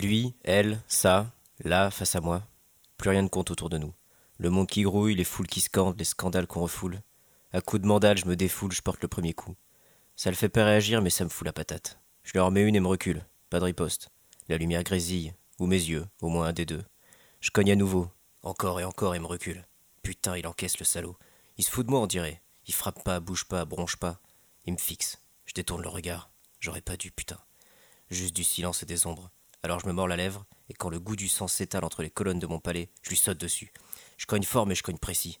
Lui, elle, ça, là, face à moi. Plus rien ne compte autour de nous. Le monde qui grouille, les foules qui scandent, les scandales qu'on refoule. À coups de mandale, je me défoule, je porte le premier coup. Ça le fait pas réagir, mais ça me fout la patate. Je leur mets une et me recule. Pas de riposte. La lumière grésille, ou mes yeux, au moins un des deux. Je cogne à nouveau, encore et encore, et me recule. Putain, il encaisse le salaud. Il se fout de moi, on dirait. Il frappe pas, bouge pas, bronche pas. Il me fixe. Je détourne le regard. J'aurais pas dû, putain. Juste du silence et des ombres. Alors je me mords la lèvre, et quand le goût du sang s'étale entre les colonnes de mon palais, je lui saute dessus. Je cogne fort, mais je cogne précis.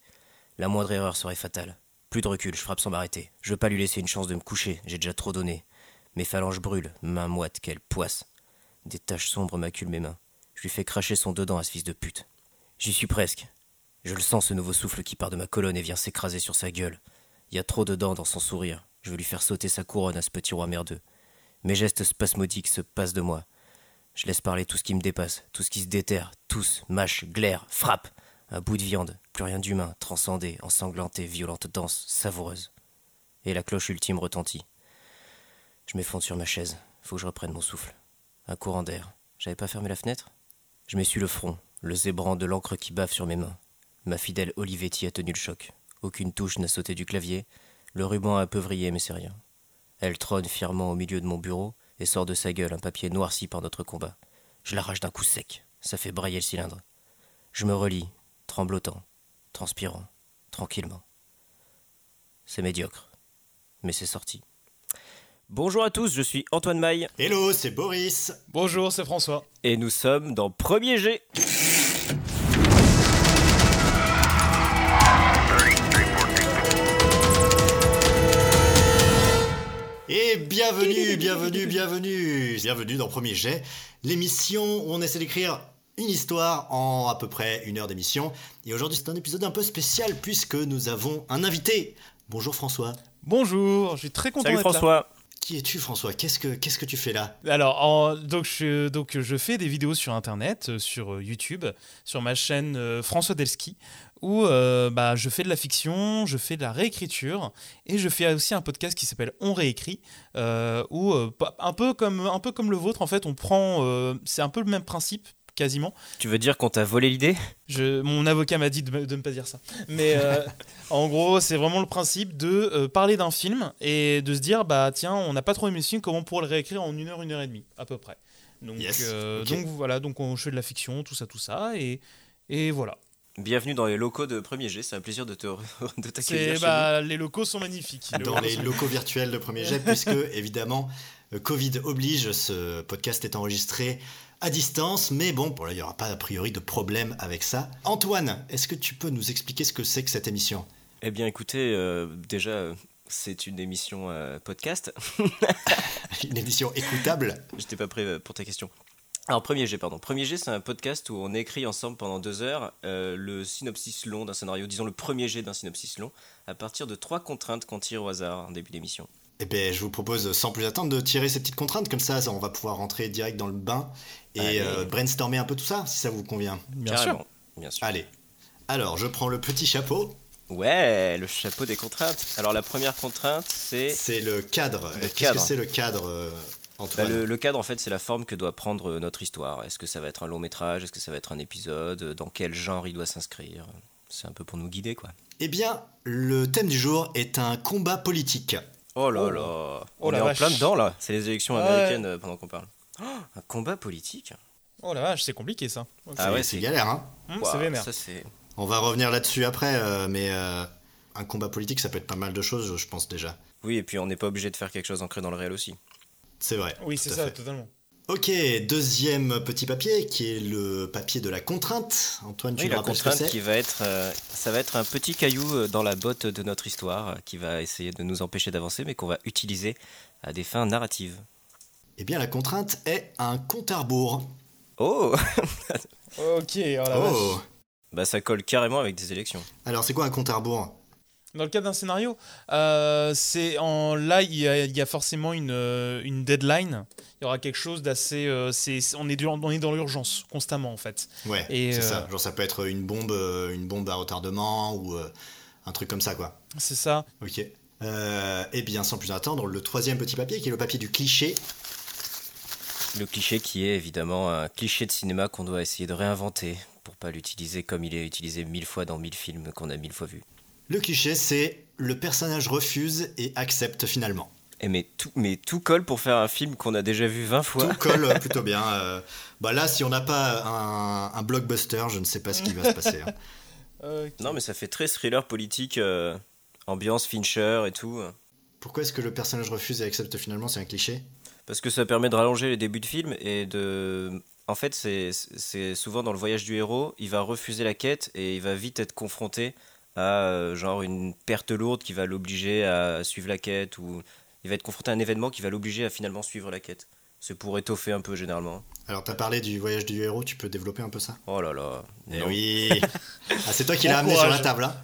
La moindre erreur serait fatale. Plus de recul, je frappe sans m'arrêter. Je veux pas lui laisser une chance de me coucher, j'ai déjà trop donné. Mes phalanges brûlent, mains moites, quelle poisse. Des taches sombres maculent mes mains. Je lui fais cracher son dedans à ce fils de pute. J'y suis presque. Je le sens, ce nouveau souffle qui part de ma colonne et vient s'écraser sur sa gueule. Il y a trop de dents dans son sourire. Je veux lui faire sauter sa couronne à ce petit roi merdeux. Mes gestes spasmodiques se passent de moi. Je laisse parler tout ce qui me dépasse, tout ce qui se déterre, tous, mâche, glaire, frappe. Un bout de viande, plus rien d'humain, transcendé, ensanglanté, violente danse, savoureuse. Et la cloche ultime retentit. Je m'effondre sur ma chaise. Faut que je reprenne mon souffle. Un courant d'air. J'avais pas fermé la fenêtre? Je m'essuie le front, le zébrant de l'encre qui bave sur mes mains. Ma fidèle Olivetti a tenu le choc. Aucune touche n'a sauté du clavier. Le ruban a un peu vrillé, mais c'est rien. Elle trône fièrement au milieu de mon bureau et sort de sa gueule un papier noirci par notre combat. Je l'arrache d'un coup sec. Ça fait brailler le cylindre. Je me relis, tremblotant, transpirant, tranquillement. C'est médiocre, mais c'est sorti. Bonjour à tous, je suis Antoine Maille. Hello, c'est Boris. Bonjour, c'est François. Et nous sommes dans Premier G. Et bienvenue, bienvenue, bienvenue, bienvenue dans Premier Jet, l'émission où on essaie d'écrire une histoire en à peu près une heure d'émission. Et aujourd'hui c'est un épisode un peu spécial puisque nous avons un invité. Bonjour François. Bonjour, je suis très content Salut d'être là. François. Qui es-tu François? Qu'est-ce que qu'est-ce que tu fais là? Alors, en- donc, je, donc je fais des vidéos sur Internet, euh, sur euh, YouTube, sur ma chaîne euh, François Delski, où euh, bah, je fais de la fiction, je fais de la réécriture, et je fais aussi un podcast qui s'appelle On réécrit, euh, où euh, un peu comme un peu comme le vôtre, en fait, on prend, c'est un peu le même principe quasiment. Tu veux dire qu'on t'a volé l'idée? Je, mon avocat m'a dit de ne pas dire ça. Mais en gros, c'est vraiment le principe de parler d'un film et de se dire, bah tiens, on n'a pas trop aimé ce film, comment on pourrait le réécrire en une heure, une heure et demie, à peu près. Donc, Yes, donc voilà, donc on fait de la fiction, tout ça, tout ça, et, et voilà. Bienvenue dans les locaux de Premier G, c'est un plaisir de te de t'accueillir bah, les locaux sont magnifiques. Dans les locaux virtuels de Premier Jet puisque évidemment euh, Covid oblige, ce podcast est enregistré à distance, mais bon, bon là, il n'y aura pas a priori de problème avec ça. Antoine, est-ce que tu peux nous expliquer ce que c'est que cette émission? Eh bien écoutez, euh, déjà c'est une émission euh, podcast. Une émission écoutable J'étais pas prêt pour ta question. Alors, Premier G, pardon. Premier G, c'est un podcast où on écrit ensemble pendant deux heures euh, le synopsis long d'un scénario, disons le premier jet d'un synopsis long, à partir de trois contraintes qu'on tire au hasard en début d'émission. Eh bien, je vous propose sans plus attendre de tirer ces petites contraintes, comme ça, ça, on va pouvoir rentrer direct dans le bain et euh, brainstormer un peu tout ça, si ça vous convient. Bien Carrément, sûr. Bien sûr. Allez. Alors, je prends le petit chapeau, Ouais, le chapeau des contraintes. Alors, la première contrainte, c'est. c'est le cadre. Qu'est-ce que c'est le cadre, euh, Bah, le, le cadre, en fait, c'est la forme que doit prendre euh, notre histoire. Est-ce que ça va être un long métrage? Est-ce que ça va être un épisode? Dans quel genre il doit s'inscrire? C'est un peu pour nous guider, quoi. Eh bien, le thème du jour est un combat politique. Oh là Oh. là Oh On la est en plein dedans, là C'est les élections Ouais. américaines euh, pendant qu'on parle. Oh, un combat politique? Oh la vache, c'est compliqué ça. Ah C'est- ouais, c'est galère, hein c'est vénère. Ça, c'est... On va revenir là-dessus après, euh, mais euh, un combat politique, ça peut être pas mal de choses, je pense déjà. Oui, et puis on n'est pas obligé de faire quelque chose ancré dans le réel aussi. C'est vrai. Oui, c'est ça, fait. totalement. Ok, deuxième petit papier qui est le papier de la contrainte. Antoine, tu Oui, nous la rappelles ce que contrainte c'est qui va être, euh, ça va être un petit caillou euh, dans la botte de notre histoire euh, qui va essayer de nous empêcher d'avancer, mais qu'on va utiliser à des fins narratives. Eh bien, la contrainte est un compte à rebours. Oh Ok, oh la vache. Oh Bah ça colle carrément avec des élections. Alors, c'est quoi un compte à rebours? Dans le cadre d'un scénario, euh, c'est en là il y, a, il y a forcément une, euh, une deadline. Il y aura quelque chose d'assez. euh, on est dur- on est dans l'urgence constamment en fait. Ouais, Et, c'est euh, ça. Genre, ça peut être une bombe, euh, une bombe à retardement ou euh, un truc comme ça, quoi. C'est ça. Ok. Euh, eh bien, sans plus attendre, le troisième petit papier qui est le papier du cliché. Le cliché qui est évidemment un cliché de cinéma qu'on doit essayer de réinventer pour pas l'utiliser comme il est utilisé mille fois dans mille films qu'on a mille fois vus. Le cliché, c'est le personnage refuse et accepte finalement. Et mais tout, mais tout colle pour faire un film qu'on a déjà vu 20 fois. Tout colle plutôt bien. euh. bah là, si on n'a pas un, un blockbuster, je ne sais pas ce qui va se passer. hein. Non, mais ça fait très thriller politique, euh, ambiance Fincher et tout. Pourquoi est-ce que le personnage refuse et accepte finalement C'est un cliché? Parce que ça permet de rallonger les débuts de film et de. En fait, c'est c'est souvent dans le voyage du héros, il va refuser la quête et il va vite être confronté à euh, genre une perte lourde qui va l'obliger à suivre la quête ou il va être confronté à un événement qui va l'obliger à finalement suivre la quête. C'est pour étoffer un peu généralement. Alors, t'as parlé du voyage du héros, tu peux développer un peu ça? Oh là là. Eh oui ah, C'est toi qui l'as amené sur la table. Hein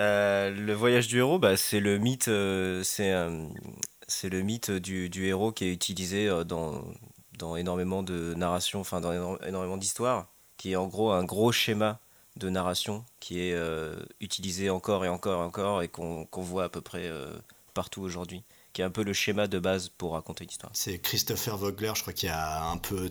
Euh, le voyage du héros, bah, c'est le mythe, euh, c'est euh, c'est le mythe du, du héros qui est utilisé dans, dans énormément de narrations, enfin dans éno- énormément d'histoires, qui est en gros un gros schéma de narration qui est euh, utilisé encore et encore et encore et qu'on qu'on voit à peu près euh, partout aujourd'hui, qui est un peu le schéma de base pour raconter une histoire. C'est Christopher Vogler, je crois, qui a un peu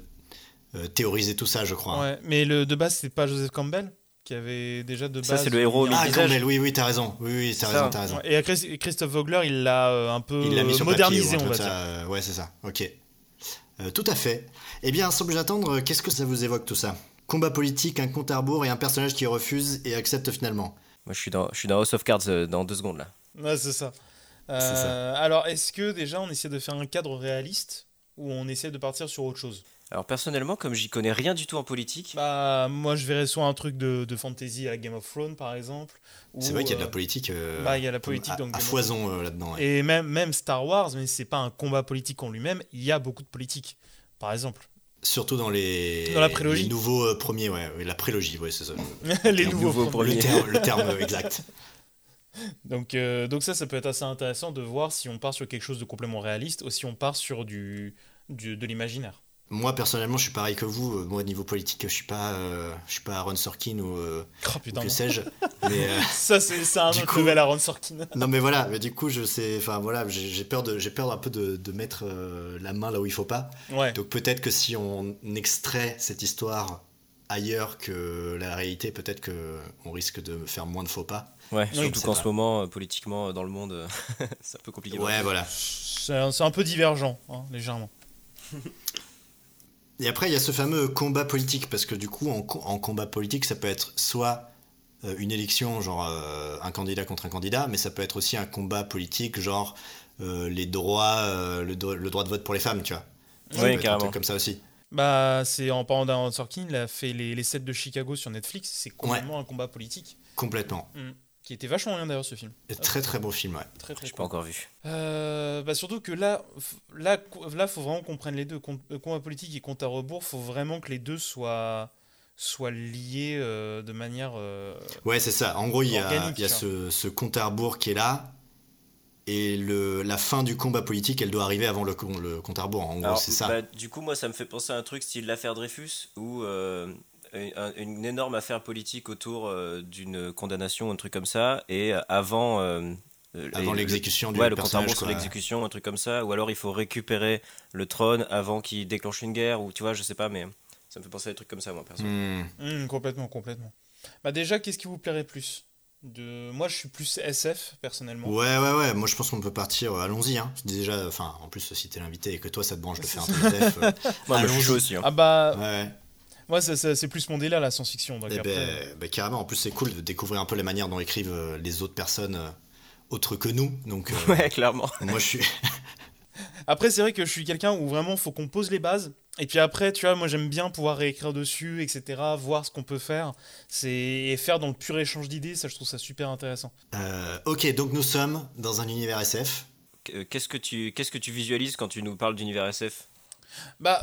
euh, théorisé tout ça, je crois. Ouais, mais le, de base, c'est pas Joseph Campbell qui avait déjà de base. Ça, c'est le héros Ah. Campbell, oui, oui, t'as raison. Oui, oui, t'as raison, raison. Et Chris- Christophe Vogler, il l'a euh, un peu Il mis sur modernisé, papier ou un on va dire. ça, Ouais, c'est ça. Ok. Euh, tout à fait. Eh bien, sans plus attendre, qu'est-ce que ça vous évoque tout ça? Combat politique, un compte à rebours et un personnage qui refuse et accepte finalement. Moi, je suis dans, je suis dans House of Cards euh, dans deux secondes là. Ouais, c'est ça. Euh, ça. Alors, est-ce que déjà on essaie de faire un cadre réaliste ou on essaie de partir sur autre chose? Alors personnellement, comme j'y connais rien du tout en politique, Bah, moi je verrais soit un truc de, de fantasy à Game of Thrones par exemple. C'est vrai qu'il y a de la politique. euh, bah, il y a la politique à, foison euh, là-dedans. ouais. Et même, même Star Wars, mais c'est pas un combat politique en lui-même, il y a beaucoup de politique, par exemple. Surtout dans les, Dans la prélogie. les nouveaux euh, premiers, ouais, la prélogie, ouais, c'est ça. Les Le nouveaux, nouveau premiers. Le Premier. terme, le terme euh, exact. Donc, euh, donc ça, ça peut être assez intéressant de voir si on part sur quelque chose de complètement réaliste ou si on part sur du, du- de l'imaginaire. Moi personnellement, je suis pareil que vous. Euh, Moi, au niveau politique, je suis pas, euh, je suis pas Aaron Sorkin ou, euh, Oh ou que sais-je. Mais euh, ça c'est c'est un Du autre coup- level Aaron Sorkin. non, mais voilà. Mais du coup, je sais. Enfin voilà, j'ai j'ai peur de, j'ai peur un peu de, de mettre euh, la main là où il faut pas. Ouais. Donc peut-être que si on extrait cette histoire ailleurs que la réalité, peut-être que on risque de faire moins de faux pas. ouais, Oui, surtout qu'en ce moment, politiquement, dans le monde, c'est un peu compliqué. Ouais, voilà. C'est un, c'est un peu divergent, hein, légèrement. Et après, il y a ce fameux combat politique, parce que du coup, en, co- en combat politique, ça peut être soit euh, une élection, genre euh, un candidat contre un candidat, mais ça peut être aussi un combat politique, genre euh, les droits, euh, le, do- le droit de vote pour les femmes, tu vois. Ça Ouais, peut être un carrément. truc comme ça aussi. Bah, c'est en parlant d'Aaron Sorkin, il a fait les, les sets de Chicago sur Netflix, c'est complètement un combat politique. Complètement. Qui était vachement bien d'ailleurs ce film. Et Très très beau film, ouais. Très très Je cool. pas encore vu. Euh, bah surtout que là, là, là, faut vraiment qu'on prenne les deux, Com- euh, combat politique et compte à rebours. Faut vraiment que les deux soient soient liés euh, de manière. euh, Ouais, c'est ça. En gros, il y a, y a ça. ce, ce compte à rebours qui est là. Et le, la fin du combat politique, elle doit arriver avant le, le compte à rebours. En gros, c'est ça. bah, du coup, moi, ça me fait penser à un truc style l'affaire Dreyfus, où euh, un- une énorme affaire politique autour euh, d'une condamnation, un truc comme ça, et avant. euh, euh, Avant l'exécution du Ouais, le compte sur l'exécution, un truc comme ça, ou alors il faut récupérer le trône avant qu'il déclenche une guerre, ou tu vois, je sais pas, mais ça me fait penser à des trucs comme ça, moi, perso. Hmm. hum, complètement, complètement. Bah déjà, qu'est-ce qui vous plairait plus? De... Moi, je suis plus SF personnellement. Ouais, ouais, ouais. Moi, je pense qu'on peut partir. euh, Allons-y. Hein. Déjà, enfin, en plus, si t'es l'invité et que toi, ça te branche de faire un truc SF. euh, Moi, je suis aussi. hein. Ah bah, ouais. Moi, ça- ça- c'est plus mon délire la science-fiction. Ben, carrément. En plus, c'est cool de découvrir un peu la manière dont écrivent euh, les autres personnes euh, autres que nous. Donc, euh, Ouais, clairement. moi, je suis. Après, c'est vrai que je suis quelqu'un où vraiment faut qu'on pose les bases. Et puis après, tu vois, moi j'aime bien pouvoir réécrire dessus, etc. Voir ce qu'on peut faire. C'est et faire dans le pur échange d'idées. Ça, je trouve ça super intéressant. Euh, ok, donc nous sommes dans un univers SF. Qu'est-ce que tu qu'est-ce que tu visualises quand tu nous parles d'univers SF Bah,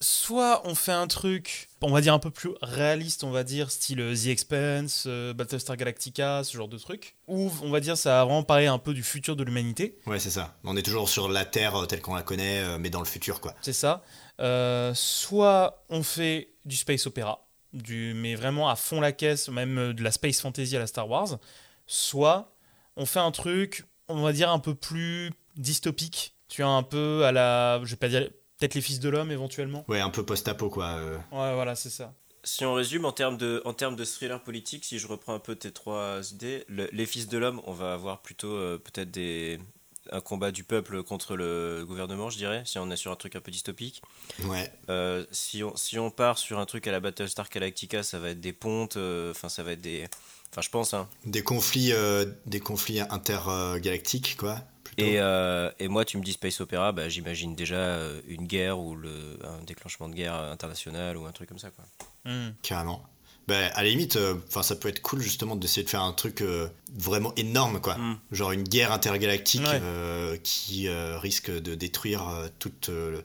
soit on fait un truc, on va dire un peu plus réaliste, on va dire style euh, The Expanse, euh, Battlestar Galactica, ce genre de truc. Ou on va dire ça a vraiment parlé un peu du futur de l'humanité. Ouais, c'est ça. On est toujours sur la Terre euh, telle qu'on la connaît, mais dans le futur, quoi. c'est ça. Euh, soit on fait du space opéra, du, mais vraiment à fond la caisse, même de la space fantasy à la Star Wars. Soit on fait un truc, on va dire un peu plus dystopique. Tu as un peu à la, je vais pas dire Peut-être les fils de l'homme éventuellement. Ouais, un peu post-apo quoi. euh. Ouais, voilà, c'est ça. Si on résume en termes de, en termes de thriller politique, si je reprends un peu tes trois idées, le- les fils de l'homme, on va avoir plutôt euh, peut-être des un combat du peuple contre le gouvernement, je dirais, si on est sur un truc un peu dystopique. Ouais. Euh, si, on, si on part sur un truc à la Battlestar Galactica, ça va être des pontes, euh, enfin ça va être des... Enfin je pense, hein. Des conflits, euh, des conflits intergalactiques quoi. Plutôt. Et, euh, et moi, tu me dis space opéra, bah, j'imagine déjà euh, une guerre ou le, un déclenchement de guerre internationale ou un truc comme ça. Quoi. Hmm. Carrément. Ben, à la limite, euh, ça peut être cool justement d'essayer de faire un truc euh, vraiment énorme, quoi. Mm. Genre une guerre intergalactique Ouais. euh, qui euh, risque de détruire euh, tout, euh,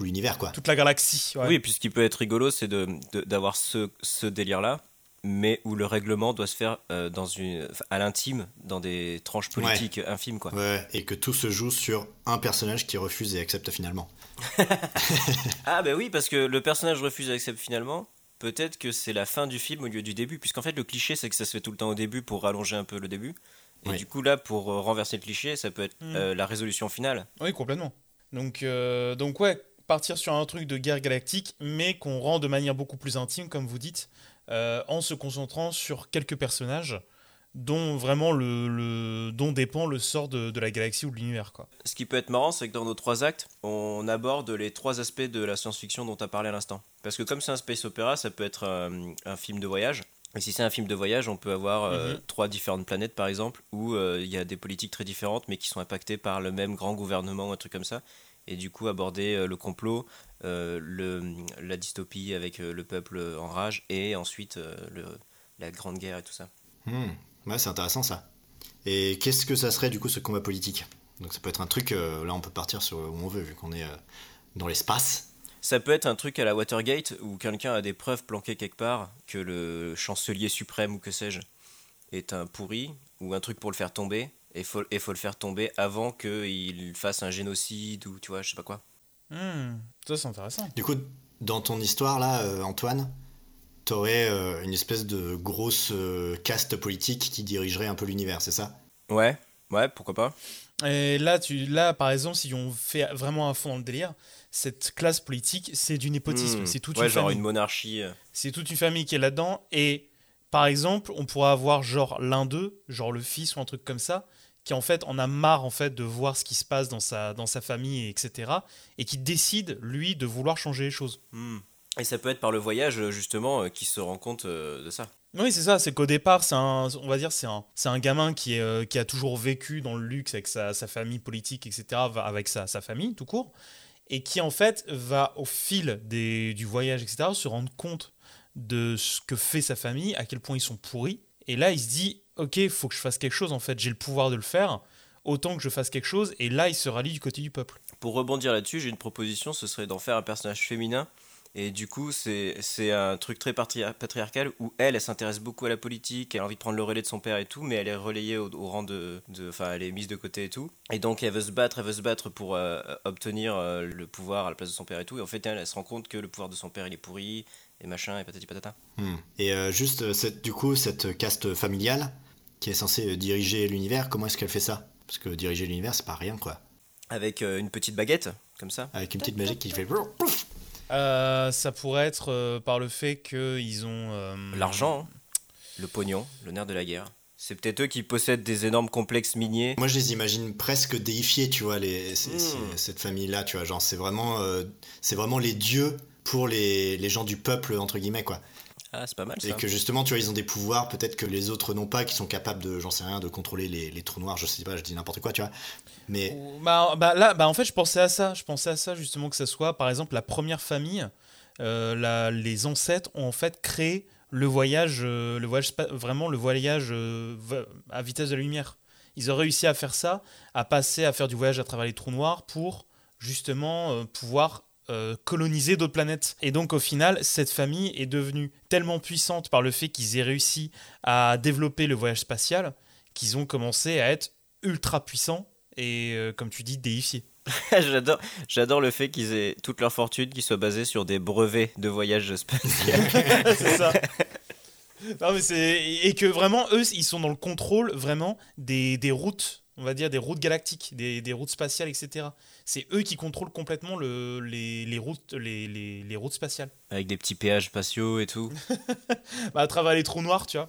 l'univers, quoi. Toute la galaxie. ouais. Oui, puis ce qui peut être rigolo, c'est de, de- d'avoir ce, ce délire-là, mais où le règlement doit se faire euh, dans une, enfin, à l'intime, dans des tranches politiques infimes. Quoi. Ouais, et que tout se joue sur un personnage qui refuse et accepte finalement. Ah, bah oui, parce que le personnage refuse et accepte finalement. Peut-être que c'est la fin du film au lieu du début, puisqu'en fait le cliché c'est que ça se fait tout le temps au début pour rallonger un peu le début. Et Oui. du coup là, pour euh, renverser le cliché, ça peut être Mm. euh, la résolution finale. Oui, complètement. Donc, euh, donc ouais, partir sur un truc de guerre galactique, mais qu'on rend de manière beaucoup plus intime, comme vous dites, euh, en se concentrant sur quelques personnages dont vraiment le, le- dont dépend le sort de, de la galaxie ou de l'univers, quoi. Ce qui peut être marrant, c'est que dans nos trois actes, on aborde les trois aspects de la science-fiction dont tu as parlé à l'instant. Parce que comme c'est un space opéra, ça peut être euh, un film de voyage. Et si c'est un film de voyage, on peut avoir euh, Mhm. trois différentes planètes, par exemple, où euh, il y a des politiques très différentes, mais qui sont impactées par le même grand gouvernement ou un truc comme ça. Et du coup, aborder euh, le complot, euh, le, la dystopie avec euh, le peuple en rage, et ensuite le, la grande guerre et tout ça. Hmm. Ouais, c'est intéressant ça. Et qu'est-ce que ça serait du coup ce combat politique? Donc ça peut être un truc, là on peut partir sur où on veut vu qu'on est dans l'espace. Ça peut être un truc à la Watergate où quelqu'un a des preuves planquées quelque part que le chancelier suprême ou que sais-je est un pourri ou un truc pour le faire tomber et faut, et faut le faire tomber avant qu'il fasse un génocide ou tu vois, je sais pas quoi. Hmm, ça, c'est intéressant. Du coup, dans ton histoire là, euh, Antoine, t'aurais euh, une espèce de grosse euh, caste politique qui dirigerait un peu l'univers, c'est ça? Ouais, ouais, pourquoi pas. Et là, tu, là, par exemple, si on fait vraiment un fond dans le délire, cette classe politique, c'est du népotisme. Hmm. C'est toute ouais, une genre famille. une monarchie. C'est toute une famille qui est là-dedans. Et par exemple, on pourrait avoir genre l'un d'eux, genre le fils ou un truc comme ça, qui en fait en a marre en fait de voir ce qui se passe dans sa, dans sa famille, etc. Et qui décide, lui, de vouloir changer les choses. Hmm. Et ça peut être par le voyage, justement, euh, qui se rend compte euh, de ça. Oui, c'est ça. C'est qu'au départ, c'est un, on va dire, c'est un, c'est un gamin qui, est, euh, qui a toujours vécu dans le luxe avec sa, sa famille politique, etc., avec sa, sa famille tout court, et qui en fait va au fil des, du voyage, etc., se rendre compte de ce que fait sa famille, à quel point ils sont pourris. Et là, il se dit, ok, il faut que je fasse quelque chose. En fait, j'ai le pouvoir de le faire. Autant que je fasse quelque chose. Et là, il se rallie du côté du peuple. Pour rebondir là-dessus, j'ai une proposition, ce serait d'en faire un personnage féminin. Et du coup, c'est c'est un truc très patria- patriarcal où elle, elle s'intéresse beaucoup à la politique, elle a envie de prendre le relais de son père et tout, mais elle est relayée au, au rang de. de- Enfin, elle est mise de côté et tout. Et donc, elle veut se battre, elle veut se battre pour euh, obtenir euh, le pouvoir à la place de son père et tout. Et en fait, elle, elle se rend compte que le pouvoir de son père, il est pourri, et machin, et patati patata. Hmm. Et euh, juste, euh, cette, du coup, cette caste familiale qui est censée euh, diriger l'univers, comment est-ce qu'elle fait ça? Parce que diriger l'univers, c'est pas rien, quoi. Avec euh, une petite baguette, comme ça. Avec une petite magie qui fait... Euh, ça pourrait être euh, par le fait qu'ils ont. euh, L'argent, hein. le pognon, le nerf de la guerre. C'est peut-être eux qui possèdent des énormes complexes miniers. Moi, je les imagine presque déifiés, tu vois, les, Hmm. cette famille-là, tu vois. Genre, c'est vraiment, euh, c'est vraiment les dieux pour les, les gens du peuple, entre guillemets, quoi. Ah, c'est pas mal ça. Et que justement, tu vois, ils ont des pouvoirs peut-être que les autres n'ont pas, qui sont capables de, j'en sais rien, de contrôler les, les trous noirs, je sais pas, je dis n'importe quoi, tu vois. Mais Bah, bah là, bah en fait, je pensais à ça. Je pensais à ça justement que ça soit, par exemple, la première famille. euh, la- les ancêtres ont en fait créé le voyage, euh, le voyage vraiment le voyage euh, à vitesse de la lumière. Ils ont réussi à faire ça, à passer à faire du voyage à travers les trous noirs pour justement pouvoir euh, coloniser d'autres planètes. Et donc au final, cette famille est devenue tellement puissante par le fait qu'ils aient réussi à développer le voyage spatial qu'ils ont commencé à être ultra puissants et euh, comme tu dis déifiés. j'adore, j'adore le fait qu'ils aient toute leur fortune qui soit basée sur des brevets de voyage spatial. c'est ça. Non, mais c'est... Et que vraiment, eux, ils sont dans le contrôle vraiment des, des routes on va dire, des routes galactiques, des, des routes spatiales, etc. C'est eux qui contrôlent complètement le, les, les routes, les, les, les routes spatiales. Avec des petits péages spatiaux et tout. Bah, à travers les trous noirs, tu vois.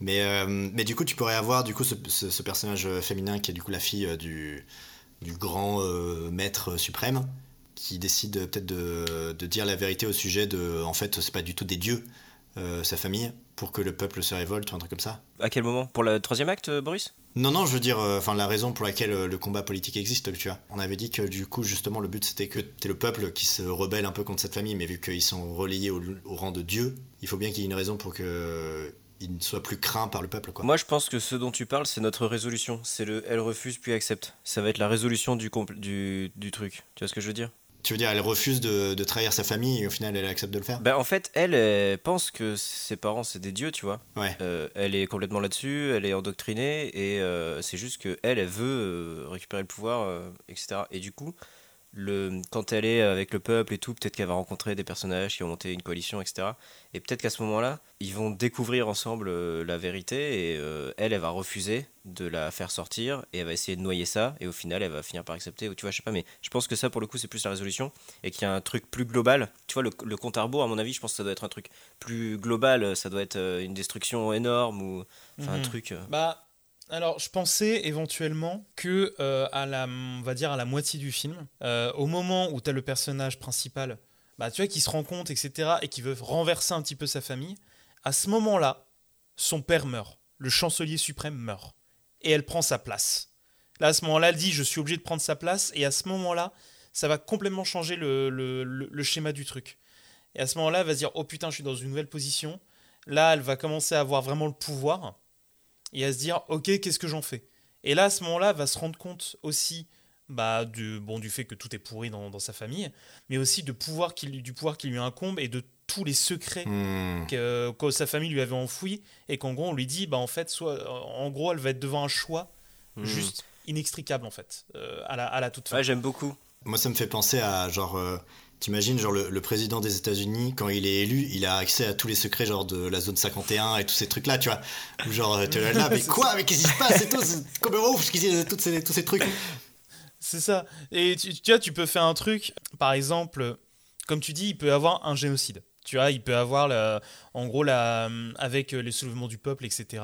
Mais, euh, mais du coup, tu pourrais avoir du coup ce, ce- ce personnage féminin qui est du coup la fille euh, du, du grand euh, maître suprême qui décide euh, peut-être de, de dire la vérité au sujet de en fait c'est pas du tout des dieux euh, sa famille pour que le peuple se révolte ou un truc comme ça. À quel moment? Pour le troisième acte, euh, Boris? Non non je veux dire euh, enfin la raison pour laquelle euh, le combat politique existe tu vois. On avait dit que du coup justement le but c'était que t'es le peuple qui se rebelle un peu contre cette famille mais vu qu'ils sont relayés au, au rang de dieu il faut bien qu'il y ait une raison pour que euh, il ne soit plus craint par le peuple quoi. Moi, je pense que ce dont tu parles, c'est notre résolution. C'est le elle refuse puis accepte. Ça va être la résolution du, du, du truc. Tu vois ce que je veux dire? Tu veux dire, elle refuse de, de trahir sa famille et au final elle accepte de le faire Ben, en fait, elle, elle pense que ses parents, c'est des dieux, tu vois. Ouais. Euh, elle est complètement là-dessus, elle est endoctrinée, et euh, c'est juste que elle, elle veut euh, récupérer le pouvoir, euh, etc. Et du coup, le, quand elle est avec le peuple et tout, peut-être qu'elle va rencontrer des personnages qui ont monté une coalition, etc. Et peut-être qu'à ce moment-là, ils vont découvrir ensemble euh, la vérité, et euh, elle, elle va refuser de la faire sortir, et elle va essayer de noyer ça, et au final, elle va finir par accepter, ou tu vois, je sais pas, mais je pense que ça, pour le coup, c'est plus la résolution, et qu'il y a un truc plus global. Tu vois, le, le compte à rebours, à mon avis, je pense que ça doit être un truc plus global, ça doit être euh, une destruction énorme, ou enfin un Mhm. truc. Bah, alors, je pensais éventuellement que, à la, on va dire à la moitié du film, au moment où tu as le personnage principal, bah, tu vois, qui se rend compte, etc., et qui veut renverser un petit peu sa famille, à ce moment-là, son père meurt. Le chancelier suprême meurt. Et elle prend sa place. Là, à ce moment-là, elle dit Je suis obligée de prendre sa place, et à ce moment-là, ça va complètement changer le, le- le- le schéma du truc. Et à ce moment-là, elle va se dire Oh putain, je suis dans une nouvelle position. Là, elle va commencer à avoir vraiment le pouvoir et à se dire ok qu'est-ce que j'en fais? Et là à ce moment-là elle va se rendre compte aussi bah, du, bon, du fait que tout est pourri dans, dans sa famille mais aussi de pouvoir qui, du pouvoir qui lui incombe et de tous les secrets Hmm. que, que sa famille lui avait enfouis et qu'en gros on lui dit bah en fait soit en gros elle va être devant un choix hmm. juste inextricable en fait euh, à, la, à la toute fin Ouais, j'aime beaucoup. Moi ça me fait penser à genre. euh, T'imagines, genre le, le président des États-Unis, quand il est élu, il a accès à tous les secrets, genre de la zone 51 et tous ces trucs-là, tu vois. Ou genre, t'es là, là, mais quoi Mais qu'est-ce qui se passe et tout C'est comme ouf, qu'est-ce qu'il y a tous ces, tous ces trucs. C'est ça. Et tu, vois, tu peux faire un truc, par exemple, comme tu dis, il peut y avoir un génocide. Tu vois, il peut avoir, la- en gros, la, avec les soulèvements du peuple, etc.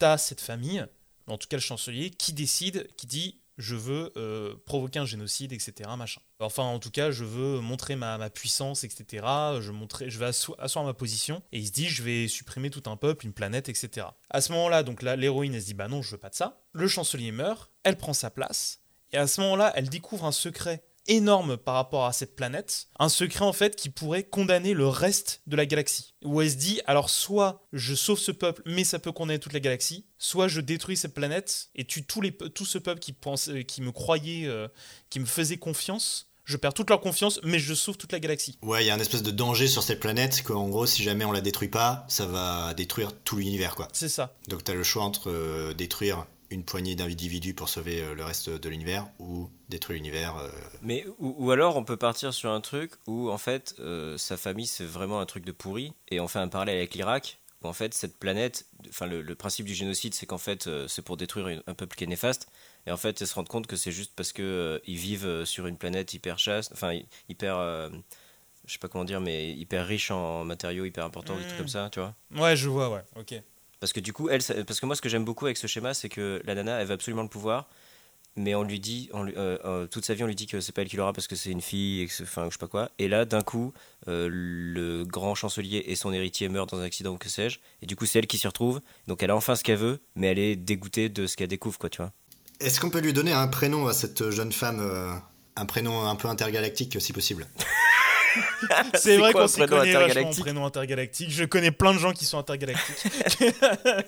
Tu as cette famille, en tout cas le chancelier, qui décide, qui dit je veux euh, provoquer un génocide, etc. Machin. Enfin, en tout cas, je veux montrer ma, puissance, etc. Je, montrer, je vais asseoir, ma position. Et il se dit, je vais supprimer tout un peuple, une planète, etc. À ce moment-là, donc l'héroïne, elle se dit, bah non, je veux pas de ça. Le chancelier meurt, elle prend sa place. Et à ce moment-là, elle découvre un secret énorme par rapport à cette planète, un secret en fait qui pourrait condamner le reste de la galaxie. Où elle se dit, alors soit je sauve ce peuple, mais ça peut condamner toute la galaxie, soit je détruis cette planète et tue tous les, tout ce peuple qui, pense, euh, qui me croyait, euh, qui me faisait confiance. Je perds toute leur confiance, mais je sauve toute la galaxie. Ouais, il y a un espèce de danger sur cette planète qu'en gros, si jamais on la détruit pas, ça va détruire tout l'univers, quoi. C'est ça. Donc t'as le choix entre euh, détruire une poignée d'individus pour sauver euh, le reste de l'univers ou détruire l'univers. euh, Mais ou, ou alors on peut partir sur un truc où en fait euh, sa famille c'est vraiment un truc de pourri et on fait un parallèle avec l'Irak où en fait cette planète, enfin le, le principe du génocide c'est qu'en fait euh, c'est pour détruire une- un peuple qui est néfaste et en fait ils se rendent compte que c'est juste parce que euh, ils vivent sur une planète hyper chaste, enfin hy- hyper euh, je sais pas comment dire mais hyper riche en matériaux hyper importants des trucs Mm. comme ça tu vois Ouais, je vois, ouais, ok. Parce que du coup, elle, ça- parce que moi, ce que j'aime beaucoup avec ce schéma, c'est que la nana, elle veut absolument le pouvoir, mais on lui dit, on lui- euh, euh, toute sa vie, on lui dit que c'est pas elle qui l'aura parce que c'est une fille, et que enfin, je sais pas quoi. Et là, d'un coup, euh, le grand chancelier et son héritier meurent dans un accident ou que sais-je, et du coup, c'est elle qui s'y retrouve. Donc, elle a enfin ce qu'elle veut, mais elle est dégoûtée de ce qu'elle découvre, quoi, tu vois. Est-ce qu'on peut lui donner un prénom à cette jeune femme Un prénom un peu intergalactique, si possible? C'est vrai qu'on s'y connaît vachement prénom intergalactique. Je connais plein de gens qui sont intergalactiques.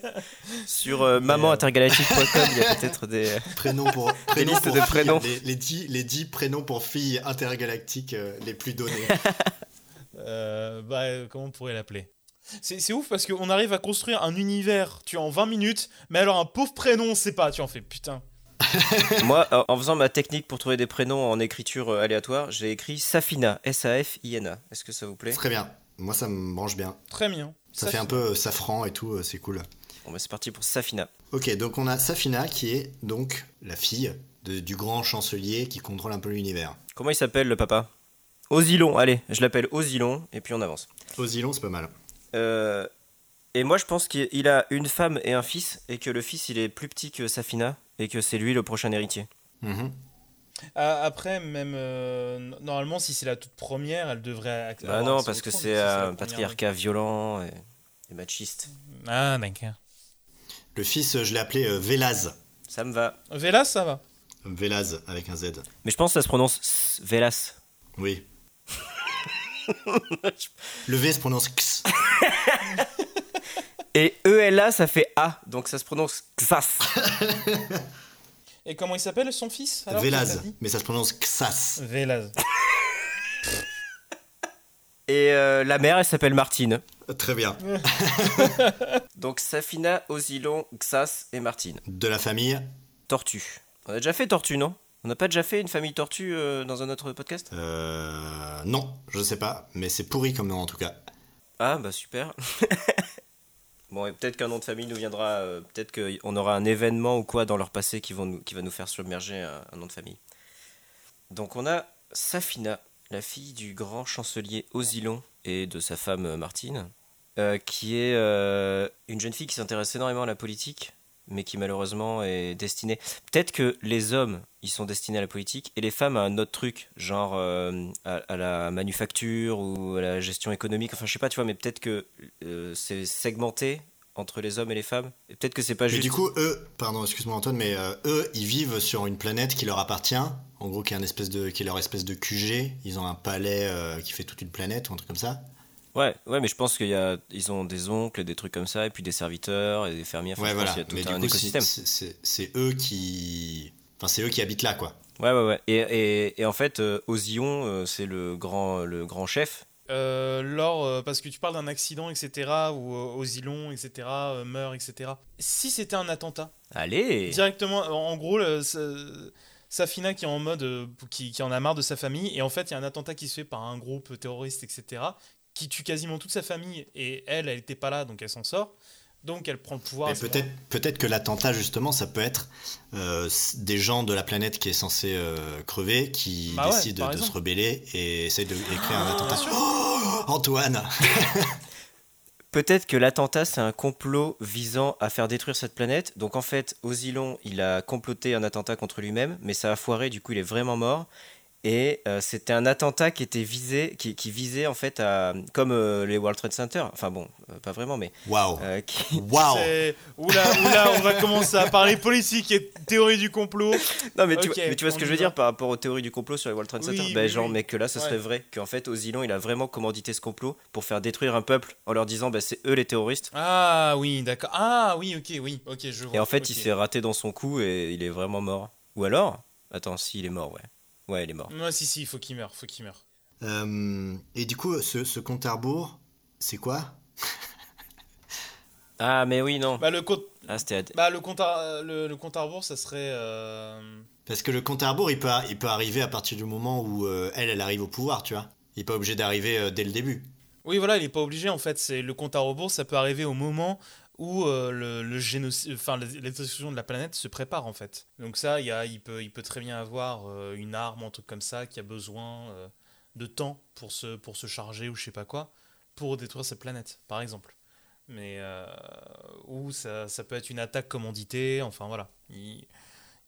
Sur euh, mamanintergalactique.com, il y a peut-être des. Prénom pour, prénom listes pour de filles, prénoms. Les, les, 10, les 10 prénoms pour filles intergalactiques euh, les plus donnés. Euh, bah, euh, comment on pourrait l'appeler? C'est, c'est ouf parce qu'on arrive à construire un univers, tu vois, en 20 minutes, mais alors un pauvre prénom, on sait pas, tu en fais putain. Moi, en- faisant ma technique pour trouver des prénoms en écriture euh, aléatoire, j'ai écrit Safina, S-A-F-I-N-A. Est-ce que ça vous plaît? Très bien. Moi, ça me branche bien. Très bien. Ça, fait un peu euh, safran et tout, euh, c'est cool. Bon, bah, c'est parti pour Safina. Ok, donc on a Safina qui est donc la fille de- du grand chancelier qui contrôle un peu l'univers. Comment il s'appelle le papa? Osilon, allez, je l'appelle Osilon, et puis on avance. Osilon, c'est pas mal. Euh, et moi, je pense qu'il il a une femme et un fils, et que le fils, il est plus petit que Safina, et que c'est lui le prochain héritier. Mhm. Ah, Après, même euh, no- normalement, si c'est la toute première, elle devrait. Bah non, parce que c'est si un première. patriarcat violent et, et machiste. Ah, d'accord. Le fils, je l'ai appelé euh, Vélaz. Ça me va. Vélas, ça va. Vélaz avec un Z. Mais je pense que ça se prononce Vélas. Oui. Le V se prononce X. Et ELA, ça fait A, donc ça se prononce Xas. Et comment il s'appelle son fils alors, Vélaz, mais ça se prononce Xas. Vélaz. Et euh, la mère, elle s'appelle Martine. Très bien. Donc Safina, Osilon, Xas et Martine. De la famille, Tortue. On a déjà fait Tortue, non? On n'a pas déjà fait une famille tortue euh, dans un autre podcast? Euh, non, je sais pas, mais c'est pourri comme nom en tout cas. Ah, bah super. Bon, et peut-être qu'un nom de famille nous viendra. euh, peut-être qu'on aura un événement ou quoi dans leur passé qui, va nous faire submerger un, nom de famille. Donc on a Safina, la fille du grand chancelier Osilon et de sa femme euh, Martine, euh, qui est une jeune fille qui s'intéresse énormément à la politique, mais qui malheureusement est destinée. Peut-être que les hommes, ils sont destinés à la politique, et les femmes à un autre truc, genre euh, à, à la manufacture ou à la gestion économique. Enfin, je sais pas, tu vois, mais peut-être que euh, c'est segmenté entre les hommes et les femmes. Et peut-être que c'est pas Mais juste. du coup, eux, pardon, excuse-moi Antoine, mais euh, eux, ils vivent sur une planète qui leur appartient, en gros, qui est, un espèce de, qui est leur espèce de QG. Ils ont un palais qui fait toute une planète ou un truc comme ça. Ouais, ouais, mais je pense qu'il y a, ils ont des oncles, et des trucs comme ça, et puis des serviteurs et des fermiers. Enfin, ouais, voilà. y a tout Mais un coup, écosystème. c'est- eux qui. Enfin, c'est eux qui habitent là, quoi. Ouais, ouais, ouais. Et, et, et en fait, euh, Ozion, euh, c'est le grand, le grand chef. Euh, Laure, euh, parce que tu parles d'un accident, etc., ou euh, Osilon, etc., euh, meurt, etc. Si c'était un attentat, Allez directement, en gros, Safina qui est en mode, euh, qui, qui en a marre de sa famille, et en fait, il y a un attentat qui se fait par un groupe terroriste, etc., qui tue quasiment toute sa famille, et elle, elle n'était pas là, donc elle s'en sort. Donc elle prend le pouvoir. Mais peut-être peut-être que l'attentat, justement, ça peut être euh, des gens de la planète qui est censée euh, crever qui Bah décident de se rebeller et essayent de d'écrire un attentat. Oh, Antoine Peut-être que l'attentat, c'est un complot visant à faire détruire cette planète. Donc en fait, Osilon, il a comploté un attentat contre lui-même, mais ça a foiré, du coup, il est vraiment mort. Et euh, c'était un attentat qui était visé, qui, qui visait en fait à, comme euh, les World Trade Center, enfin bon, euh, pas vraiment, mais Waouh qui, Waouh Oula, oula, on va commencer à parler politique et théorie du complot. Non, mais tu, vois, mais tu vois ce que je veux va. dire par rapport aux théories du complot sur les World Trade Oui, Center? Ben, oui, genre, oui. mais que là, ce serait Ouais. vrai. Qu'en fait, Osilon, il a vraiment commandité ce complot pour faire détruire un peuple en leur disant, bah, c'est eux les terroristes. Ah oui, d'accord. Ah oui, ok, oui, ok, je vois. Et en fait, il s'est raté dans son coup et il est vraiment mort. Ou alors Attends, si, il est mort, ouais. Ouais, il est mort. Ouais, si, si, il faut qu'il meure, faut qu'il meure. Euh, Et du coup, ce, ce compte à rebours, c'est quoi Ah, mais oui, non. Bah, le compte, Ah, bah, le compte, à, le, le compte à rebours, ça serait. euh, Parce que le compte à rebours, il peut, il peut arriver à partir du moment où euh, elle, elle arrive au pouvoir, tu vois. Il n'est pas obligé d'arriver euh, dès le début. Oui, voilà, il est pas obligé en fait. C'est le compte à rebours, ça peut arriver au moment où euh, le, génocide, enfin destruction de la planète se prépare en fait. Donc ça, il, peut, très bien avoir euh, une arme, un truc comme ça, qui a besoin euh, de temps pour se, charger ou je sais pas quoi, pour détruire cette planète, par exemple. Mais euh, ou ça, peut être une attaque commanditée. Enfin voilà, il,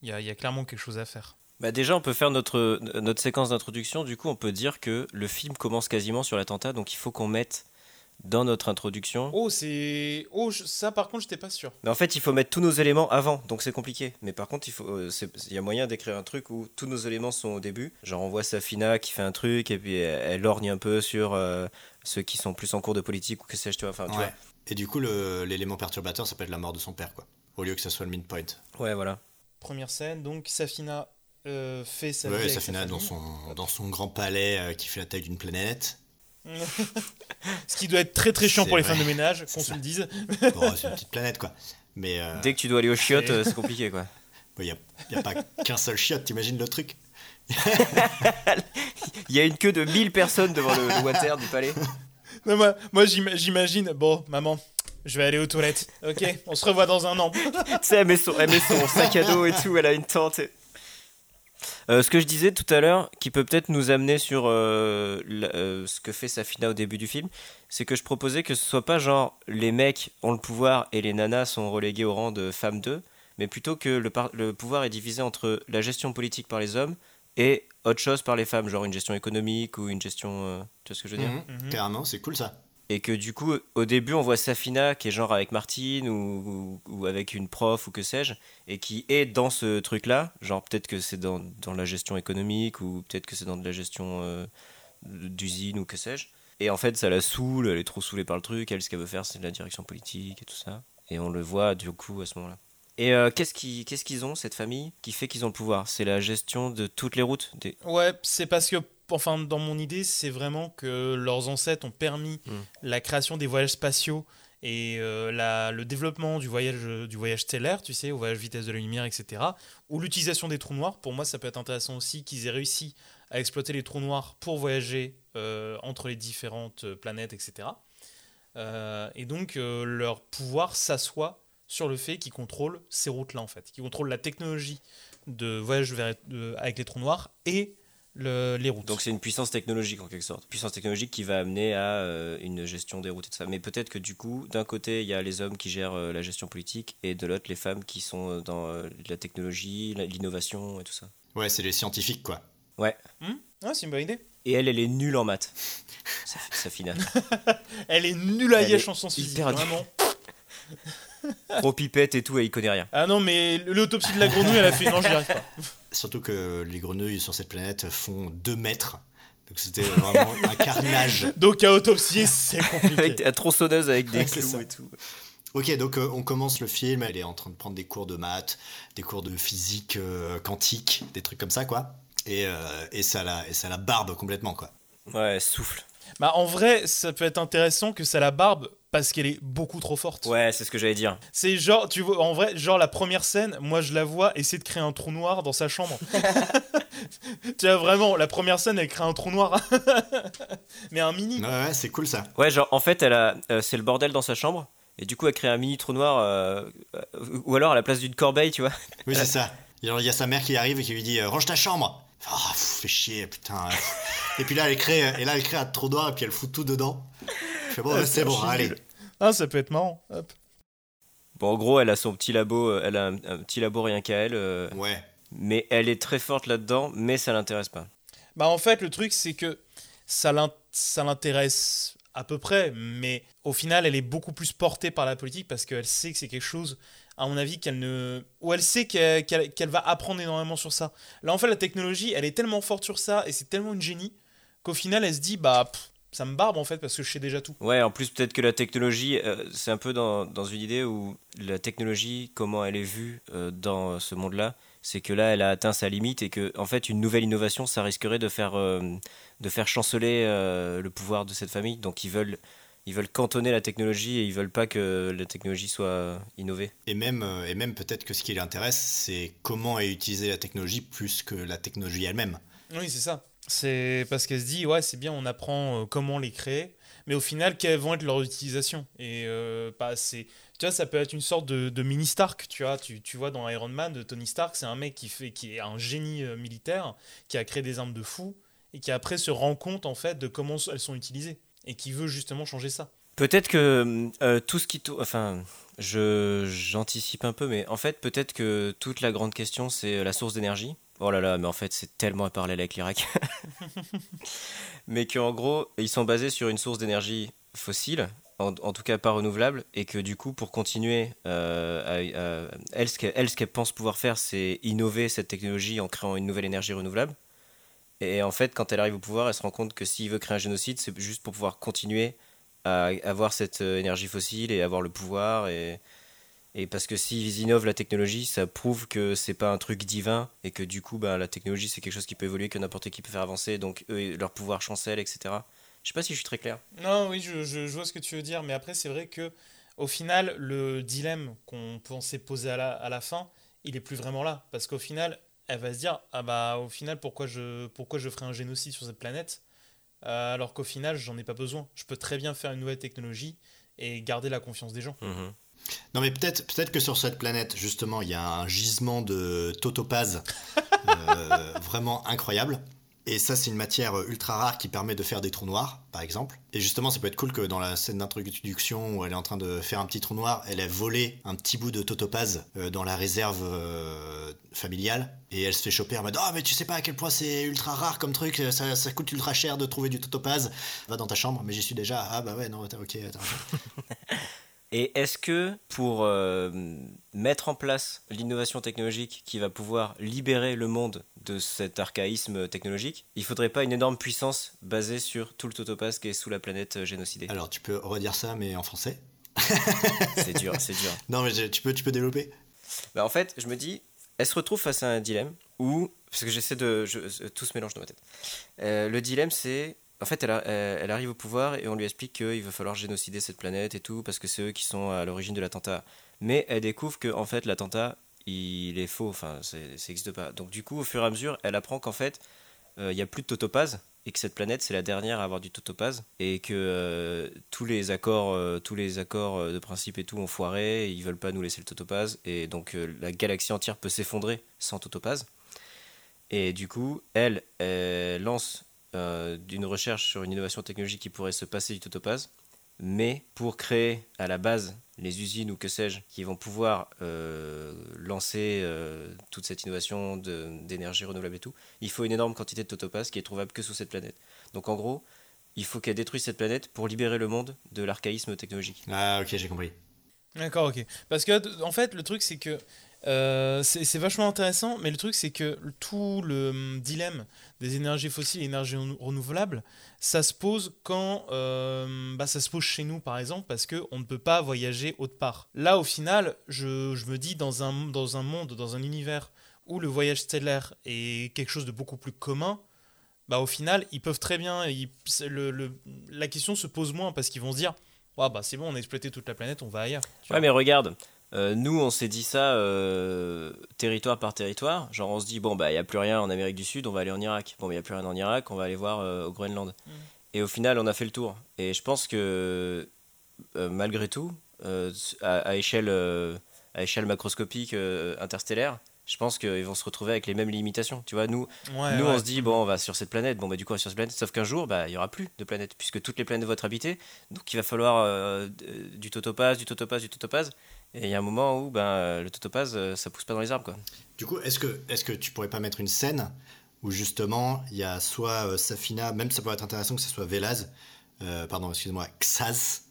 y, a, clairement quelque chose à faire. Bah, déjà, on peut faire notre séquence d'introduction. Du coup, on peut dire que le film commence quasiment sur l'attentat, donc il faut qu'on mette dans notre introduction. Oh, c'est. Oh, je- ça par contre, j'étais pas sûr. Mais en fait, il faut mettre tous nos éléments avant, donc c'est compliqué. Mais par contre, il faut, euh, c'est- il y a moyen d'écrire un truc où tous nos éléments sont au début. Genre, on voit Safina qui fait un truc et puis elle, elle lorgne un peu sur euh, ceux qui sont plus en cours de politique ou que sais-je, tu vois. Enfin, tu Ouais. Et du coup, le- l'élément perturbateur, ça peut être la mort de son père, quoi. Au lieu que ça soit le midpoint. Ouais, voilà. Première scène, donc Safina euh, fait sa vie Ouais, Safina sa dans son, dans son grand palais euh, qui fait la taille d'une planète. Ce qui doit être très très chiant pour les vrai. femmes de ménage, qu'on se le dise. Bon, c'est une petite planète, quoi. Mais euh, Dès que tu dois aller aux chiottes, euh, c'est compliqué, quoi. il n'y a, y a pas qu'un seul chiotte, t'imagines le truc Il y a une queue de 1000 personnes devant le, le water du palais. Non, moi, moi j'ima- j'imagine, bon, maman, Je vais aller aux toilettes. Ok, on se revoit dans un an. tu sais, elle met, son, elle met son sac à dos et tout, elle a une tente. et- Euh, ce que je disais tout à l'heure, qui peut peut-être nous amener sur euh, la- euh, ce que fait Safina au début du film, c'est que je proposais que ce soit pas genre les mecs ont le pouvoir et les nanas sont relégués au rang de femmes d'eux, mais plutôt que le, pouvoir est divisé entre la gestion politique par les hommes et autre chose par les femmes, genre une gestion économique ou une gestion. euh, tu vois ce que je veux dire? Mhm. Mhm. Carrément, c'est cool ça. Et que du coup, au début, on voit Safina qui est genre avec Martine ou, avec une prof ou que sais-je, et qui est dans ce truc-là. Genre, peut-être que c'est dans, dans la gestion économique ou peut-être que c'est dans de la gestion euh, d'usine ou que sais-je. Et en fait, ça la saoule, elle est trop saoulée par le truc. Elle, ce qu'elle veut faire, c'est de la direction politique et tout ça. Et on le voit du coup à ce moment-là. Et euh, qu'est-ce qu'ils ont, cette famille, qui fait qu'ils ont le pouvoir? C'est la gestion de toutes les routes? Des... Ouais, c'est parce que, enfin, dans mon idée, c'est vraiment que leurs ancêtres ont permis Mm. la création des voyages spatiaux et euh, la- le développement du voyage, du voyage stellaire, tu sais, au voyage vitesse de la lumière, etc. Ou l'utilisation des trous noirs. Pour moi, ça peut être intéressant aussi qu'ils aient réussi à exploiter les trous noirs pour voyager euh, entre les différentes euh, planètes, etc. Euh, et donc, leur pouvoir s'assoit sur le fait qu'ils contrôlent ces routes-là, en fait. Qu'ils contrôlent la technologie de voyage vers- avec les trous noirs et le- les routes. Donc c'est une puissance technologique en quelque sorte. Puissance technologique qui va amener à euh, une gestion des routes et tout ça. Mais peut-être que du coup, d'un côté, il y a les hommes qui gèrent euh, la gestion politique et de l'autre, les femmes qui sont euh, dans euh, la technologie, l'innovation et tout ça. Ouais, c'est les scientifiques quoi. Ouais. Hmm Ah, c'est une bonne idée. Et elle, elle est nulle en maths. Ça, ça finale. Elle est nulle à en sens physique, hyper vraiment. Trop pipette et tout, et il connaît rien. Ah non, mais l'autopsie de la grenouille, elle a fait non, j'y arrive pas. Surtout que les grenouilles sur cette planète font 2 mètres. Donc c'était vraiment un carnage. Donc à autopsier, c'est compliqué. Avec la tronçonneuse avec des Ouais, clous et tout. Ok, donc euh, on commence le film, elle est en train de prendre des cours de maths, des cours de physique euh, quantique, des trucs comme ça quoi. Et, euh, et, ça la, et ça la barbe complètement quoi. Ouais, souffle. Bah en vrai, ça peut être intéressant que ça la barbe parce qu'elle est beaucoup trop forte. Ouais, c'est ce que j'allais dire. C'est genre, tu vois, en vrai, genre la première scène, moi je la vois essayer de créer un trou noir dans sa chambre. tu vois, vraiment, la première scène, elle crée un trou noir. Mais un mini. Ouais, ouais, c'est cool ça. Ouais, genre en fait, elle a, euh, c'est le bordel dans sa chambre. Et du coup, elle crée un mini trou noir, euh, euh, ou alors à la place d'une corbeille, tu vois. Oui, c'est ça. Il y a sa mère qui arrive et qui lui dit euh, Range ta chambre Ah, pff, fais chier, putain. et puis là, elle crée, et là, elle crée un trou noir et puis elle fout tout dedans. Je fais bon, Ah, c'est bon, allez. Ah, ça peut être marrant. Hop. Bon, en gros, elle a son petit labo, euh, elle a un, un petit labo rien qu'à elle, euh, Ouais. mais elle est très forte là-dedans, mais ça l'intéresse pas. Bah en fait, le truc, c'est que ça l'in- ça l'intéresse à peu près, mais au final, elle est beaucoup plus portée par la politique parce qu'elle sait que c'est quelque chose, à mon avis, qu'elle ne... Ou elle sait qu'elle va apprendre énormément sur ça. Là, en fait, la technologie, elle est tellement forte sur ça et c'est tellement une génie qu'au final, elle se dit, bah, pff, ça me barbe en fait parce que je sais déjà tout. Ouais, en plus, peut-être que la technologie, euh, c'est un peu dans, dans une idée où la technologie, comment elle est vue euh, dans ce monde-là, c'est que là, elle a atteint sa limite et que, en fait, une nouvelle innovation, ça risquerait de faire, euh, de faire chanceler euh, le pouvoir de cette famille. Donc, ils veulent, ils veulent cantonner la technologie et ils veulent pas que la technologie soit innovée. Et même, et même peut-être que ce qui l'intéresse, c'est comment est utilisée la technologie plus que la technologie elle-même. Oui, c'est ça. C'est parce qu'elle se dit, ouais, c'est bien, on apprend euh, comment les créer, mais au final, quelles vont être leurs utilisations Et euh, bah, c'est, tu vois, ça peut être une sorte de, mini Stark, tu vois. Tu, tu vois, dans Iron Man, Tony Stark, c'est un mec qui, fait, qui est un génie euh, militaire, qui a créé des armes de fou, et qui après se rend compte, en fait, de comment elles sont utilisées, et qui veut justement changer ça. Peut-être que tout ce qui. Enfin, je, j'anticipe un peu, mais en fait, peut-être que toute la grande question, c'est la source d'énergie. Oh là là, mais en fait, c'est tellement un parallèle avec l'Irak. mais qu'en gros, ils sont basés sur une source d'énergie fossile, en, tout cas pas renouvelable, et que du coup, pour continuer, euh, à- à- elle, ce qu'elle, elle, ce qu'elle pense pouvoir faire, c'est innover cette technologie en créant une nouvelle énergie renouvelable. Et en fait, quand elle arrive au pouvoir, elle se rend compte que s'il veut créer un génocide, c'est juste pour pouvoir continuer à avoir cette euh, énergie fossile et avoir le pouvoir et, et parce que s'ils innovent la technologie ça prouve que c'est pas un truc divin et que du coup bah, la technologie c'est quelque chose qui peut évoluer que n'importe qui peut faire avancer donc eux leur pouvoir chancelle etc je sais pas si je suis très clair Non, oui, je, je- je vois ce que tu veux dire, mais après, c'est vrai que au final, le dilemme qu'on pensait poser à la, à la fin, il est plus vraiment là. Parce qu'au final, elle va se dire Ah bah, au final, pourquoi je, pourquoi je ferais un génocide sur cette planète Euh, alors qu'au final, j'en ai pas besoin. Je peux très bien faire une nouvelle technologie et garder la confiance des gens. Mhm. Non mais peut-être peut-être que sur cette planète justement il y a un gisement de totopaz euh, vraiment incroyable. Et ça c'est une matière ultra rare qui permet de faire des trous noirs par exemple. Et justement ça peut être cool que dans la scène d'introduction où elle est en train de faire un petit trou noir, elle a volé un petit bout de totopaz euh, dans la réserve euh, familiale et elle se fait choper en mode oh mais tu sais pas à quel point c'est ultra rare comme truc, ça, ça coûte ultra cher de trouver du totopaz. Va dans ta chambre mais j'y suis déjà. Ah bah ouais non ok attends. Et est-ce que pour euh, mettre en place l'innovation technologique qui va pouvoir libérer le monde de cet archaïsme technologique, il faudrait pas une énorme puissance basée sur tout le totopas qui est sous la planète euh, génocidée? Alors tu peux redire ça mais en français? C'est dur, c'est dur. Non mais je- tu peux, tu peux développer? Bah, en fait, je me dis, elle se retrouve face à un dilemme où, parce que j'essaie de, je- tout se mélange dans ma tête. Euh, le dilemme, c'est, en fait, elle, a- elle- arrive au pouvoir et on lui explique qu'il va falloir génocider cette planète et tout parce que c'est eux qui sont à l'origine de l'attentat. Mais elle découvre que, fait, l'attentat, il est faux. Enfin, ça n'existe pas. Donc, du coup, au fur et à mesure, elle apprend qu'en fait, euh, il y a plus de totopaz et que cette planète c'est la dernière à avoir du totopaz et que euh, tous les accords euh, euh, de principe et tout ont foiré et ils veulent pas nous laisser le totopaz et donc euh, la galaxie entière peut s'effondrer sans totopaz et du coup elle lance euh, d'une recherche sur une innovation technologique qui pourrait se passer du totopaz mais pour créer à la base les usines ou que sais-je qui vont pouvoir euh, lancer euh, toute cette innovation d'énergie renouvelable et tout, il faut une énorme quantité de totopaz qui est trouvable que sur cette planète. Donc en gros, il faut qu'elle détruise cette planète pour libérer le monde de l'archaïsme technologique. Ah ok j'ai compris. D'accord, ok. Parce que, en fait, le truc, c'est que euh, c'est vachement intéressant, mais le truc, c'est que tout le hum, dilemme des énergies fossiles et énergies renou- renouvelables, ça se pose quand euh, bah, ça se pose chez nous, par exemple, parce qu'on ne peut pas voyager autre part. Là, au final, je, me dis, dans un, dans un monde, dans un univers où le voyage stellaire est quelque chose de beaucoup plus commun, bah, au final, ils peuvent très bien. la question se pose moins parce qu'ils vont se dire Ouais, bah, c'est bon, on a exploité toute la planète, on va ailleurs. Ouais, vois. mais regarde, euh, nous on s'est dit ça euh, territoire par territoire. Genre on se dit, bon, bah il n'y a plus rien en Amérique du Sud, on va aller en Irak. Bon, il n'y a plus rien en Irak, on va aller voir euh, au Groenland. Mhm. Et au final, on a fait le tour. Et je pense que malgré tout, à, à échelle, à échelle macroscopique interstellaire, je pense qu'ils vont se retrouver avec les mêmes limitations. Tu vois, nous, Ouais, nous, ouais. on se dit, bon, on va sur cette planète, bon, bah, du coup, on va sur cette planète, sauf qu'un jour, bah, il y aura plus de planète, puisque toutes les planètes vont être habitées, donc il va falloir euh, du totopaz, du totopaz, du totopaz, et il y a un moment où, ben, le totopaz, euh, ça pousse pas dans les arbres, quoi. Du coup est-ce que, est que tu pourrais pas mettre une scène où justement il y a soit euh, Safina, même ça pourrait être intéressant que ce soit Velaz, euh, pardon excuse-moi, Xaz,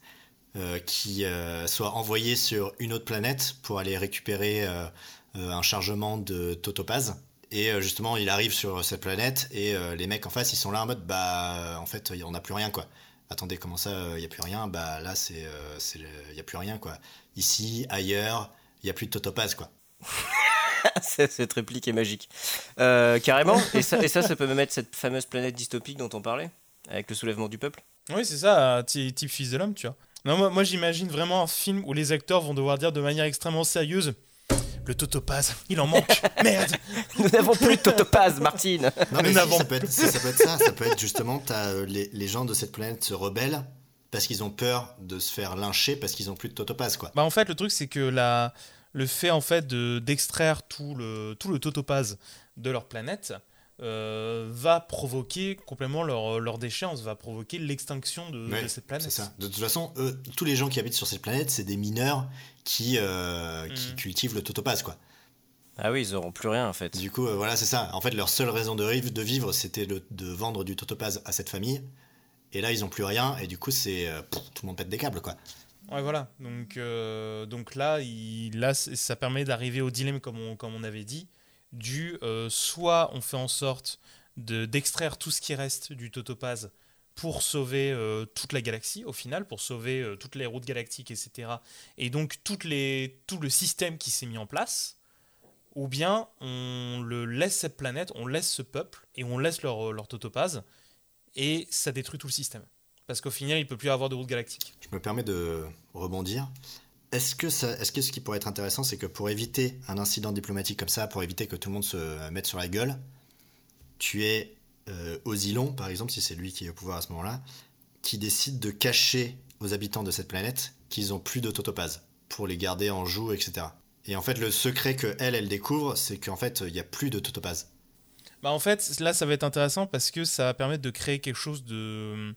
euh, qui euh, soit envoyé sur une autre planète pour aller récupérer euh, euh, un chargement de totopaz. Et euh, justement, il arrive sur cette planète et euh, les mecs en face, ils sont là en mode bah euh, en fait, on n'a plus rien quoi. Attendez, comment ça, il n'y a plus rien? Bah là, c'est euh, c'est le- il n'y a plus rien quoi. Ici, ailleurs, il n'y a plus de totopaz quoi. Cette réplique est magique. Euh, carrément, et ça, et ça, ça peut me mettre cette fameuse planète dystopique dont on parlait, avec le soulèvement du peuple. Oui, c'est ça, ty- type fils de l'homme, tu vois. Non, moi, moi j'imagine vraiment un film où les acteurs vont devoir dire de manière extrêmement sérieuse Le totopaz, il en manque Merde Nous n'avons plus de totopaz, Martine Non, mais Nous si, n'avons- ça, peut être, ça peut être ça. Ça peut être justement, euh, les, les gens de cette planète se rebellent parce qu'ils ont peur de se faire lyncher parce qu'ils ont plus de totopaz, quoi. Bah, en fait, le truc, c'est que la, le fait en fait de- d'extraire tout le, tout le totopaz de leur planète euh, va provoquer complètement leur, leur déchéance, va provoquer l'extinction de, cette planète. C'est ça. De toute façon, eux, tous les gens qui habitent sur cette planète, c'est des mineurs qui, euh, qui Mhm. cultivent le totopaz, quoi. Ah oui, ils auront plus rien, en fait. Du coup, euh, voilà, c'est ça. En fait, leur seule raison de, de vivre, c'était de, de vendre du totopaz à cette famille. Et là, ils ont plus rien. Et du coup, c'est euh, pff, tout le monde pète des câbles, quoi. Ouais, voilà. Donc, euh, donc là, il, là, ça permet d'arriver au dilemme, comme on, comme on avait dit, du euh, soit on fait en sorte de- d'extraire tout ce qui reste du totopaz pour sauver euh, toute la galaxie, au final, pour sauver euh, toutes les routes galactiques, etc. Et donc tout le système qui s'est mis en place, ou bien on le laisse cette planète, on laisse ce peuple, et on laisse leur, leur totopaz, et ça détruit tout le système. Parce qu'au final, il ne peut plus avoir de route galactique. Je me permets de rebondir. Est-ce que ce qui pourrait être intéressant, c'est que pour éviter un incident diplomatique comme ça, pour éviter que tout le monde se mette sur la gueule, tu es euh, Osilon, par exemple, si c'est lui qui est au pouvoir à ce moment-là, qui décide de cacher aux habitants de cette planète qu'ils ont plus de totopaz pour les garder en joue, etc. Et en fait, le secret que elle, elle découvre, c'est qu'en fait, il n'y a plus de totopaz. Bah en fait, là, ça va être intéressant parce que ça va permettre de créer quelque chose de,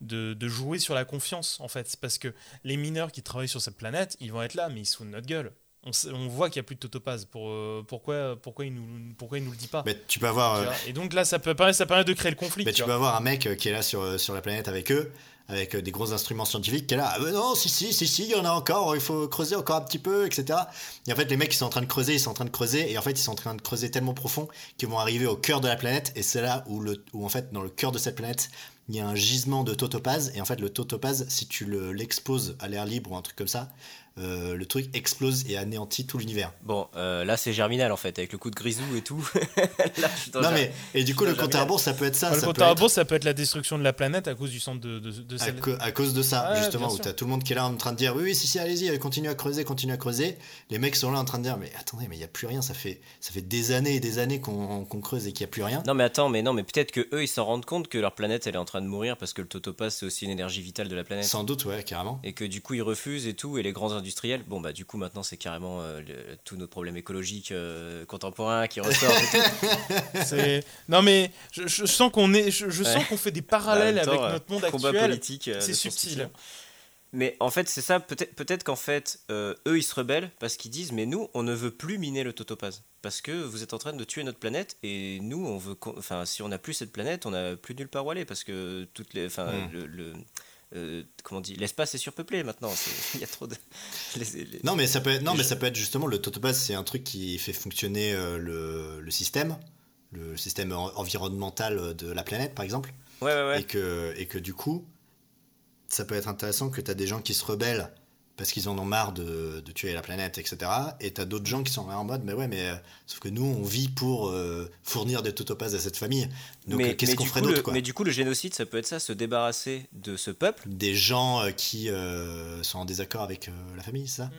de, jouer sur la confiance, en fait. Parce que les mineurs qui travaillent sur cette planète, ils vont être là, mais ils sont de notre gueule. On, voit qu'il n'y a plus de totopaz. Pour, euh, pourquoi, pourquoi, il nous, pourquoi il nous le dit pas Mais tu peux avoir, euh, Et donc là, ça, peut, ça permet de créer le conflit. mais tu tu peux avoir un mec euh, qui est là sur, sur la planète avec eux, avec des gros instruments scientifiques, qui est là, ah non, si, si, si, si, il y en a encore, il faut creuser encore un petit peu, etc. Et en fait, les mecs, ils sont en train de creuser, ils sont en train de creuser, et en fait, ils sont en train de creuser tellement profond qu'ils vont arriver au cœur de la planète, et c'est là où, le, où, en fait, dans le cœur de cette planète, il y a un gisement de totopaz, et en fait, le totopaz, si tu le- l'exposes à l'air libre ou un truc comme ça, euh, le truc explose et anéantit tout l'univers. Bon, euh, là c'est Germinal en fait, avec le coup de grisou et tout. Là, je suis dans Non la- mais et du coup le compte à rebours ça peut être ça, Enfin, le ça compte peut à être- rebours, ça peut être la destruction de la planète à cause du centre de, de, de à, cette- co- à cause de ça, justement, où t'as tout le monde qui est là en train de dire oui, oui, si, si, allez-y, continue à creuser, continue à creuser. Les mecs sont là en train de dire mais attendez, mais il n'y a plus rien, ça fait, ça fait des années et des années qu'on qu'on creuse et qu'il n'y a plus rien. Non mais attends, mais non, mais peut-être que eux ils s'en rendent compte que leur planète elle est en train de mourir parce que le totopaz c'est aussi une énergie vitale de la planète. Sans doute, ouais, carrément. Et que du coup ils refusent et tout, et les grands industriels, bon bah du coup maintenant c'est carrément euh, le- tous nos problèmes écologiques euh, contemporains qui ressortent. C'est- Non mais je, je sens qu'on est, je, je Ouais. sens qu'on fait des Bah, parallèles temps, avec euh, notre monde combat actuel. politique. euh, c'est subtil. Mais en fait, c'est ça, peut-être peut qu'en fait, euh, eux, ils se rebellent parce qu'ils disent, mais nous, on ne veut plus miner le totopaz. Parce que vous êtes en train de tuer notre planète, et nous, on veut... Enfin, si on n'a plus cette planète, on n'a plus nulle part où aller, parce que toutes les... Enfin, Hmm. le... le- euh, comment on dit L'espace est surpeuplé maintenant. Il y a trop de... les- les- Non mais ça peut être, non mais ça peut être justement le totopaz, c'est un truc qui fait fonctionner euh, le, le système, le système en- environnemental de la planète par exemple. Ouais, ouais, ouais. et que, et que du coup, ça peut être intéressant que tu as des gens qui se rebellent parce qu'ils en ont marre de, de tuer la planète, etc. Et tu as d'autres gens qui sont là en mode, mais ouais, mais euh, sauf que nous, on vit pour euh, fournir des totopazes à cette famille. Donc euh, mais, qu'est-ce qu'on ferait d'autre mais du coup, le génocide, ça peut être ça, se débarrasser de ce peuple. Des gens euh, qui euh, sont en désaccord avec euh, la famille, c'est ça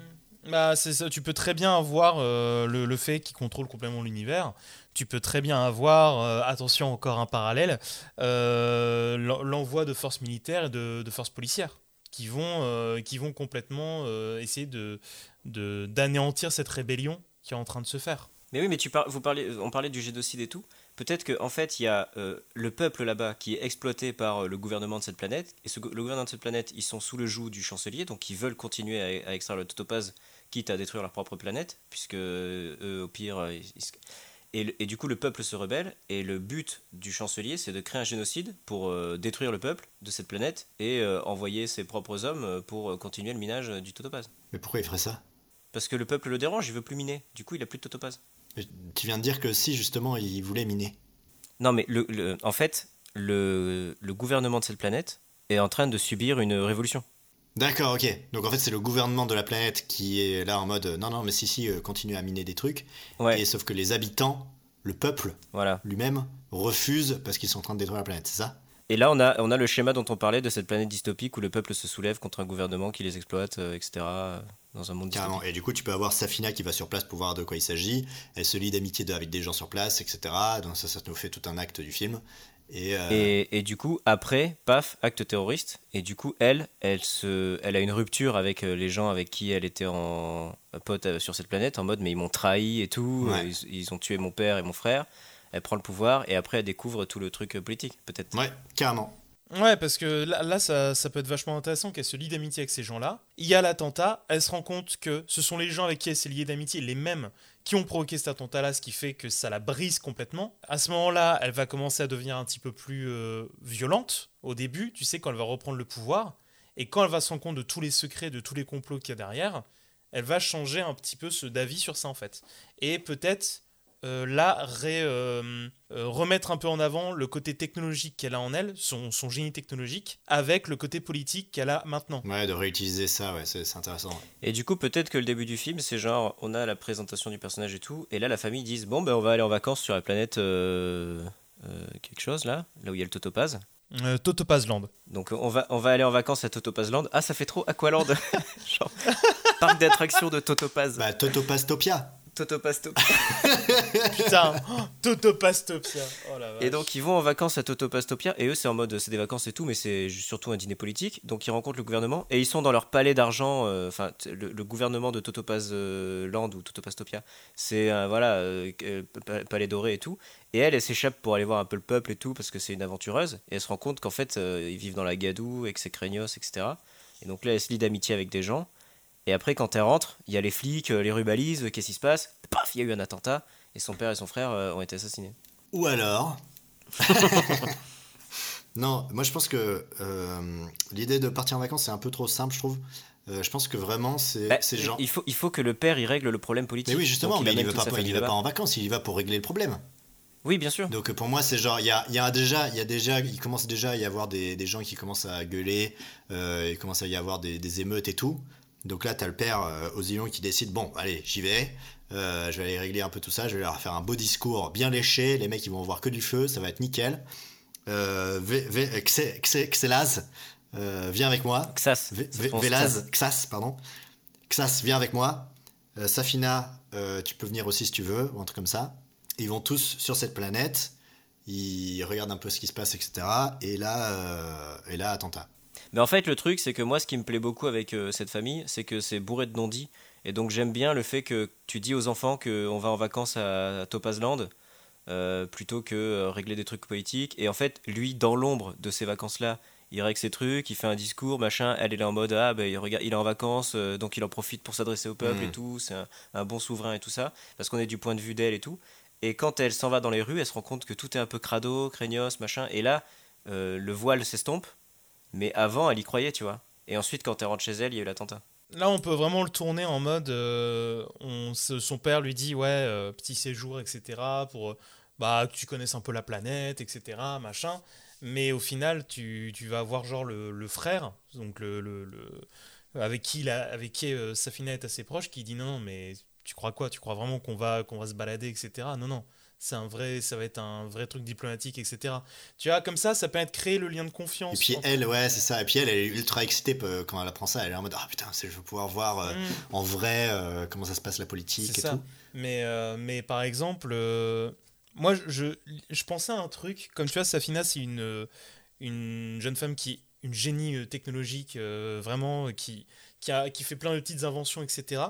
Bah, c'est ça, tu peux très bien avoir euh, le, le fait qu'il contrôle complètement l'univers. Tu peux très bien avoir, euh, attention encore un parallèle, euh, l'en- l'envoi de forces militaires et de, de forces policières qui vont, euh, qui vont complètement euh, essayer de d'anéantir cette rébellion qui est en train de se faire. Mais oui, mais tu par- vous parlez, on parlait du génocide et tout. Peut-être qu'en en fait, il y a euh, le peuple là-bas qui est exploité par le gouvernement de cette planète. Et le gouvernement de cette planète, ils sont sous le joug du chancelier, donc ils veulent continuer à, extraire le totopaz, quitte à détruire leur propre planète, puisque eux, au pire. ils- et, le- et du coup, le peuple se rebelle. Et le but du chancelier, c'est de créer un génocide pour euh, détruire le peuple de cette planète et euh, envoyer ses propres hommes euh, pour continuer le minage du totopaz. Mais pourquoi il ferait ça? Parce que le peuple le dérange, il veut plus miner. Du coup, il a plus de totopaz. Mais Tu viens de dire que si, justement, il voulait miner. Non, mais le, le- en fait, le, le gouvernement de cette planète est en train de subir une révolution. D'accord, ok. Donc en fait, c'est le gouvernement de la planète qui est là en mode euh, non, non, mais si, si, euh, continue à miner des trucs. Ouais, Et sauf que les habitants, le peuple voilà. lui-même, refusent parce qu'ils sont en train de détruire la planète, c'est ça? Et là, on a, on a le schéma dont on parlait de cette planète dystopique où le peuple se soulève contre un gouvernement qui les exploite, euh, etc. Dans un monde Carrément. dystopique. Et du coup, tu peux avoir Safina qui va sur place pour voir de quoi il s'agit. Elle se lie d'amitié avec des gens sur place, etc. Donc ça, ça nous fait tout un acte du film. Et, euh, Et, et du coup, après, paf, acte terroriste. Et du coup, elle, elle, se, elle a une rupture avec euh, les gens avec qui elle était en pote euh, sur cette planète, en mode mais ils m'ont trahi et tout, Ouais. ils, ils ont tué mon père et mon frère. Elle prend le pouvoir et après elle découvre tout le truc politique, peut-être. ouais, carrément. Ouais, parce que là, là, ça, ça peut être vachement intéressant qu'elle se lie d'amitié avec ces gens-là. Il y a l'attentat, elle se rend compte que ce sont les gens avec qui elle s'est liée d'amitié, les mêmes qui ont provoqué cet attentat-là, ce qui fait que ça la brise complètement. À ce moment-là, elle va commencer à devenir un petit peu plus euh, violente au début, tu sais, quand elle va reprendre le pouvoir. Et quand elle va se rendre compte de tous les secrets, de tous les complots qu'il y a derrière, elle va changer un petit peu d'avis sur ça en fait. Et peut-être euh, là ré- euh, euh, remettre un peu en avant le côté technologique qu'elle a en elle, son, son génie technologique, avec le côté politique qu'elle a maintenant. Ouais, de réutiliser ça, ouais, c'est c'est intéressant. Et du coup, peut-être que le début du film, c'est genre, on a la présentation du personnage et tout, et là, la famille disent, bon, ben, on va aller en vacances sur la planète euh, euh, quelque chose, là, là où il y a le Totopaz. Euh, Totopazland. Donc, on va, on va aller en vacances à Totopazland. Ah, ça fait trop Aqualand Genre, parc d'attractions de Totopaz. Bah, Totopastopia. Totopastopia. Putain, Totopastopia. Oh la vache. Et donc ils vont en vacances à Totopastopia et eux c'est en mode c'est des vacances et tout mais c'est surtout un dîner politique. Donc ils rencontrent le gouvernement et ils sont dans leur palais d'argent euh, enfin le, le gouvernement de Totopaz euh, Land ou Totopastopia c'est euh, voilà euh, euh, pa- palais doré et tout. Et elle elle s'échappe pour aller voir un peu le peuple et tout parce que c'est une aventureuse. Et elle se rend compte qu'en fait ils vivent dans la gadoue et que c'est craignos etc et donc là elle se lie d'amitié avec des gens et après quand elle rentre il y a les flics euh, les rubalises euh, qu'est-ce qui se passe? Paf il y a eu un attentat et son père et son frère euh, ont été assassinés Ou alors. non, moi je pense que euh, l'idée de partir en vacances c'est un peu trop simple, je trouve. Euh, je pense que vraiment c'est Bah, genre. il, faut, il faut que le père y règle le problème politique. Mais oui, justement, Donc, mais il ne va, pas, il va en vacances, il y va pour régler le problème. Oui, bien sûr. Donc pour moi, c'est genre, il y a, y a déjà, il y a déjà, il commence déjà à y avoir des, des gens qui commencent à gueuler, euh, il commence à y avoir des, des émeutes et tout. Donc là, t'as le père euh, Osillon qui décide, bon, allez, j'y vais, euh, je vais aller régler un peu tout ça, je vais leur faire un beau discours bien léché, les mecs ils vont voir que du feu, ça va être nickel. Euh, Xélaz, euh, viens avec moi. Xas. Xas, pardon. Xas, viens avec moi. Euh, Safina, tu peux venir aussi si tu veux, ou un truc comme ça. Ils vont tous sur cette planète, ils regardent un peu ce qui se passe, etc. Et là, et là attentat. Mais en fait, le truc, c'est que moi, ce qui me plaît beaucoup avec euh, cette famille, c'est que c'est bourré de non-dits. Et donc, j'aime bien le fait que tu dis aux enfants qu'on va en vacances à, Topazland euh, plutôt que euh, régler des trucs politiques. Et en fait, lui, dans l'ombre de ces vacances-là, il règle ses trucs, il fait un discours, machin. Elle est là en mode Ah, ben, il, regarde, il est en vacances, euh, donc il en profite pour s'adresser au peuple et tout. C'est un, un bon souverain et tout ça. Parce qu'on est du point de vue d'elle et tout. Et quand elle s'en va dans les rues, elle se rend compte que tout est un peu crado, craignos, machin. Et là, euh, le voile s'estompe. Mais avant, elle y croyait, tu vois. Et ensuite, quand elle rentre chez elle, il y a eu l'attentat. Là, on peut vraiment le tourner en mode. euh, son père lui dit Ouais, euh, petit séjour, etc. Pour euh, bah, que tu connaisses un peu la planète, etc. Machin. Mais au final, tu, tu vas avoir genre le, frère, donc le, avec qui, la, avec qui Safina est assez proche, qui dit Non, non, mais tu crois quoi? Tu crois vraiment qu'on va, qu'on va se balader, etc. Non, non. C'est un vrai, ça va être un vrai truc diplomatique, etc. Tu vois, comme ça, ça peut être créer le lien de confiance. Et puis entre- elle, ouais, c'est ça. Et puis elle, elle est ultra excitée euh, quand elle apprend ça. Elle est en mode, ah putain, je vais pouvoir voir euh, Mm. en vrai euh, comment ça se passe la politique et ça. tout. Mais, euh, mais par exemple, moi, je, je pensais à un truc. Comme tu vois, Safina, c'est une, une jeune femme qui est une génie technologique, vraiment, qui, qui, a, qui fait plein de petites inventions, etc.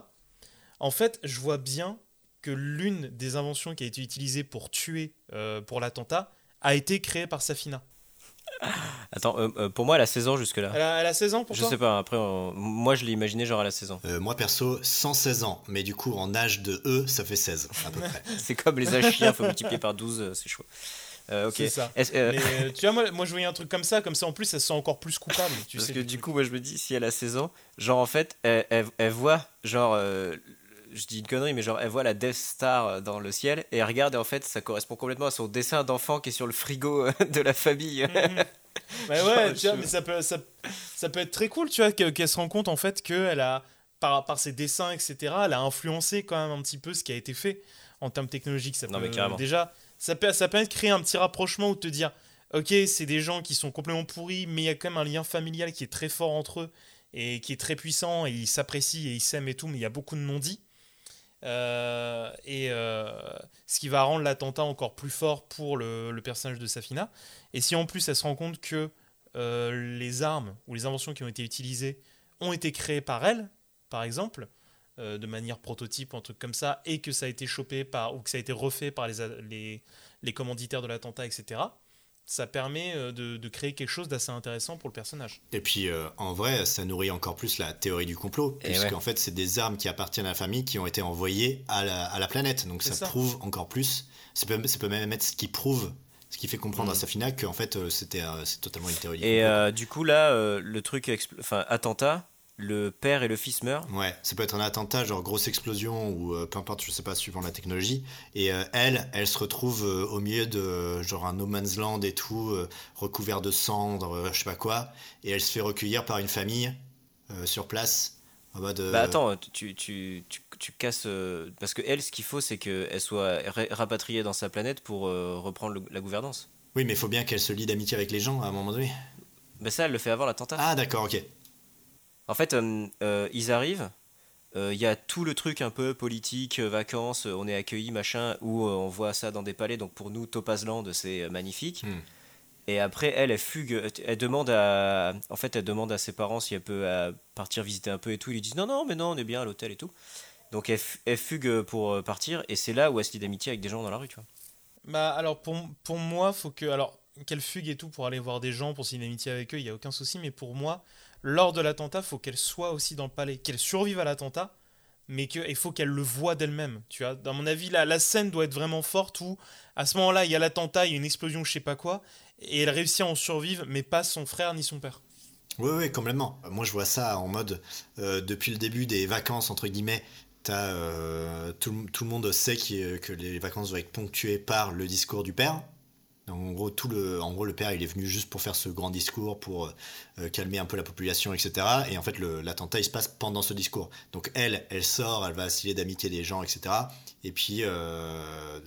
En fait, je vois bien que l'une des inventions qui a été utilisée pour tuer, euh, pour l'attentat, a été créée par Safina. Attends, euh, euh, pour moi, elle a 16 ans jusque-là. Elle a, elle a 16 ans pour Je toi sais pas, après, on- moi, je l'ai imaginé genre à la 16 ans. Euh, moi perso, 116 ans, mais du coup en âge de E, ça fait 16 à peu près. C'est comme les âges chiens, faut multiplier par 12, euh, c'est chaud. Euh, ok. C'est ça. Est-ce- euh, Mais tu vois, moi, moi, je voyais un truc comme ça, comme ça, en plus, elle se sent encore plus coupable. Tu parce sais, que du coup, moi, je me dis, si elle a 16 ans, genre, en fait, elle, elle- elle voit, genre, euh, je dis une connerie, mais genre, elle voit la Death Star euh, dans le ciel, et elle regarde, et en fait, ça correspond complètement à son dessin d'enfant qui est sur le frigo euh, de la famille. Bah Genre, ouais, tu vois, je- mais ça peut, ça, ça peut être très cool, tu vois, que- qu'elle se rend compte en fait qu'elle a, par, par ses dessins, etc., elle a influencé quand même un petit peu ce qui a été fait en termes technologiques. Ça Non, mais carrément. Déjà, ça, peut, ça permet de créer un petit rapprochement ou de te dire, ok, c'est des gens qui sont complètement pourris, mais il y a quand même un lien familial qui est très fort entre eux et qui est très puissant et ils s'apprécient et ils s'aiment et tout, mais il y a beaucoup de non-dits. Euh, et euh, ce qui va rendre l'attentat encore plus fort pour le, personnage de Safina. Et si en plus elle se rend compte que euh, les armes ou les inventions qui ont été utilisées ont été créées par elle, par exemple, de manière prototype un truc comme ça, et que ça a été chopé par, ou que ça a été refait par les, les commanditaires de l'attentat, etc., ça permet euh, de, de créer quelque chose d'assez intéressant pour le personnage. Et puis euh, en vrai, ça nourrit encore plus la théorie du complot, Et puisque ouais. en fait, c'est des armes qui appartiennent à la famille qui ont été envoyées à la, à la planète. Donc ça, ça. prouve encore plus. Ça peut, ça peut même être ce qui prouve, ce qui fait comprendre Mhm. à Safina qu'en fait, euh, c'était euh, c'est totalement une théorie du Et complot. euh, du coup, là, euh, le truc, enfin, attentat, le père et le fils meurent. Ouais, ça peut être un attentat, genre grosse explosion ou euh, peu importe, je sais pas, suivant la technologie. Et euh, elle, elle se retrouve euh, au milieu de genre un no man's land et tout, recouvert de cendres, je sais pas quoi. Et elle se fait recueillir par une famille sur place. En mode. Bah attends, tu, tu, tu, tu casses. parce que elle, ce qu'il faut, c'est qu'elle soit ra- rapatriée dans sa planète pour reprendre le- la gouvernance. Oui, mais il faut bien qu'elle se lie d'amitié avec les gens à un moment donné. Bah ça, elle le fait avant l'attentat. Ah, d'accord, ok. En fait, euh, euh, ils arrivent, il y a tout le truc un peu politique, vacances, on est accueilli, machin, où on voit ça dans des palais. Donc pour nous, Topazland, c'est magnifique. Hmm. Et après, elle, elle fugue. Elle demande à, en fait, elle demande à ses parents si elle peut partir visiter un peu et tout. Ils lui disent non, non, mais non, on est bien à l'hôtel et tout. Donc elle, fugue pour partir. Et c'est là où elle se lie d'amitié avec des gens dans la rue, tu vois. Bah alors pour, pour moi, faut que alors qu'elle fugue et tout pour aller voir des gens pour signer une amitié avec eux, il y a aucun souci. Mais pour moi, lors de l'attentat, faut qu'elle soit aussi dans le palais, qu'elle survive à l'attentat, mais qu'il faut qu'elle le voit d'elle-même. Tu vois, dans mon avis, la, la scène doit être vraiment forte où à ce moment-là, il y a l'attentat, il y a une explosion, je sais pas quoi, et elle réussit à en survivre, mais pas son frère ni son père. Oui, oui, complètement. Moi, je vois ça en mode, euh, depuis le début des vacances, entre guillemets, euh, tout, tout, le monde sait que les vacances doivent être ponctuées par le discours du père. En gros, tout le, en gros, le père, il est venu juste pour faire ce grand discours, pour euh, calmer un peu la population, etc. Et en fait, l'attentat, il se passe pendant ce discours. Donc elle, elle sort, elle va assigner d'amitié des gens, etc. Et puis,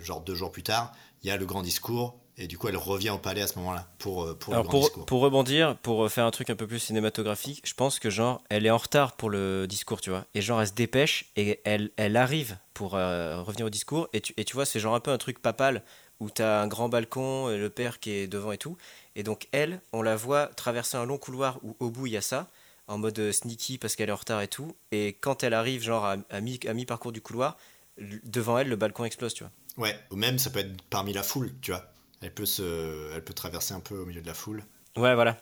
genre deux jours plus tard, il y a le grand discours, et du coup, elle revient au palais à ce moment-là pour, euh, pour le pour, discours. Pour rebondir, pour faire un truc un peu plus cinématographique, je pense que genre, elle est en retard pour le discours, tu vois. Et genre, elle se dépêche et elle, elle arrive pour euh, revenir au discours. Et tu, et tu vois, c'est genre un peu un truc papal où tu as un grand balcon, et le père qui est devant et tout. Et donc, elle, on la voit traverser un long couloir où au bout il y a ça, en mode euh, sneaky parce qu'elle est en retard et tout. Et quand elle arrive, genre, à, à mi-parcours du couloir, devant elle, le balcon explose, tu vois. Ouais, ou même ça peut être parmi la foule, tu vois elle peut, se, elle peut traverser un peu au milieu de la foule. Ouais, voilà.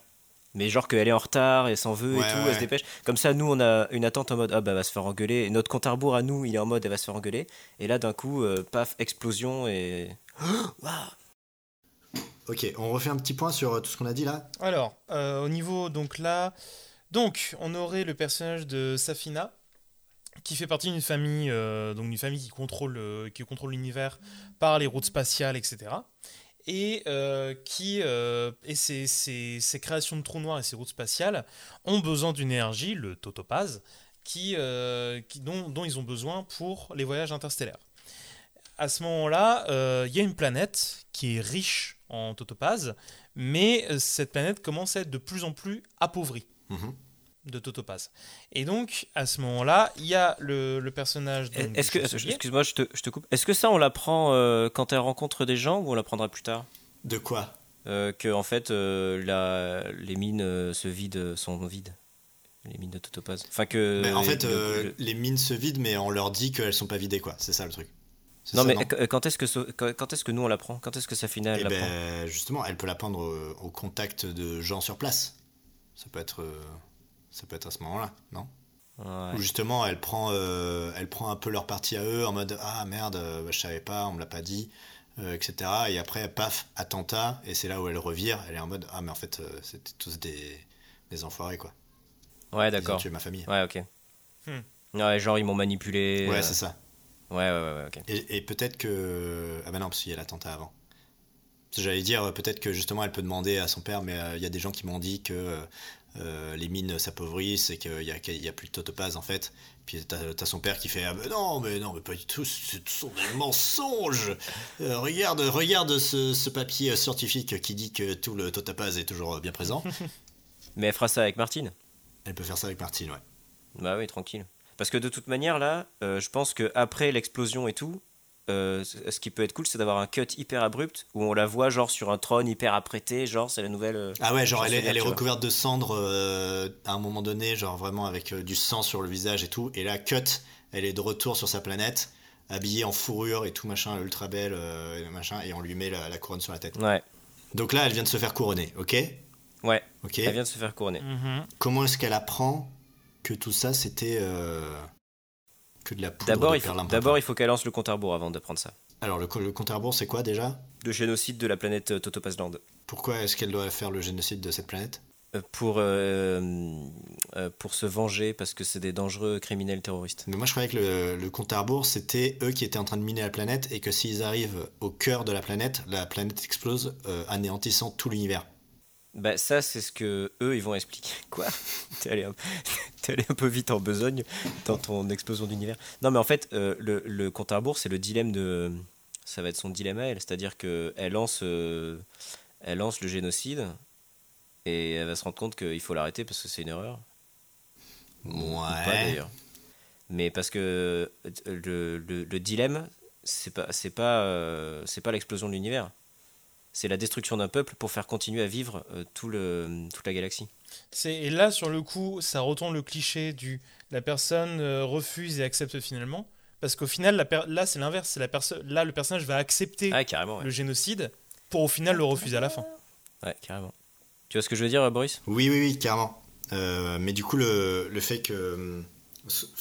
Mais genre qu'elle est en retard et s'en veut et tout, elle se dépêche. Comme ça, nous, on a une attente en mode ah bah elle va se faire engueuler. Et notre compte à rebours à nous, il est en mode elle va se faire engueuler. Et là, d'un coup, euh, paf, explosion et. ok, on refait un petit point sur euh, tout ce qu'on a dit là. Alors, euh, au niveau donc là, donc on aurait le personnage de Safina qui fait partie d'une famille, donc une famille qui contrôle, qui contrôle l'univers par les routes spatiales, etc et euh, qui euh, et ces, créations de trous noirs et ces routes spatiales ont besoin d'une énergie, le totopase, qui, euh, qui dont, dont, ils ont besoin pour les voyages interstellaires. À ce moment-là, il y a une planète qui est riche en totopase, mais cette planète commence à être de plus en plus appauvrie. Mm-hmm de Totopaz. Et donc, à ce moment-là, il y a le, personnage. Est-ce que, excuse-moi, je te, je te, coupe. Est-ce que ça, on l'apprend euh, quand elle rencontre des gens ou on l'apprendra plus tard? De quoi? Euh, Que en fait, euh, la, les mines se vident, sont vides. Les mines de Totopaz. Enfin que. Mais en fait, les mines se vident, mais on leur dit qu'elles sont pas vidées, quoi. C'est ça le truc. Non, mais quand est-ce que quand est-ce que nous on l'apprend Quand est-ce que ça finit eh ben, justement, elle peut l'apprendre au, au contact de gens sur place. Ça peut être. Ça peut être à ce moment-là, non? Ou justement, elle prend, euh, elle prend un peu leur partie à eux en mode Ah merde, euh, je savais pas, on me l'a pas dit, euh, etc. Et après, paf, attentat, et c'est là où elle revire. Elle est en mode Ah, mais en fait, c'était tous des, des enfoirés, quoi. Ouais, d'accord. Ils ont tué ma famille. Ouais, ok. Hmm. Ouais, genre, ils m'ont manipulé. Ouais, c'est ça. Ouais, ouais, ouais, ok. Et, et peut-être que. Ah, bah non, parce qu'il y a l'attentat avant. J'allais dire, peut-être que justement, elle peut demander à son père, mais il y a des gens qui m'ont dit que euh, les mines s'appauvrissent et qu'il n'y a, y a plus de totopase en fait. Puis t'as as son père qui fait ah, non mais non mais pas du tout, ce sont des mensonges. Euh, regarde regarde ce, papier scientifique qui dit que tout le totopase est toujours bien présent. mais elle fera ça avec Martine? Elle peut faire ça avec Martine ouais. Bah oui tranquille. Parce que de toute manière là, euh, je pense que après l'explosion et tout, euh, ce qui peut être cool, c'est d'avoir un cut hyper abrupt où on la voit genre sur un trône hyper apprêté, genre c'est la nouvelle. Euh, ah ouais, genre elle est, elle est recouverte de cendres euh, à un moment donné, genre vraiment avec du sang sur le visage et tout. Et là, cut, elle est de retour sur sa planète, habillée en fourrure et tout machin, ultra belle, machin, et on lui met la, couronne sur la tête. Ouais. Donc là, elle vient de se faire couronner, ok? Ouais. Ok. Elle vient de se faire couronner. Mhm. Comment est-ce qu'elle apprend que tout ça c'était que de la poudre D'abord, il faut, d'abord, il faut qu'elle lance le compte à rebours avant de prendre ça. Alors, le, le compte à rebours, c'est quoi déjà? Le génocide de la planète euh, Totopazland. Pourquoi est-ce qu'elle doit faire le génocide de cette planète? Euh, pour, euh, pour se venger parce que c'est des dangereux criminels terroristes. Mais moi je croyais que le, le compte à rebours c'était eux qui étaient en train de miner la planète et que s'ils arrivent au cœur de la planète, la planète explose anéantissant tout l'univers. Bah ça c'est ce que eux ils vont expliquer. Quoi? T'es allé, un... allé, un peu vite en besogne dans ton explosion d'univers. Non mais en fait euh, le, le compte à rebours c'est le dilemme de... Ça va être son dilemme à elle. C'est-à-dire qu'elle lance, euh, elle lance le génocide et elle va se rendre compte qu'il faut l'arrêter parce que c'est une erreur. Ouais. Mais parce que euh, le, le- le dilemme, c'est pas, c'est pas, euh, c'est pas l'explosion de l'univers. C'est la destruction d'un peuple pour faire continuer à vivre euh, tout le, toute la galaxie. C'est- Et là, sur le coup, ça retourne le cliché du la personne euh, refuse et accepte finalement. Parce qu'au final, la per- là, c'est l'inverse. C'est la personne. Là, le personnage va accepter Ah, carrément. Ouais, le génocide pour au final le refuser à la fin. Ouais, carrément. Tu vois ce que je veux dire, Boris? Oui, oui, oui, carrément. Euh, mais du coup, le, le fait que.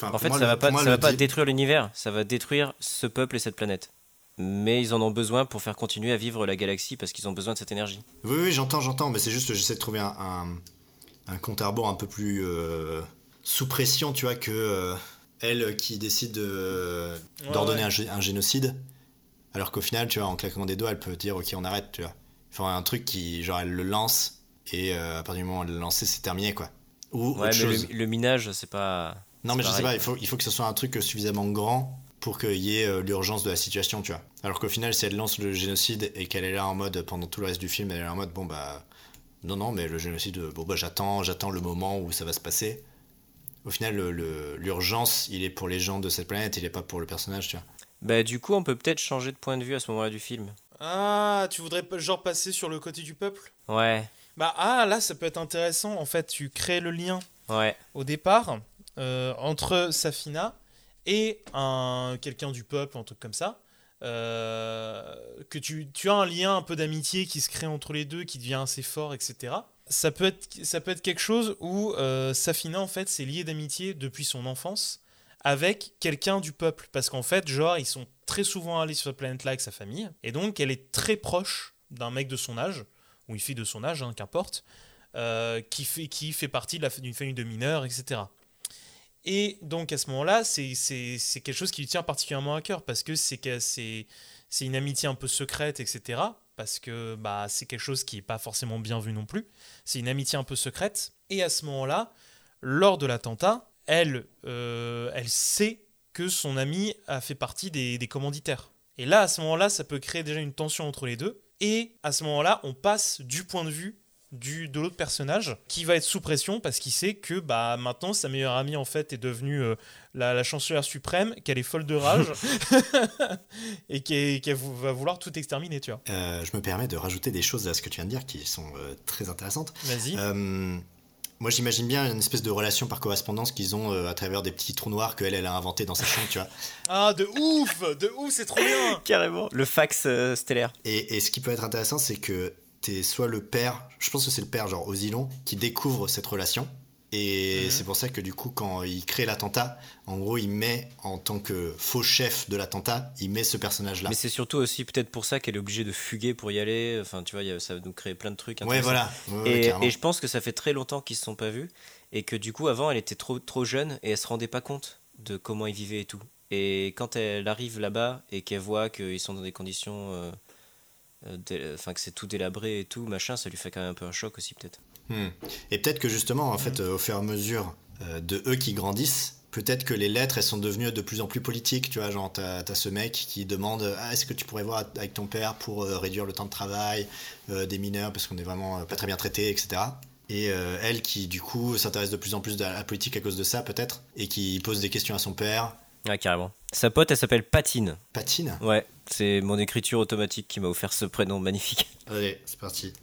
En fait, moi, ça le- va pas, ça va détruire l'univers, ça va détruire ce peuple et cette planète. Mais ils en ont besoin pour faire continuer à vivre la galaxie parce qu'ils ont besoin de cette énergie. Oui, oui, j'entends, j'entends, mais c'est juste que j'essaie de trouver un, un, un compte à rebours un peu plus euh, sous pression, tu vois, que euh, elle qui décide de- Ouais, d'ordonner ouais. un, gé- un génocide, alors qu'au final, tu vois, en claquant des doigts, elle peut dire, ok, on arrête, tu vois. Enfin, un truc qui, genre, elle le lance, et euh, à partir du moment où elle l'a lancé, c'est terminé, quoi. Ou Ouais, autre mais chose. le, le minage, c'est pas. Non, c'est mais je sais pas, il faut, il faut que ce soit un truc suffisamment grand pour qu'il y ait euh, l'urgence de la situation, tu vois. Alors qu'au final, si elle lance le génocide et qu'elle est là en mode, pendant tout le reste du film, elle est là en mode, bon bah, non, non, mais le génocide, euh, bon bah, j'attends, j'attends le moment où ça va se passer. Au final, le- le- l'urgence, il est pour les gens de cette planète, il est pas pour le personnage, tu vois. Bah, du coup, on peut peut-être changer de point de vue à ce moment-là du film. Ah, tu voudrais genre passer sur le côté du peuple? Ouais, Bah ah, là, ça peut être intéressant. En fait, tu crées le lien ouais. au départ euh, entre Safina et un quelqu'un du peuple, un truc comme ça. euh, que tu, tu as un lien un peu d'amitié qui se crée entre les deux, qui devient assez fort, etc. Ça peut être, ça peut être quelque chose où euh, Safina, en fait, s'est liée d'amitié depuis son enfance avec quelqu'un du peuple. Parce qu'en fait, genre, ils sont très souvent allés sur cette planète-là avec sa famille. Et donc, elle est très proche d'un mec de son âge, ou une fille de son âge, hein, qu'importe, euh, qui, fait, qui fait partie d'une famille de mineurs, etc. Et donc à ce moment-là, c'est quelque chose qui lui tient particulièrement à cœur parce que c'est une amitié un peu secrète, etc. Parce que bah, c'est quelque chose qui n'est pas forcément bien vu non plus. C'est une amitié un peu secrète. Et à ce moment-là, lors de l'attentat, elle, euh, elle sait que son ami a fait partie des commanditaires. Et là, à ce moment-là, ça peut créer déjà une tension entre les deux. Et à ce moment-là, on passe du point de vue du, de l'autre personnage qui va être sous pression parce qu'il sait que bah, maintenant sa meilleure amie en fait est devenue euh, la, la chancelière suprême, qu'elle est folle de rage et qu'elle va vouloir tout exterminer, tu vois. Euh, je me permets de rajouter des choses à ce que tu viens de dire qui sont euh, très intéressantes. Vas-y. Euh, moi, j'imagine bien une espèce de relation par correspondance qu'ils ont euh, à travers des petits trous noirs qu'elle, elle a inventé dans sa chambre, tu vois. Ah, de ouf De ouf, c'est trop bien Carrément. Le fax euh, stellaire. Et, et ce qui peut être intéressant, c'est que t'es soit le père, je pense que c'est le père, genre Osilon, qui découvre cette relation. Et Mhm. c'est pour ça que du coup, quand il crée l'attentat, en gros, il met en tant que faux chef de l'attentat, il met ce personnage-là. Mais c'est surtout aussi peut-être pour ça qu'elle est obligée de fuguer pour y aller. Enfin, tu vois, ça va nous créer plein de trucs. Ouais, voilà. Ouais, Et, je pense que ça fait très longtemps qu'ils se sont pas vus et que du coup avant elle était trop trop jeune et elle se rendait pas compte de comment ils vivaient et tout. Et quand elle arrive là-bas et qu'elle voit qu'ils sont dans des conditions, euh, enfin que c'est tout délabré et tout machin, ça lui fait quand même un peu un choc aussi peut-être. Hmm. Et peut-être que justement, en fait, euh, au fur et à mesure euh, de eux qui grandissent, peut-être que les lettres, elles sont devenues de plus en plus politiques. Tu vois, genre, t'as as ce mec qui demande ah, est-ce que tu pourrais voir avec ton père pour euh, réduire le temps de travail euh, des mineurs parce qu'on est vraiment euh, pas très bien traités, etc. Et euh, elle qui, du coup, s'intéresse de plus en plus à la politique à cause de ça, peut-être, et qui pose des questions à son père. Ouais carrément. Sa pote elle s'appelle Patine. Patine Ouais, c'est mon écriture automatique qui m'a offert ce prénom magnifique. Allez, c'est parti.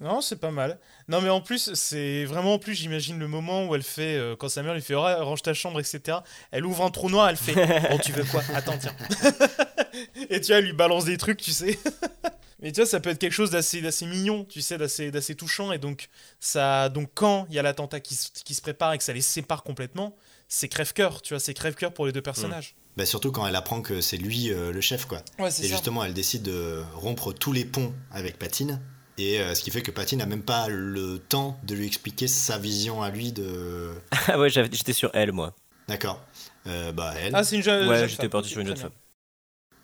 Non, c'est pas mal. Non, mais en plus, c'est vraiment en plus, j'imagine le moment où elle fait, euh, quand sa mère lui fait Ouais, range ta chambre, etc. Elle ouvre un trou noir, elle fait Bon, tu veux quoi? Attends, tiens. Et tu vois, elle lui balance des trucs, tu sais. Mais tu vois, ça peut être quelque chose d'assez, d'assez mignon, tu sais, d'assez, d'assez touchant. Et donc, ça, donc quand il y a l'attentat qui, qui se prépare et que ça les sépare complètement, c'est crève-cœur, tu vois, c'est crève-cœur pour les deux personnages. Bah, surtout quand elle apprend que c'est lui euh, le chef, quoi. Ouais, c'est Et justement, elle décide de rompre tous les ponts avec Patine. Et euh, ce qui fait que Patine n'a même pas le temps de lui expliquer sa vision à lui de. ah ouais, j'étais sur elle moi. D'accord. Euh, bah, elle. Ah, c'est une jeune. Ouais, j'étais femme. parti sur une jeune femme.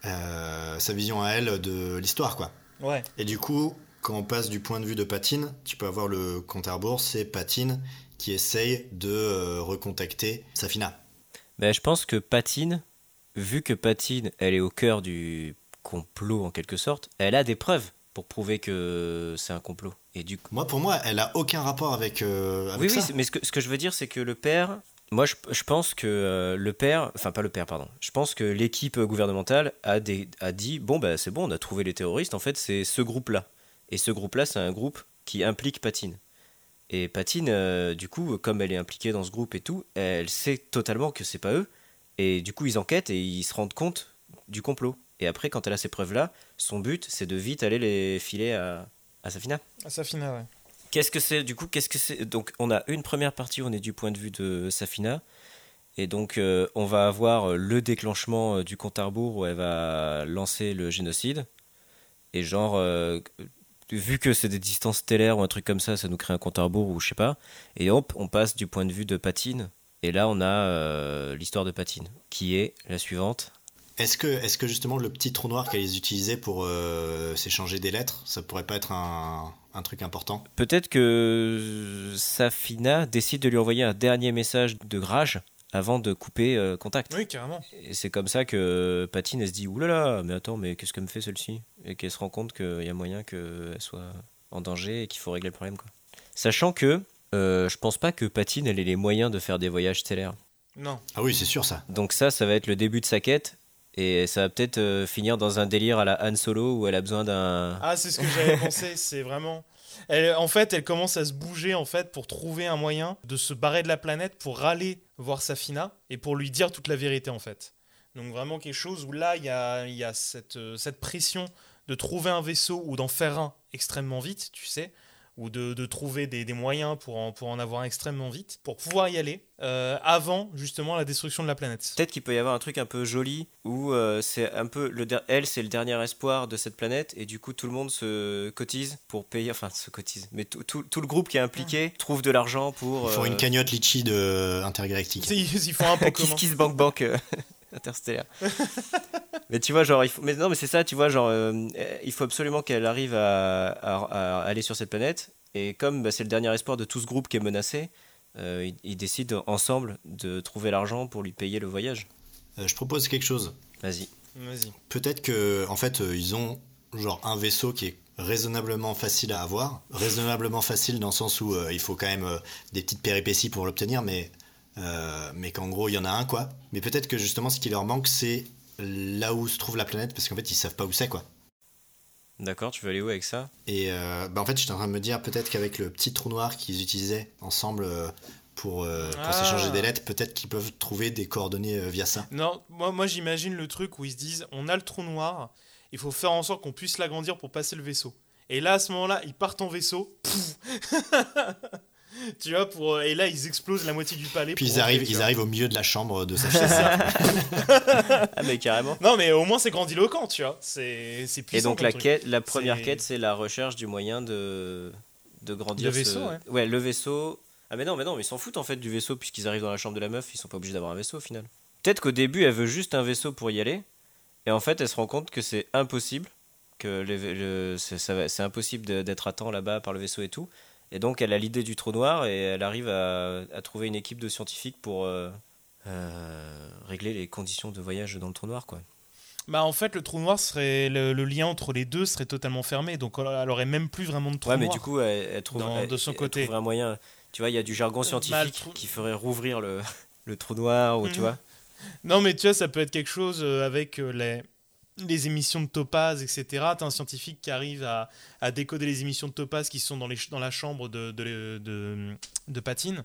Euh, sa vision à elle de l'histoire, quoi. Ouais. Et du coup, quand on passe du point de vue de Patine, tu peux avoir le compte à rebours, c'est Patine qui essaye de euh, recontacter Safina. Ben, je pense que Patine, vu que Patine, elle est au cœur du complot en quelque sorte, elle a des preuves pour prouver que c'est un complot. Et du coup, Moi, pour moi, elle a aucun rapport avec, euh, avec oui, ça. oui, mais ce que, ce que je veux dire, c'est que le père Moi, je, je pense que euh, le père, enfin pas le père, pardon, je pense que l'équipe gouvernementale a, des, a dit bon, bah, c'est bon, on a trouvé les terroristes, en fait, c'est ce groupe-là. Et ce groupe-là, c'est un groupe qui implique Patine. Et Patine, euh, du coup, comme elle est impliquée dans ce groupe et tout, elle sait totalement que c'est pas eux. Et du coup, ils enquêtent et ils se rendent compte du complot. Et après, quand elle a ces preuves-là, son but, c'est de vite aller les filer à, à Safina. À Safina, ouais. Qu'est-ce que c'est du coup Qu'est-ce que c'est Donc on a une première partie où on est du point de vue de Safina et donc euh, on va avoir le déclenchement euh, du compte à rebours où elle va lancer le génocide et genre euh, vu que c'est des distances stellaires ou un truc comme ça, ça nous crée un compte à rebours ou je sais pas et hop on passe du point de vue de Patine et là on a l'histoire de Patine qui est la suivante. Est-ce que, est que justement le petit trou noir qu'elles utilisaient pour s'échanger des lettres, ça pourrait pas être un, un truc important? Peut-être que Safina décide de lui envoyer un dernier message de grage avant de couper euh, contact. Oui, carrément. Et c'est comme ça que Patine, elle se dit oulala, mais attends, mais qu'est-ce que me fait celle-ci? Et qu'elle se rend compte qu'il y a moyen qu'elle soit en danger et qu'il faut régler le problème. Quoi. Sachant que euh, je pense pas que Patine, elle ait les moyens de faire des voyages stellaires. Non. Ah oui, c'est sûr ça. Donc ça, ça va être le début de sa quête. Et ça va peut-être euh, finir dans un délire à la Han Solo où elle a besoin d'un. Ah, c'est ce que j'avais pensé. C'est vraiment. Elle, en fait, elle commence à se bouger en fait pour trouver un moyen de se barrer de la planète pour râler voir Safina et pour lui dire toute la vérité en fait. Donc vraiment quelque chose où là il y a, y a cette, euh, cette pression de trouver un vaisseau ou d'en faire un extrêmement vite, tu sais ou de, trouver des, moyens pour en, pour en avoir extrêmement vite, pour pouvoir y aller euh, avant justement la destruction de la planète. Peut-être qu'il peut y avoir un truc un peu joli où euh, c'est un peu le elle c'est le dernier espoir de cette planète et du coup tout le monde se cotise pour payer, enfin se cotise, mais tout, tout, le groupe qui est impliqué trouve de l'argent pour. Ils font une euh, cagnotte litchi de intergalactique. Ils, font un Kiss Kiss Bank Bank. interstellaire. mais tu vois, genre, il faut... mais non, mais c'est ça, tu vois, genre, euh, il faut absolument qu'elle arrive à, aller sur cette planète. Et comme bah, c'est le dernier espoir de tout ce groupe qui est menacé, euh, ils, décident ensemble de trouver l'argent pour lui payer le voyage. Euh, je propose quelque chose. Vas-y. Vas-y. Peut-être que, en fait, ils ont genre un vaisseau qui est raisonnablement facile à avoir, raisonnablement facile dans le sens où il faut quand même des petites péripéties pour l'obtenir, mais euh, mais qu'en gros il y en a un quoi. Mais peut-être que justement ce qui leur manque c'est là où se trouve la planète parce qu'en fait ils savent pas où c'est quoi. D'accord, tu veux aller où avec ça? Et euh, bah en fait j'étais en train de me dire peut-être qu'avec le petit trou noir qu'ils utilisaient ensemble euh, pour, s'échanger ah. des lettres, peut-être qu'ils peuvent trouver des coordonnées via ça. Non, moi, moi j'imagine le truc où ils se disent on a le trou noir, il faut faire en sorte qu'on puisse l'agrandir pour passer le vaisseau. Et là à ce moment-là ils partent en vaisseau. tu vois, pour, euh, et là, ils explosent la moitié du palais. Puis ils arrivent, ils arrivent au milieu de la chambre de sa chaise. ah, mais carrément. Non, mais au moins, c'est grandiloquent, tu vois. C'est puissant. Et donc, la, quête, la première quête, c'est la recherche du moyen de, de grandir. Le vaisseau, ouais. ouais. le vaisseau. Ah, mais non, mais non, mais ils s'en foutent en fait du vaisseau, puisqu'ils arrivent dans la chambre de la meuf, ils sont pas obligés d'avoir un vaisseau au final. Peut-être qu'au début, elle veut juste un vaisseau pour y aller, et en fait, elle se rend compte que c'est impossible, que c'est impossible d'être à temps là-bas par le vaisseau et tout. Et donc, elle a l'idée du trou noir et elle arrive à, trouver une équipe de scientifiques pour euh, euh, régler les conditions de voyage dans le trou noir, quoi. Bah en fait le trou noir serait le, lien entre les deux serait totalement fermé donc elle aurait même plus vraiment de trou ouais, mais du coup elle, trouve de son côté un moyen tu vois il y a du jargon bah, scientifique qui ferait rouvrir le, le trou noir ou tu mhm. vois non mais tu vois ça peut être quelque chose euh, avec les les émissions de Topaz, etc. Tu as un scientifique qui arrive à, décoder les émissions de Topaz qui sont dans, les, dans la chambre de, de, de, Patine.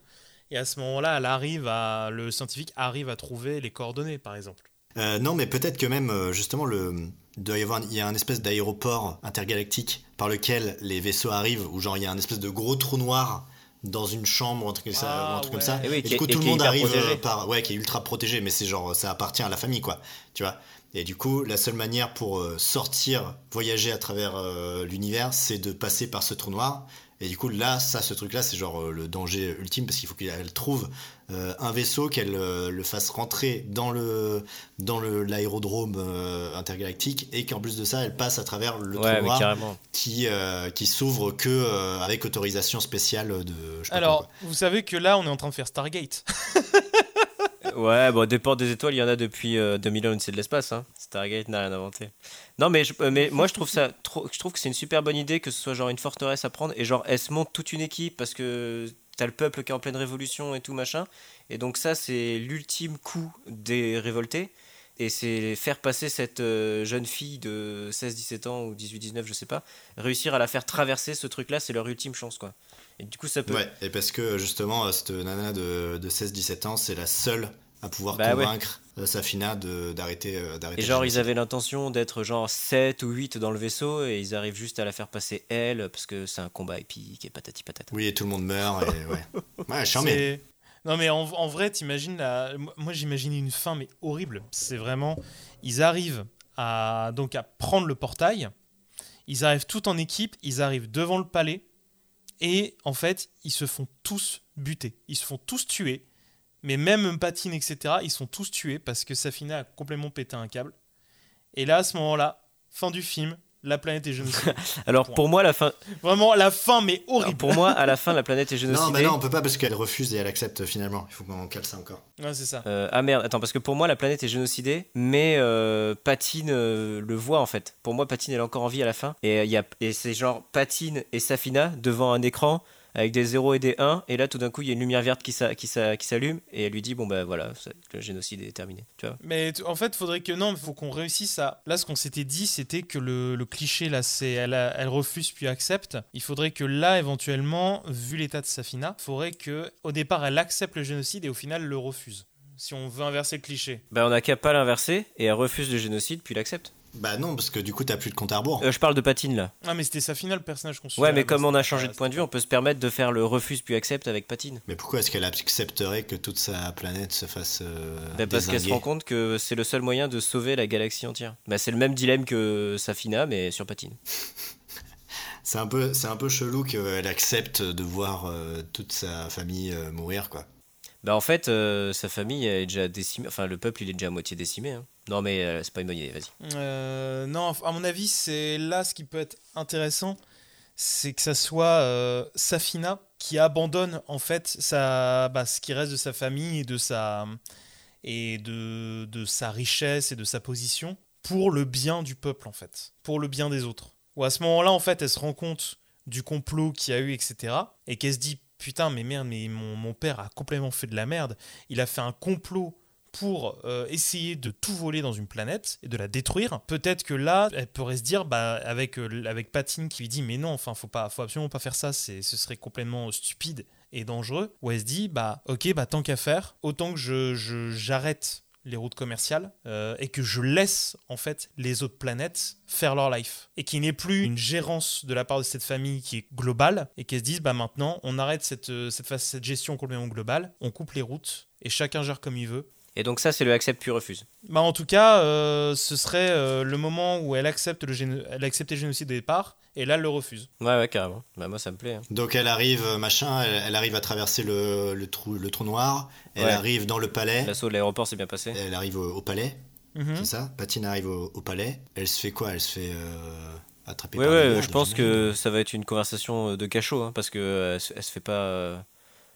Et à ce moment-là, elle arrive à, le scientifique arrive à trouver les coordonnées, par exemple. Euh, non, mais peut-être que même, euh, justement, le, doit y avoir, il y a un espèce d'aéroport intergalactique par lequel les vaisseaux arrivent, où genre il y a un espèce de gros trou noir dans une chambre, un truc, ça, un truc comme ça. Et, du coup, tout le monde arrive euh, par, ouais, qui est ultra protégé, mais c'est genre, ça appartient à la famille, quoi. Tu vois. Et du coup, la seule manière pour euh, sortir, voyager à travers euh, l'univers, c'est de passer par ce trou noir. Et du coup, là, ça, ce truc-là, c'est genre euh, le danger ultime parce qu'il faut qu'elle trouve un vaisseau, qu'elle le fasse rentrer dans le dans l'aérodrome intergalactique et qu'en plus de ça, elle passe à travers le trou noir qui qui s'ouvre que avec autorisation spéciale de. Alors, vous savez que là, on est en train de faire Stargate. Ouais, bon, des portes des étoiles, il y en a depuis 2000 ans, c'est de l'espace. Hein. Stargate n'a rien inventé. Non, mais, euh, mais moi, je trouve, ça je trouve que c'est une super bonne idée que ce soit genre une forteresse à prendre et genre, elle se monte toute une équipe parce que t'as le peuple qui est en pleine révolution et tout machin. Et donc ça, c'est l'ultime coup des révoltés. Et c'est faire passer cette euh, jeune fille de 16-17 ans ou 18-19, je sais pas, réussir à la faire traverser ce truc-là, c'est leur ultime chance, quoi. Et du coup, ça peut. Ouais, et parce que justement, cette nana de, de 16-17 ans, c'est la seule à pouvoir Bah ouais. convaincre euh, Safina de- d'arrêter euh, d'arrêter Et genre, ils avaient l'intention d'être genre 7 ou 8 dans le vaisseau, et ils arrivent juste à la faire passer elle, parce que c'est un combat épique et patati patata. Oui, et tout le monde meurt, et ouais. Ouais, charmé. Non mais en, en vrai, t'imagines la... Moi j'imaginais une fin mais horrible. C'est vraiment... Ils arrivent à, donc à prendre le portail. Ils arrivent tout en équipe. Ils arrivent devant le palais. Et en fait, ils se font tous buter. Ils se font tous tuer. Mais même Patine, etc., ils sont tous tués parce que Safina a complètement pété un câble. Et là, à ce moment-là, fin du film, la planète est génocidée. Alors, Point. pour moi, la fin. Vraiment, la fin, mais Alors, horrible. pour moi, à la fin, la planète est Non, génocidée. bah non, on peut pas parce qu'elle refuse et elle accepte finalement. Il faut qu'on cale ça encore. Ouais, c'est ça. Euh, ah merde, attends, parce que pour moi la planète est génocidée, mais euh, Patine euh, le voit en fait. Pour moi, Patine elle est encore en vie à la fin. Et, euh, il y a, et c'est genre Patine et Safina devant un écran avec des 0 et des 1. Et là, tout d'un coup, il y a une lumière verte qui, s'a- qui, s'a- qui s'allume. Et elle lui dit Bon, bah voilà, le génocide est terminé. Tu vois Mais en fait, faudrait que non, il faut qu'on réussisse à. Là, ce qu'on s'était dit, c'était que le, le cliché là, c'est elle, elle refuse puis accepte. Il faudrait que là, éventuellement, vu l'état de Safina, il faudrait que au départ, elle accepte le génocide et au final, le refuse. Si on veut inverser le cliché. Bah, on a qu'à pas l'inverser et elle refuse le génocide, puis l'accepte. Bah non, parce que du coup, t'as plus de compte à rebours. Euh, je parle de Patine là. Ah, mais c'était Safina le personnage qu'on Ouais, mais la comme base. on a changé de point de vue, on peut se permettre de faire le refuse puis accepte avec Patine. Mais pourquoi est-ce qu'elle accepterait que toute sa planète se fasse euh, Bah, parce qu'elle se rend compte que c'est le seul moyen de sauver la galaxie entière. Bah, c'est le même dilemme que Safina, mais sur Patine. C'est un peu, c'est un peu chelou qu'elle accepte de voir euh, toute sa famille euh, mourir, quoi. Bah en fait, euh, sa famille est déjà décimée, enfin le peuple il est déjà à moitié décimé. hein. Non mais euh, c'est pas une bonne idée, vas-y. Euh, non, à mon avis, c'est là ce qui peut être intéressant, c'est que ça soit euh, Safina qui abandonne en fait sa, bah, ce qui reste de sa famille et de sa, et de, de sa richesse et de sa position pour le bien du peuple en fait, pour le bien des autres. Ou à ce moment-là, en fait, elle se rend compte du complot qu'il y a eu, etc. Et qu'elle se dit putain, mais merde, mais mon, mon père a complètement fait de la merde. Il a fait un complot pour euh, essayer de tout voler dans une planète et de la détruire. Peut-être que là, elle pourrait se dire, bah, avec, euh, avec Patine qui lui dit, mais non, enfin, faut, pas, faut absolument pas faire ça, ce serait complètement stupide et dangereux. Où elle se dit, bah, ok, bah, tant qu'à faire, autant que je, j'arrête les routes commerciales euh, et que je laisse en fait les autres planètes faire leur life et qu'il n'y ait plus une gérance de la part de cette famille qui est globale et qu'elles se disent bah maintenant on arrête cette, euh, cette, cette gestion complètement globale on coupe les routes et chacun gère comme il veut Et donc ça c'est le accepte puis refuse. bah en tout cas, euh, ce serait euh, le moment où elle accepte le géno- elle a accepté le génocide au départ, et là elle le refuse. Ouais ouais carrément. Bah moi ça me plaît. hein. Donc elle arrive, euh, machin, elle, elle arrive à traverser le, le trou, le trou noir. Elle Ouais. arrive dans le palais. L'assaut de l'aéroport s'est bien passé. Elle arrive au, au palais, Mhm. c'est ça? Patine arrive au, au palais. Elle se fait quoi? Elle se fait euh, attraper Ouais ouais, je pense que ça va être une conversation de cachot hein, parce que elle, se- elle se fait pas.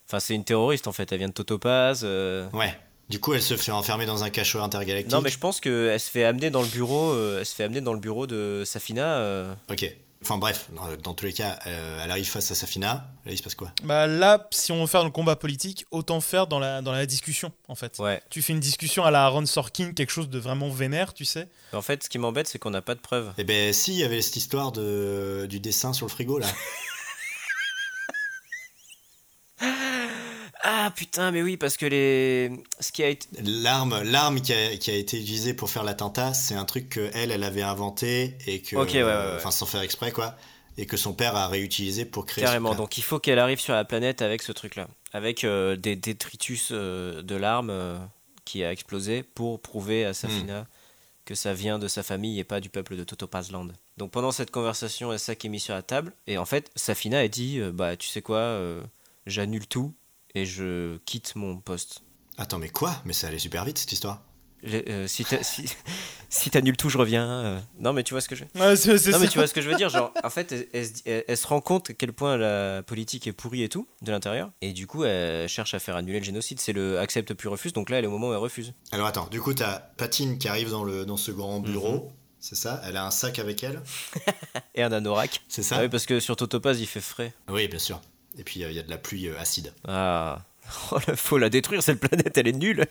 Enfin c'est une terroriste en fait. Elle vient de Totopaz. euh. Ouais. Du coup, elle se fait enfermer dans un cachot intergalactique. Non mais je pense que elle se fait amener dans le bureau. euh, elle se fait amener dans le bureau de Safina. euh. Ok. Enfin bref, dans, dans tous les cas, euh, elle arrive face à Safina. Là, il se passe quoi? Bah là, si on veut faire le combat politique, autant faire dans la, dans la discussion en fait. Ouais. Tu fais une discussion à la Aaron Sorkin, quelque chose de vraiment vénère, tu sais. En fait ce qui m'embête c'est qu'on n'a pas de preuves. Eh ben si, il y avait cette histoire de, du dessin sur le frigo là. Ah putain mais oui parce que les ce qui a été L'arme, l'arme qui a, qui a été utilisée pour faire l'attentat, c'est un truc que elle, elle avait inventé et que, Ok, ouais, ouais, ouais. enfin sans faire exprès quoi, et que son père a réutilisé pour créer. Carrément, donc il faut qu'elle arrive sur la planète avec ce truc-là, avec euh, des détritus euh, de l'arme euh, qui a explosé pour prouver à Safina que ça vient de sa famille et pas du peuple de Totopazland. Donc pendant cette conversation, a ça qui est mis sur la table, et en fait, Safina a dit euh, Bah, tu sais quoi, euh, j'annule tout et je quitte mon poste. Attends, mais quoi? Mais ça allait super vite cette histoire. Euh, si t'as- si, si t'annules tout, je reviens. euh. Non, mais tu vois ce que je Ouais, c'est, c'est non ça. mais tu vois ce que je veux dire, genre en fait elle, elle se dit- elle- elle se rend compte à quel point la politique est pourrie et tout de l'intérieur et du coup elle cherche à faire annuler le génocide, c'est le accepte puis refuse donc là elle est au moment où elle refuse. Alors attends, du coup t'as Patine qui arrive dans le dans ce grand bureau, Mhm. c'est ça? Elle a un sac avec elle, Et un anorak. c'est ça? Ah oui parce que sur Totopaz il fait frais. Oui, bien sûr. Et puis il y a de la pluie acide. Ah, oh, faut la détruire, cette planète, elle est nulle.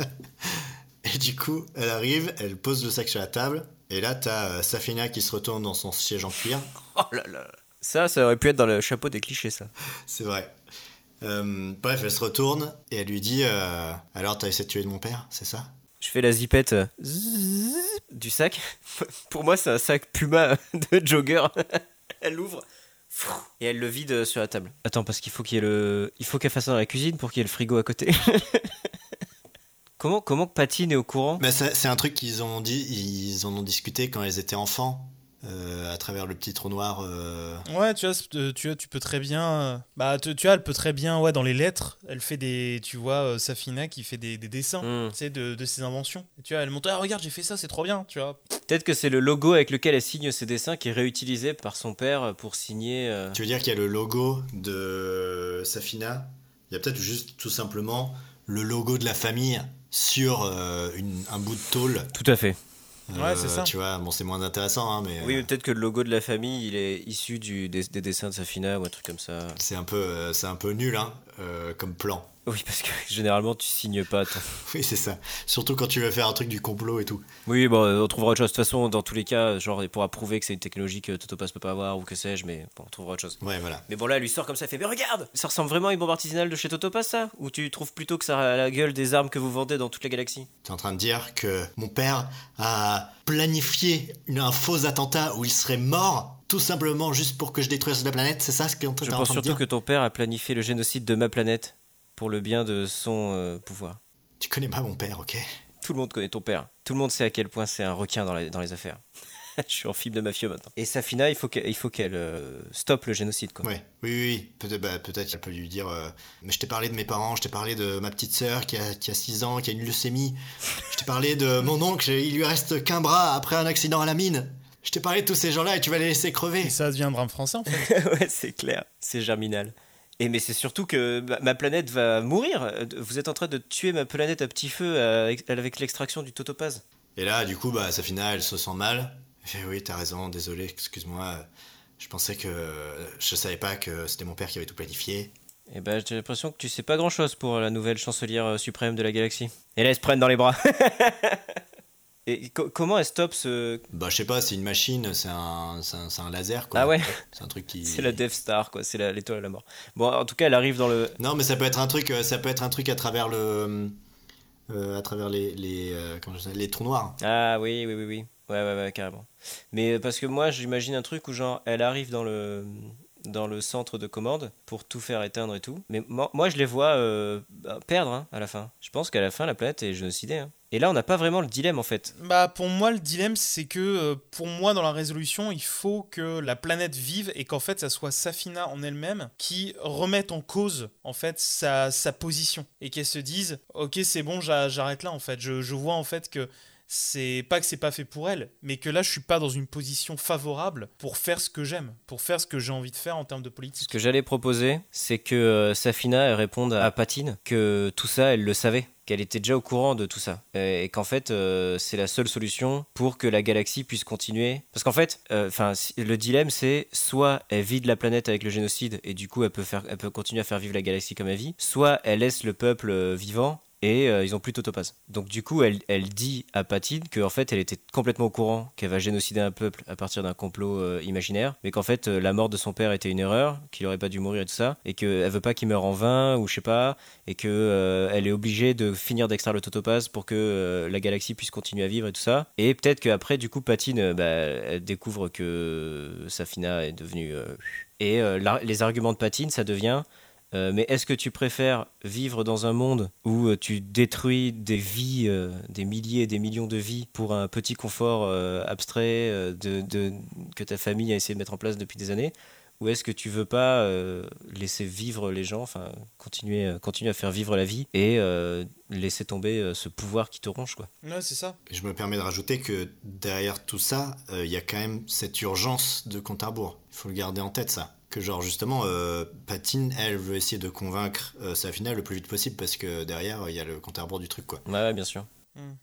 et du coup, elle arrive, elle pose le sac sur la table, et là, t'as Safina qui se retourne dans son siège en cuir. Oh là là. Ça, ça aurait pu être dans le chapeau des clichés, ça. C'est vrai. Euh, bref, elle se retourne et elle lui dit euh, Alors, t'as essayé de tuer mon père, c'est ça? Je fais la zipette euh, du sac. Pour moi, c'est un sac Puma de jogger. elle l'ouvre et elle le vide sur la table. Attends, parce qu'il faut qu'il y ait le. Il faut qu'elle fasse ça dans la cuisine pour qu'il y ait le frigo à côté. comment, comment Patine est au courant? Mais c'est un truc qu'ils ont dit, ils en ont discuté quand elles étaient enfants. Euh, à travers le petit trou noir. Euh. Ouais, tu vois, euh, tu, tu peux très bien. Bah, tu, vois, elle peut très bien, ouais, dans les lettres, elle fait des. Tu vois, Safina qui fait des, dessins, hmm. tu sais, de, de, ses inventions. tu vois, elle montre, ah, regarde, j'ai fait ça, c'est trop bien, tu vois. Peut-être que c'est le logo avec lequel elle signe ses dessins qui est réutilisé par son père pour signer. Tu veux dire qu'il y a le logo de Safina? Il y a peut-être juste tout simplement le logo de la famille sur un bout de tôle. Tout à fait. Ouais, c'est ça. Tu vois, bon, c'est moins intéressant, hein, mais. Oui, peut-être que le logo de la famille, il est issu du, des, dessins de Safina ou un truc comme ça. C'est un peu, euh, c'est un peu nul, hein, euh, comme plan. Oui, parce que généralement, tu signes pas. oui, c'est ça. Surtout quand tu veux faire un truc du complot et tout. Oui, bon, on trouvera autre chose. De toute façon, dans tous les cas, genre, il pourra prouver que c'est une technologie que Totopass peut pas avoir ou que sais-je, mais bon, on trouvera autre chose. Ouais, voilà. Mais bon, là, elle lui sort comme ça, elle fait Mais regarde Ça ressemble vraiment à une bombe artisanale de chez Totopass, ça? Ou tu trouves plutôt que ça a la gueule des armes que vous vendez dans toute la galaxie? T'es en train de dire que mon père a planifié un faux attentat où il serait mort tout simplement juste pour que je détruise la planète, c'est ça ce que tu Je pense surtout que ton père a planifié le génocide de ma planète pour le bien de son euh, pouvoir. Tu connais pas mon père, ok? Tout le monde connaît ton père. Tout le monde sait à quel point c'est un requin dans, dans les affaires. je suis en film de mafieux maintenant. Et Safina, il faut qu'elle, faut qu'elle euh, stoppe le génocide. Quoi. Ouais. Oui, oui, Peut-être, bah, peut-être qu'elle peut lui dire euh, Mais je t'ai parlé de mes parents, je t'ai parlé de ma petite sœur qui a, qui a 6 ans, qui a une leucémie. Je t'ai parlé de mon oncle, il lui reste qu'un bras après un accident à la mine. Je t'ai parlé de tous ces gens-là et tu vas les laisser crever. Et ça devient un drame français en fait. ouais, c'est clair. C'est germinal. Et mais c'est surtout que ma planète va mourir. Vous êtes en train de tuer ma planète à petit feu avec l'extraction du totopaz. Et là, du coup, bah, Safina, elle se sent mal. Fait oui, t'as raison, désolé, excuse-moi. Je pensais que je savais pas que c'était mon père qui avait tout planifié. Et bah, j'ai l'impression que tu sais pas grand-chose pour la nouvelle chancelière suprême de la galaxie. Et là, elle se prenne dans les bras. Et comment elle stoppe ce. Bah, je sais pas, c'est une machine, c'est un, un, un, laser, quoi. Ah ouais C'est un truc qui. c'est la Death Star, quoi, c'est l'étoile de la mort. Bon, en tout cas, elle arrive dans le. Non, mais ça peut être un truc, euh, ça peut être un truc à travers le. Euh, à travers les, les, euh, comment je les trous noirs. Ah oui, oui, oui, oui. Ouais, ouais, ouais, carrément. Mais parce que moi, j'imagine un truc où, genre, elle arrive dans le dans le centre de commande pour tout faire éteindre et tout. Mais moi, je les vois euh, bah, perdre hein, à la fin. Je pense qu'à la fin, la planète est génocidée. Hein. Et là, on n'a pas vraiment le dilemme en fait. Bah, pour moi, le dilemme, c'est que euh, pour moi, dans la résolution, il faut que la planète vive et qu'en fait, ça soit Safina en elle-même qui remette en cause en fait sa, sa position et qu'elle se dise, ok, c'est bon, j'arrête là en fait. Je, je vois en fait que c'est pas que c'est pas fait pour elle, mais que là je suis pas dans une position favorable pour faire ce que j'aime, pour faire ce que j'ai envie de faire en termes de politique. Ce que j'allais proposer, c'est que euh, Safina réponde à Patine que tout ça, elle le savait qu'elle était déjà au courant de tout ça et qu'en fait euh, c'est la seule solution pour que la galaxie puisse continuer parce qu'en fait euh, enfin le dilemme c'est soit elle vide la planète avec le génocide et du coup elle peut faire elle peut continuer à faire vivre la galaxie comme elle vit soit elle laisse le peuple vivant et euh, ils ont plus de topaz. Donc du coup, elle, elle dit à Patine qu'en fait, elle était complètement au courant qu'elle va génocider un peuple à partir d'un complot euh, imaginaire, mais qu'en fait, euh, la mort de son père était une erreur, qu'il aurait pas dû mourir et tout ça, et qu'elle veut pas qu'il meure en vain ou je sais pas, et que elle est obligée de finir d'extraire le totopaz pour que la galaxie puisse continuer à vivre et tout ça. Et peut-être qu'après, du coup, Patine, bah, elle découvre que Safina est devenue et les arguments de Patine, ça devient euh, mais est-ce que tu préfères vivre dans un monde où euh, tu détruis des vies, euh, des milliers et des millions de vies pour un petit confort abstrait de, que ta famille a essayé de mettre en place depuis des années? Ou est-ce que tu veux pas laisser vivre les gens, enfin continuer, continuer à faire vivre la vie et laisser tomber ce pouvoir qui te ronge quoi? Ouais, c'est ça. Je me permets de rajouter que derrière tout ça, il y a quand même cette urgence de compte à rebours. Il faut le garder en tête ça que genre justement euh, Patine elle veut essayer de convaincre euh, sa finale le plus vite possible parce que derrière il y a le compte à rebours du truc quoi. Ouais, bien sûr. Hmm.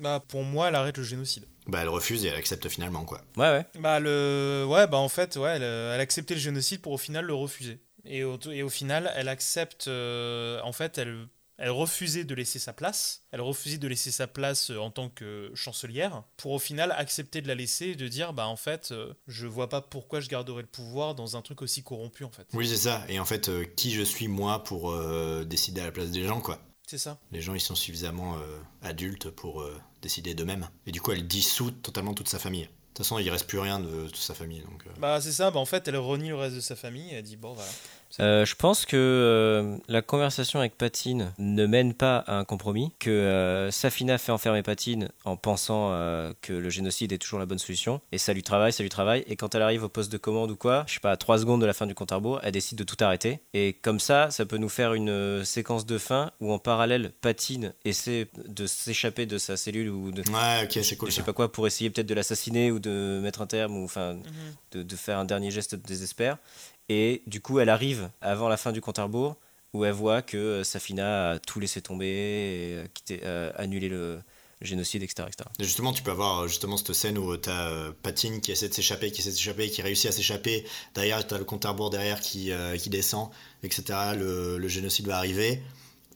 Bah pour moi elle arrête le génocide. Bah elle refuse et elle accepte finalement quoi. Ouais ouais. Bah le ouais bah en fait ouais elle, a accepté le génocide pour au final le refuser. Et au, et au final, elle accepte. euh, en fait, elle, elle refusait de laisser sa place. Elle refusait de laisser sa place euh, en tant que chancelière. Pour au final accepter de la laisser et de dire Bah, en fait, euh, je vois pas pourquoi je garderais le pouvoir dans un truc aussi corrompu, en fait. Oui, c'est ça. Et en fait, euh, qui je suis moi pour euh, décider à la place des gens, quoi. C'est ça. Les gens, ils sont suffisamment euh, adultes pour décider d'eux-mêmes. Et du coup, elle dissout totalement toute sa famille. De toute façon, il reste plus rien de toute sa famille. Donc. Bah, c'est ça. Bah, en fait, elle renie le reste de sa famille. Et elle dit Bon, voilà. Euh, je pense que euh, la conversation avec Patine ne mène pas à un compromis, que euh, Safina fait enfermer Patine en pensant euh, que le génocide est toujours la bonne solution, et ça lui travaille, ça lui travaille, et quand elle arrive au poste de commande ou quoi, je sais pas, à 3 secondes de la fin du compte à rebours, elle décide de tout arrêter, et comme ça, ça peut nous faire une euh, séquence de fin où en parallèle, Patine essaie de s'échapper de sa cellule ou de, Ouais, ok, c'est cool. je sais pas quoi pour essayer peut-être de l'assassiner ou de mettre un terme ou enfin Mhm. de, de faire un dernier geste de désespoir et du coup elle arrive avant la fin du compte à rebours où elle voit que euh, Safina a tout laissé tomber et euh, euh, annulé le, génocide etc, etc. Et Justement, tu peux avoir justement cette scène où tu as Patine qui essaie de s'échapper, qui essaie de s'échapper, qui réussit à s'échapper. Derrière, tu as le compte à rebours derrière qui, qui descend, etc. Le, le génocide va arriver.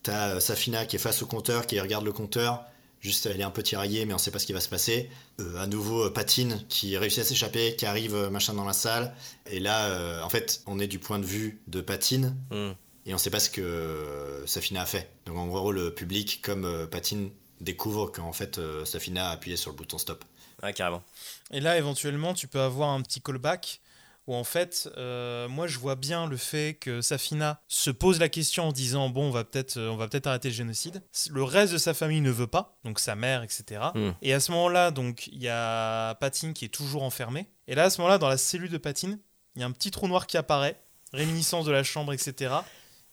Tu as Safina qui est face au compteur, qui regarde le compteur. Juste, elle est un peu tiraillée, mais on sait pas ce qui va se passer. Euh, à nouveau, euh, Patine qui réussit à s'échapper, qui arrive euh, machin dans la salle. Et là, euh, en fait, on est du point de vue de Patine Hmm. et on sait pas ce que euh, Safina a fait. Donc en gros, le public, comme euh, Patine, découvre qu'en fait, euh, Safina a appuyé sur le bouton stop. Ouais, carrément. Et là, éventuellement, tu peux avoir un petit callback où en fait, euh, moi, je vois bien le fait que Safina se pose la question en disant bon, on va peut-être, euh, on va peut-être arrêter le génocide. Le reste de sa famille ne veut pas, donc sa mère, etc. Mm. Et à ce moment-là, donc, il y a Patine qui est toujours enfermée. Et là, à ce moment-là, dans la cellule de Patine, il y a un petit trou noir qui apparaît, réminiscence de la chambre, etc.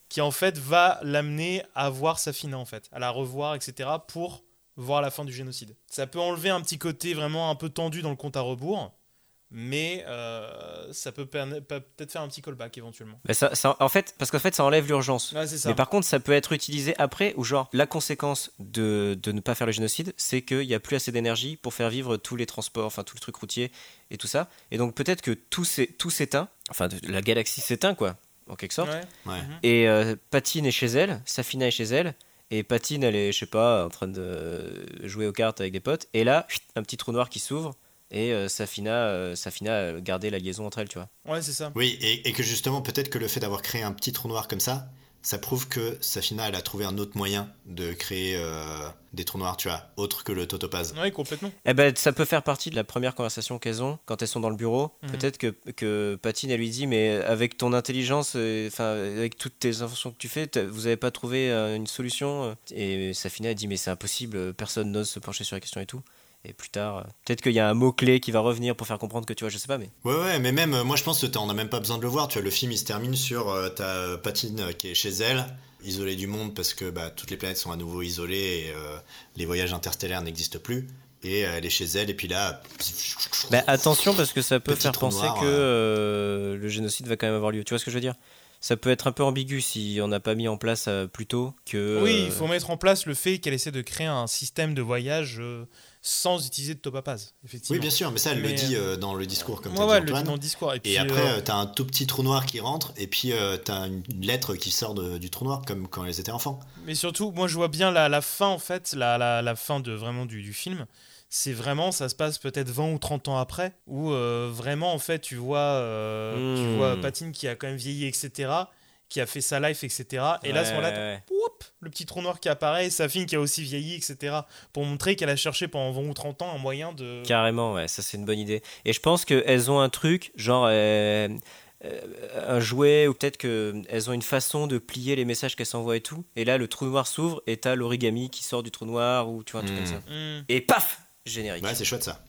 Qui en fait va l'amener à voir Safina en fait, à la revoir, etc. Pour voir la fin du génocide. Ça peut enlever un petit côté vraiment un peu tendu dans le compte à rebours, mais euh, ça peut peut-être faire un petit callback éventuellement. Mais ça, ça- en fait, parce qu'en fait ça enlève l'urgence. Mais par contre, ça peut être utilisé après, ou genre, la conséquence de, de ne pas faire le génocide, c'est qu'il n'y a plus assez d'énergie pour faire vivre tous les transports, enfin tout le truc routier et tout ça. Et donc peut-être que tout s'é- tout s'éteint, enfin la galaxie s'éteint, quoi, en quelque sorte. Ouais. Ouais. Mhm. Et euh, Patine est chez elle, Safina est chez elle, et Patine, elle est, je sais pas, en train de jouer aux cartes avec des potes. Et là, un petit trou noir qui s'ouvre, et euh, Safina, euh, Safina a gardé la liaison entre elles, tu vois. Ouais, c'est ça. Oui, et, et que justement, peut-être que le fait d'avoir créé un petit trou noir comme ça, ça prouve que Safina, elle a trouvé un autre moyen de créer euh, des trous noirs, tu vois, autre que le totopase. Ouais, complètement. Eh ben, ça peut faire partie de la première conversation qu'elles ont quand elles sont dans le bureau. Mhm. Peut-être que, que Patine, elle lui dit, mais avec ton intelligence, euh, enfin, avec toutes tes inventions que tu fais, vous n'avez pas trouvé euh, une solution? Euh Et Safina, elle dit, mais c'est impossible, euh, personne n'ose se pencher sur la question et tout. Et plus tard, euh, peut-être qu'il y a un mot-clé qui va revenir pour faire comprendre que tu vois, je sais pas, mais. Ouais, ouais, mais même, euh, moi je pense que t'en- on n'a même pas besoin de le voir, tu vois, le film il se termine sur euh, ta Patine qui est chez elle, isolée du monde parce que bah, toutes les planètes sont à nouveau isolées et euh, les voyages interstellaires n'existent plus. Et euh, elle est chez elle, et puis là. Bah, attention, parce que ça peut Petit faire penser noir, que euh, le génocide va quand même avoir lieu. Tu vois ce que je veux dire? Ça peut être un peu ambigu si on n'a pas mis en place euh, plus tôt que. Oui, euh, il faut mettre en place le fait qu'elle essaie de créer un système de voyage euh, sans utiliser de topapase, effectivement. Oui, bien sûr, mais ça elle Mais, le dit euh, dans le discours, comme Ouais, ouais, dit, le Antoine. dans le discours. Et, puis, Et après, euh, euh, t'as un tout petit trou noir qui rentre, et puis euh, t'as une lettre qui sort de- du trou noir, comme quand elles étaient enfants. Mais surtout, moi je vois bien la, la fin en fait, la, la, la fin de vraiment du, du film. C'est vraiment, ça se passe peut-être 20 ou 30 ans après, où euh, vraiment en fait tu vois, euh, tu Hmm. vois Patine qui a quand même vieilli, etc., qui a fait sa life, etc. Et là à ce moment-là, ouais. Le petit trou noir qui apparaît, sa fille qui a aussi vieilli, etc. Pour montrer qu'elle a cherché pendant 20 ou 30 ans un moyen de. Carrément, ouais, ça c'est une bonne idée. Et je pense qu'elles ont un truc, genre euh, euh, un jouet, ou peut-être qu'elles ont une façon de plier les messages qu'elles s'envoient et tout. Et là, le trou noir s'ouvre et t'as l'origami qui sort du trou noir, ou tu vois, un truc Hmm. comme ça. Hmm. Et paf Générique. Ouais, c'est chouette ça.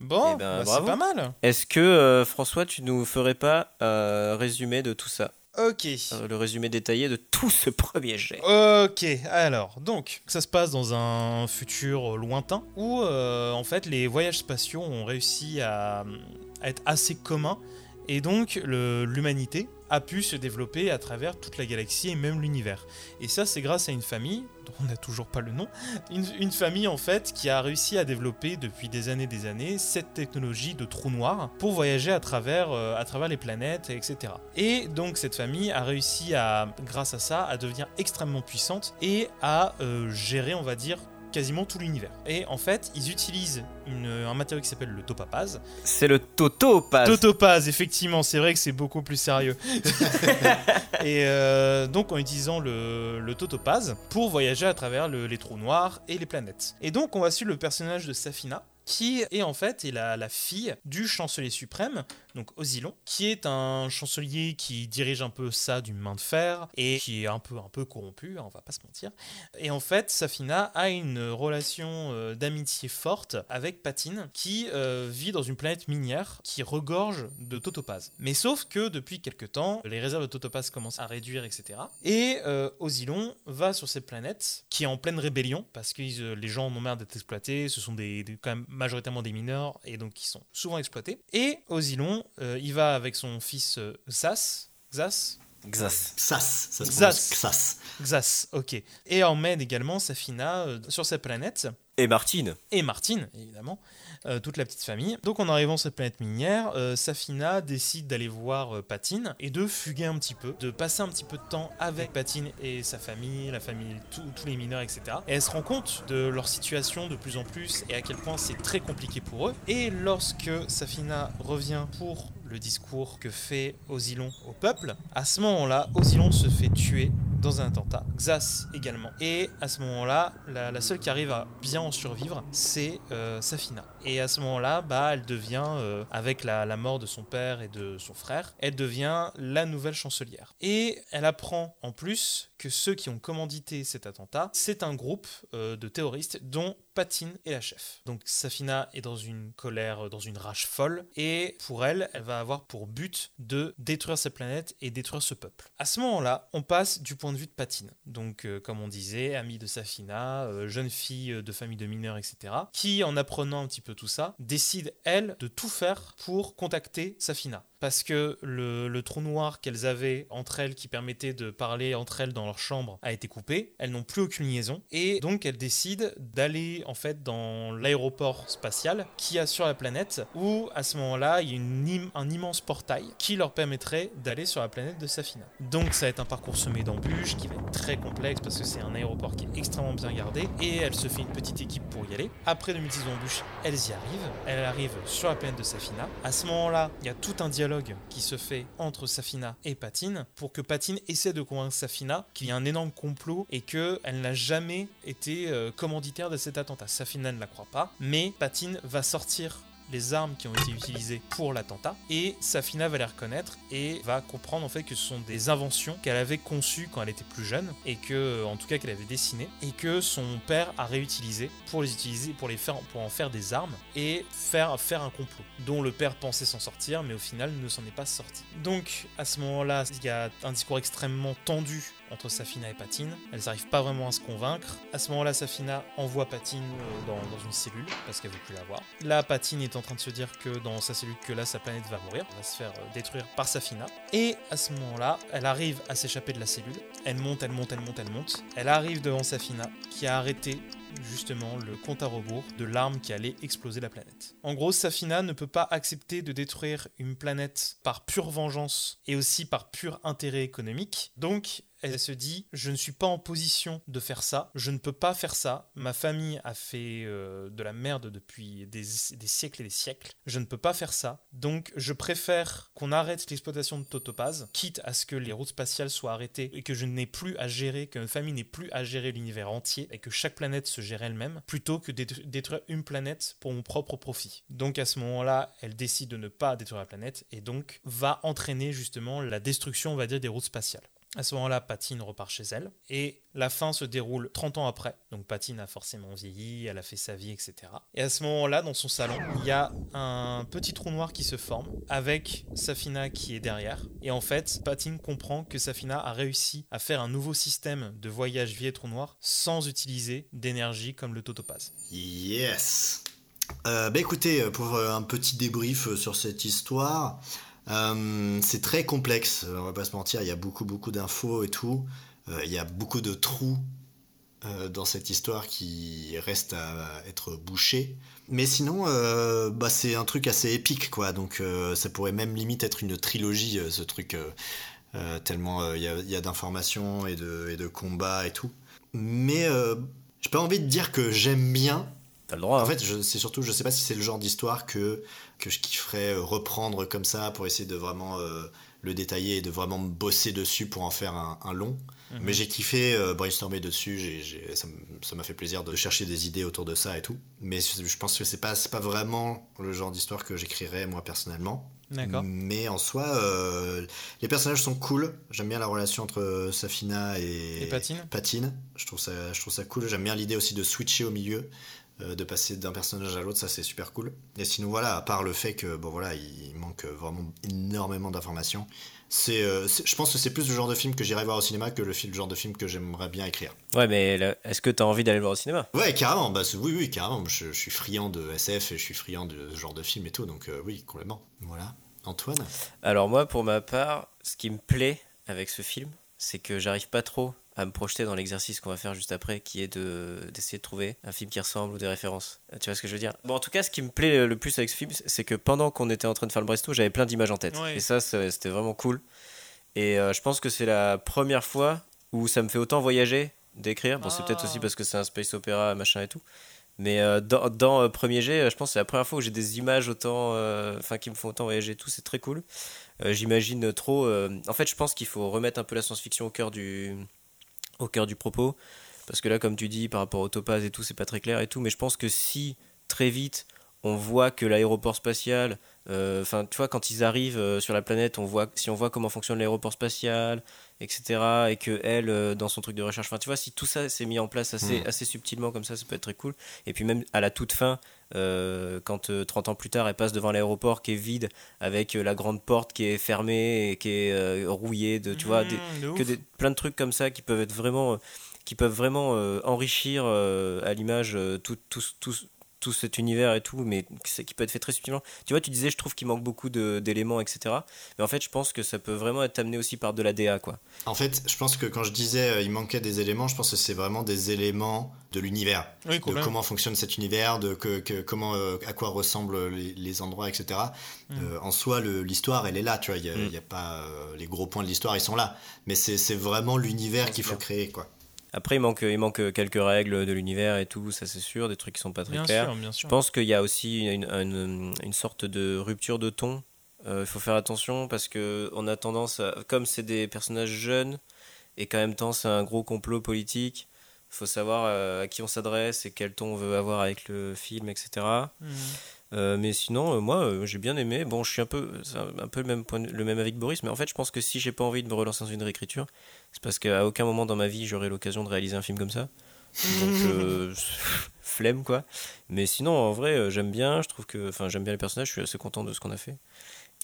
Bon, Eh ben, bah, c'est bravo. pas mal. Est-ce que, euh, François, tu nous ferais pas un résumé de tout ça? Ok. Euh, Le résumé détaillé de tout ce premier jet Ok, alors, donc, ça se passe dans un futur lointain où, euh, en fait, les voyages spatiaux ont réussi à, à être assez communs et donc l'humanité a pu se développer à travers toute la galaxie et même l'univers. Et ça, c'est grâce à une famille, dont on n'a toujours pas le nom, une, famille en fait qui a réussi à développer depuis des années des années cette technologie de trou noir pour voyager à travers, euh, les planètes, etc. Et donc cette famille a réussi à, grâce à ça, à devenir extrêmement puissante et à euh, gérer, on va dire, quasiment tout l'univers. Et en fait, ils utilisent une- un matériau qui s'appelle le topaz. C'est le Totopaz. Totopaz, effectivement, c'est vrai que c'est beaucoup plus sérieux. et euh, donc en utilisant le, le totopaz pour voyager à travers le- les trous noirs et les planètes. Et donc on va suivre le personnage de Safina qui est en fait est la, la fille du chancelier suprême, donc Osilon, qui est un chancelier qui dirige un peu ça d'une main de fer et qui est un peu un peu corrompu, hein, on va pas se mentir. Et en fait, Safina a une relation euh, d'amitié forte avec Patine, qui euh, vit dans une planète minière qui regorge de totopaz. Mais sauf que depuis quelque temps, les réserves de totopaz commencent à réduire, etc. Et euh, Osilon va sur cette planète qui est en pleine rébellion parce que euh, les gens en ont marre d'être exploités. Ce sont des, quand même majoritairement des mineurs et donc qui sont souvent exploités. Et Osilon, il va avec son fils euh, Xas. Xas Xas. Xas, ça se Xas. prononce Xas. Xas, ok. Et emmène également Safina euh, sur cette planète Et Martine. et Martine, évidemment, euh, toute la petite famille. Donc en arrivant sur cette planète minière, euh, Safina décide d'aller voir euh, Patine et de fuguer un petit peu, de passer un petit peu de temps avec Patine et sa famille, la famille, tous les mineurs, etc. Et elle se rend compte de leur situation de plus en plus et à quel point c'est très compliqué pour eux. Et lorsque Safina revient pour le discours que fait Osilon au peuple, à ce moment-là, Osilon se fait tuer dans un attentat. Xas également. Et à ce moment-là, la, seule qui arrive à bien en survivre, c'est euh, Safina. Et à ce moment-là, bah, elle devient, euh, avec la, la mort de son père et de son frère, elle devient la nouvelle chancelière. Et elle apprend en plus que ceux qui ont commandité cet attentat, c'est un groupe euh, de terroristes dont Patine est la chef. Donc Safina est dans une colère, dans une rage folle, et pour elle, elle va avoir pour but de détruire cette planète et détruire ce peuple. À ce moment-là, on passe du point de vue de Patine. Donc, euh, comme on disait, amie de Safina, euh, jeune fille euh, de famille de mineurs, etc., qui, en apprenant un petit peu tout ça, décide, elle, de tout faire pour contacter Safina. Parce que le, trou noir qu'elles avaient entre elles, qui permettait de parler entre elles dans leur chambre, a été coupé. Elles n'ont plus aucune liaison. Et donc, elles décident d'aller, en fait, dans l'aéroport spatial qui a sur la planète, où, à ce moment-là, il y a une un immense portail qui leur permettrait d'aller sur la planète de Safina. Donc, ça va être un parcours semé d'embûches qui va être très complexe parce que c'est un aéroport qui est extrêmement bien gardé et elle se fait une petite équipe pour y aller. Après de multiples embûches, elles y arrivent. Elles arrivent sur la planète de Safina. À ce moment-là, il y a tout un dialogue qui se fait entre Safina et Patine pour que Patine essaie de convaincre Safina qu'il y a un énorme complot et qu'elle n'a jamais été euh, commanditaire de cet attentat. Safina ne la croit pas, mais Patine va sortir les armes qui ont été utilisées pour l'attentat et Safina va les reconnaître et va comprendre en fait que ce sont des inventions qu'elle avait conçues quand elle était plus jeune et que en tout cas qu'elle avait dessinées et que son père a réutilisé pour les utiliser pour pour en faire des armes et faire faire un complot dont le père pensait s'en sortir mais au final ne s'en est pas sorti. Donc à ce moment-là, il y a un discours extrêmement tendu entre Safina et Patine. Elles n'arrivent pas vraiment à se convaincre. À ce moment-là, Safina envoie Patine euh, dans, une cellule parce qu'elle veut plus la voir. Là, Patine est en train de se dire que dans sa cellule, que là, sa planète va mourir, va se faire euh, détruire par Safina. Et à ce moment-là, elle arrive à s'échapper de la cellule. Elle monte, elle monte, elle monte, elle monte. Elle arrive devant Safina qui a arrêté justement le compte à rebours de l'arme qui allait exploser la planète. En gros, Safina ne peut pas accepter de détruire une planète par pure vengeance et aussi par pur intérêt économique. Donc, elle se dit je ne suis pas en position de faire ça, je ne peux pas faire ça. Ma famille a fait euh, de la merde depuis des, des siècles et des siècles. Je ne peux pas faire ça. Donc je préfère qu'on arrête l'exploitation de Totopaz, quitte à ce que les routes spatiales soient arrêtées et que je n'ai plus à gérer, que ma famille n'ait plus à gérer l'univers entier et que chaque planète se gère elle-même, plutôt que détruire une planète pour mon propre profit. Donc à ce moment-là, elle décide de ne pas détruire la planète et donc va entraîner justement la destruction, on va dire, des routes spatiales. À ce moment-là, Patine repart chez elle et la fin se déroule 30 ans après. Donc Patine a forcément vieilli, elle a fait sa vie, etc. Et à ce moment-là, dans son salon, il y a un petit trou noir qui se forme avec Safina qui est derrière. Et en fait, Patine comprend que Safina a réussi à faire un nouveau système de voyage via trou noir sans utiliser d'énergie comme le totopaz. Yes. Euh, bah écoutez, pour euh, un petit débrief euh, sur cette histoire, Euh, c'est très complexe, on va pas se mentir, il y a beaucoup beaucoup d'infos et tout. Euh, il y a beaucoup de trous euh, dans cette histoire qui reste à être bouchés. Mais sinon, euh, bah, c'est un truc assez épique, quoi. Donc euh, ça pourrait même limite être une trilogie, euh, ce truc, euh, euh, tellement euh, il y a, il y a d'informations et de, et de combats et tout. Mais euh, j'ai pas envie de dire que j'aime bien. T'as le droit. En hein. fait, je- c'est surtout, je sais pas si c'est le genre d'histoire que, que je kifferais euh, reprendre comme ça pour essayer de vraiment euh, le détailler et de vraiment me bosser dessus pour en faire un, un long. Mhm. Mais j'ai kiffé euh, brainstormer dessus, ça m'a fait plaisir de chercher des idées autour de ça et tout. Mais je pense que c'est pas, pas vraiment le genre d'histoire que j'écrirais moi personnellement. Mais en soi, euh, les personnages sont cool. J'aime bien la relation entre Safina et, Et Patine Patine. Je trouve ça, je trouve ça cool. J'aime bien l'idée aussi de switcher au milieu, euh, de passer d'un personnage à l'autre. Ça, c'est super cool. Et sinon, voilà, à part le fait que, bon, voilà, il manque vraiment énormément d'informations. C'est, euh, je pense que c'est plus le genre de film que j'irai voir au cinéma que le, film, le genre de film que j'aimerais bien écrire. Ouais, mais est-ce que t'as envie d'aller le voir au cinéma? Ouais, carrément. Bah, oui, oui, carrément. Je, je suis friand de SF et je suis friand de ce genre de film et tout. Donc, euh, oui, complètement. Voilà. Antoine? Alors moi, pour ma part, ce qui me plaît avec ce film, c'est que j'arrive pas trop à me projeter dans l'exercice qu'on va faire juste après, qui est de d'essayer de trouver un film qui ressemble ou des références. Tu vois ce que je veux dire? Bon, en tout cas, ce qui me plaît le plus avec ce film, c'est que pendant qu'on était en train de faire le Bresto, j'avais plein d'images en tête. Ouais. Et ça, c'était vraiment cool. Et euh, je pense que c'est la première fois où ça me fait autant voyager d'écrire. Bon, c'est Ah. peut-être aussi parce que c'est un space opéra, machin et tout. Mais euh, dans, dans euh, Premier G, euh, je pense que c'est la première fois où j'ai des images autant, euh, enfin, qui me font autant voyager et tout. C'est très cool. Euh, J'imagine trop. euh, En fait, je pense qu'il faut remettre un peu la science-fiction au cœur du, au cœur du propos, parce que là, comme tu dis, par rapport au topaz et tout, c'est pas très clair et tout. Mais je pense que si très vite on voit que l'aéroport spatial, euh, enfin, tu vois, quand ils arrivent euh, sur la planète, on voit si on voit comment fonctionne l'aéroport spatial, etc. Et que elle, euh, dans son truc de recherche, enfin, tu vois, si tout ça s'est mis en place assez, Mm. assez subtilement comme ça, ça peut être très cool. Et puis même à la toute fin, euh, quand euh, 30 ans plus tard, elle passe devant l'aéroport qui est vide, avec euh, la grande porte qui est fermée et qui est euh, rouillée, de, tu vois, des- Mmh, de que des, plein de trucs comme ça qui peuvent être vraiment, qui peuvent vraiment enrichir à l'image tout, tout, tout, tout cet univers et tout, mais qui peut être fait très subtilement. Tu vois, tu disais, je trouve qu'il manque beaucoup de- d'éléments, etc. Mais en fait, je pense que ça peut vraiment être amené aussi par de la DA, quoi. En fait, je pense que quand je disais euh, il manquait des éléments, je pense que c'est vraiment des éléments de l'univers, Oui, de comment fonctionne cet univers, de que, que- comment, euh, à quoi ressemblent les, les endroits, etc. Mm. Euh, en soi, l'histoire, elle est là, tu vois. Il y a, Mm. y a pas euh, les gros points de l'histoire, ils sont là, mais c'est c'est vraiment l'univers qu'il faut créer, quoi. Après, il manque, il manque quelques règles de l'univers et tout, ça c'est sûr, des trucs qui sont pas très Bien clairs. sûr, bien Je sûr. pense qu'il y a aussi une, une- une sorte de rupture de ton. Euh, Il faut faire attention parce que on a tendance à, comme c'est des personnages jeunes et qu'en même temps c'est un gros complot politique, il faut savoir euh, à qui on s'adresse et quel ton on veut avoir avec le film, etc. Mmh. Euh, mais sinon, euh, moi, euh, j'ai bien aimé. Bon, je suis un peu, un peu le même point, le même avec Boris, mais en fait, je pense que si j'ai pas envie de me relancer dans une réécriture, c'est parce qu'à aucun moment dans ma vie j'aurai l'occasion de réaliser un film comme ça. Donc, flemme quoi. Mais sinon, en vrai, j'aime bien. Je trouve que, enfin, j'aime bien les personnages. Je suis assez content de ce qu'on a fait.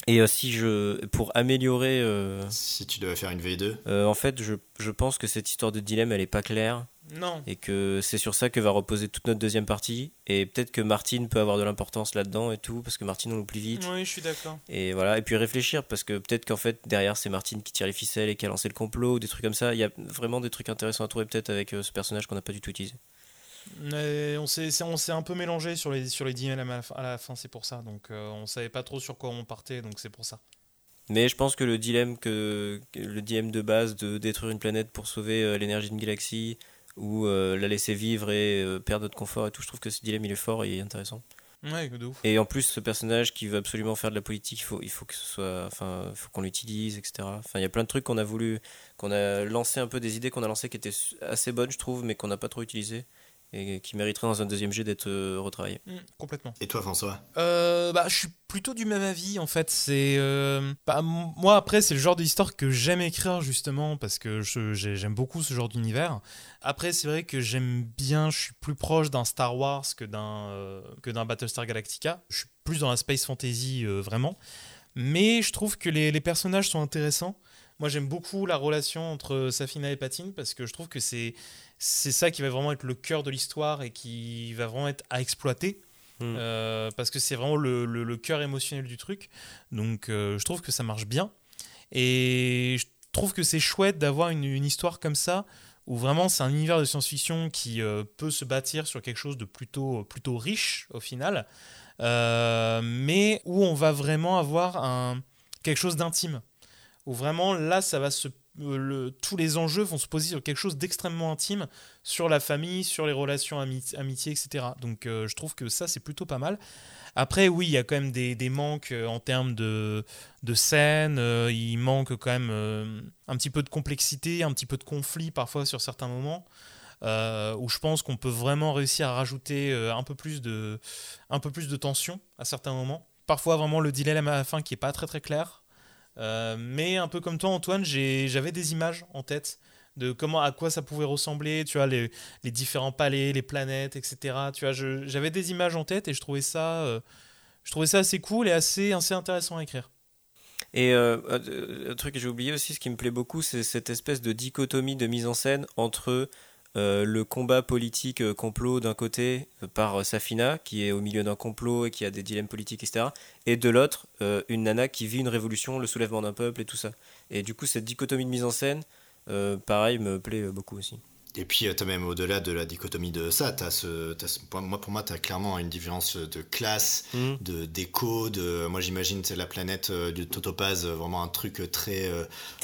Et si je, pour améliorer, Si tu devais faire une V2, euh, en fait, je, je pense que cette histoire de dilemme, elle est pas claire Non. et que c'est sur ça que va reposer toute notre deuxième partie. Et peut-être que Martine peut avoir de l'importance là-dedans et tout, parce que Martine on l'oublie vite. Oui, je suis d'accord. Et voilà, et puis réfléchir, parce que peut-être qu'en fait, derrière, c'est Martine qui tire les ficelles et qui a lancé le complot, ou des trucs comme ça. Il y a vraiment des trucs intéressants à trouver, peut-être, avec euh, ce personnage qu'on n'a pas du tout utilisé. Mais on s'est c'est- on s'est un peu mélangé sur les sur les DM à la fin, à la fin, c'est pour ça. Donc euh, on savait pas trop sur quoi on partait, donc c'est pour ça. Mais je pense que le dilemme, que, que le dilemme de base de détruire une planète pour sauver euh, l'énergie d'une galaxie, ou euh, la laisser vivre et euh, perdre notre confort et tout, je trouve que ce dilemme, il est fort et intéressant. Ouais, de ouf. Et en plus, ce personnage qui veut absolument faire de la politique, il faut, il faut que ce soit, enfin, il faut qu'on l'utilise, etc. Enfin, il y a plein de trucs qu'on a voulu, qu'on a lancé un peu des idées qu'on a lancées qui étaient assez bonnes, je trouve, mais qu'on n'a pas trop utilisées et qui mériteraient dans un deuxième jet d'être euh, retravaillées. Mm, complètement. et toi, François? Euh, bah, je suis plutôt du même avis en fait. C'est euh, bah, moi après c'est le genre d'histoire que j'aime écrire justement parce que j'aime beaucoup ce genre d'univers. Après c'est vrai que j'aime bien, je suis plus proche d'un Star Wars que d'un euh, que d'un Battlestar Galactica. Je suis plus dans la space fantasy euh, vraiment. Mais je trouve que les, les personnages sont intéressants. Moi j'aime beaucoup la relation entre Safina et Patine parce que je trouve que c'est c'est ça qui va vraiment être le cœur de l'histoire et qui va vraiment être à exploiter. Mm. Euh, parce que c'est vraiment le, le, cœur émotionnel du truc. Donc euh, je trouve que ça marche bien. Et je trouve que c'est chouette d'avoir une, une, histoire comme ça, où vraiment c'est un univers de science-fiction qui euh, peut se bâtir sur quelque chose de plutôt, plutôt riche au final, mais où on va vraiment avoir un, quelque chose d'intime. Où vraiment là, ça va se le, tous les enjeux vont se poser sur quelque chose d'extrêmement intime, sur la famille, sur les relations amitié, etc. Donc euh, je trouve que ça, c'est plutôt pas mal. Après, oui, il y a quand même des, manques euh, en termes de, de scène, euh, il manque quand même un petit peu de complexité, un petit peu de conflit parfois sur certains moments. où je pense qu'on peut vraiment réussir à rajouter un, peu plus de, un peu plus de tension à certains moments. Parfois, vraiment, le dilemme à la fin qui est pas très très clair. Euh, mais un peu comme toi, Antoine, j'avais des images en tête de comment, à quoi ça pouvait ressembler, tu vois, les, différents palais, les planètes, etc. Tu vois, j'avais des images en tête et je trouvais ça, euh, je trouvais ça assez cool et assez, assez intéressant à écrire. Et euh, un truc que j'ai oublié aussi, ce qui me plaît beaucoup, c'est cette espèce de dichotomie de mise en scène entre euh, le combat politique euh, complot d'un côté euh, par Safina, qui est au milieu d'un complot et qui a des dilemmes politiques, etc. Et de l'autre, une nana qui vit une révolution, le soulèvement d'un peuple et tout ça. Et du coup, cette dichotomie de mise en scène, pareil, me plaît beaucoup aussi. Et puis, euh, tu as même au-delà de la dichotomie de ça, as ce, moi, pour moi, tu as clairement une différence de classe, mmh. de déco. De, moi, j'imagine c'est la planète euh, du Totopaz, euh, vraiment un truc très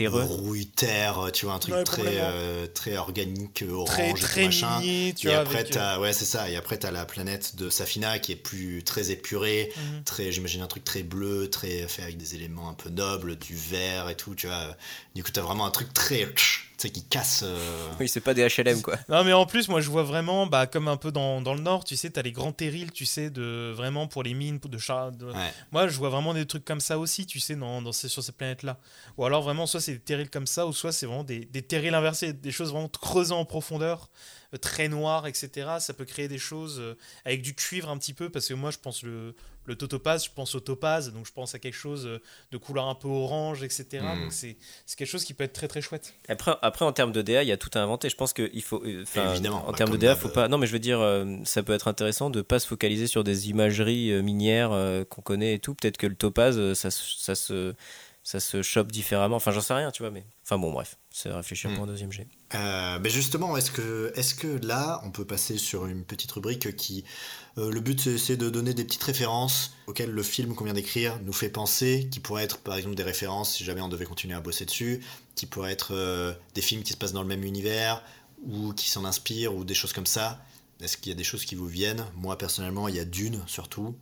rouille terre, tu vois, un truc très, très organique, orange, très, machin. tu et après, as, ouais, c'est ça. Et après, tu as la planète de Safina qui est plus très épurée, mmh. très, j'imagine un truc très bleu, très fait avec des éléments un peu nobles, du vert et tout, tu vois. Du coup, tu as vraiment un truc très sais, qui casse. Euh, oui, c'est pas des HLM, quoi. Non, mais en plus, moi, je vois vraiment, bah, comme un peu dans, dans le Nord, tu sais, t'as les grands terrils, tu sais, de, vraiment pour les mines de char. Moi, je vois vraiment des trucs comme ça aussi, tu sais, dans, dans sur cette planète-là. Ou alors, vraiment, soit c'est des terrils comme ça, ou soit c'est vraiment des, des terrils inversés, des choses vraiment creusées en profondeur. Euh, très noir, etc. Ça peut créer des choses euh, avec du cuivre un petit peu, parce que moi je pense le, le topaz, je pense au topaz, donc je pense à quelque chose euh, de couleur un peu orange, etc. Hmm. Donc c'est quelque chose qui peut être très très chouette. Après, après en termes de DA, il y a tout à inventer. Je pense qu'il faut. Évidemment. En termes de DA, faut pas. Non, mais je veux dire, ça peut être intéressant de pas se focaliser sur des imageries minières qu'on connaît et tout. Peut-être que le topaz, ça, ça se ça se chope différemment. Enfin, j'en sais rien, tu vois, mais. Enfin, bon, bref, c'est réfléchir pour un hmm. deuxième jet. Euh, mais justement, est-ce que, est que là, on peut passer sur une petite rubrique qui. Euh, le but, c'est de donner des petites références auxquelles le film qu'on vient d'écrire nous fait penser, qui pourraient être par exemple des références si jamais on devait continuer à bosser dessus, qui pourraient être euh, des films qui se passent dans le même univers, ou qui s'en inspirent, ou des choses comme ça. Est-ce qu'il y a des choses qui vous viennent? Moi, personnellement, il y a Dune, surtout,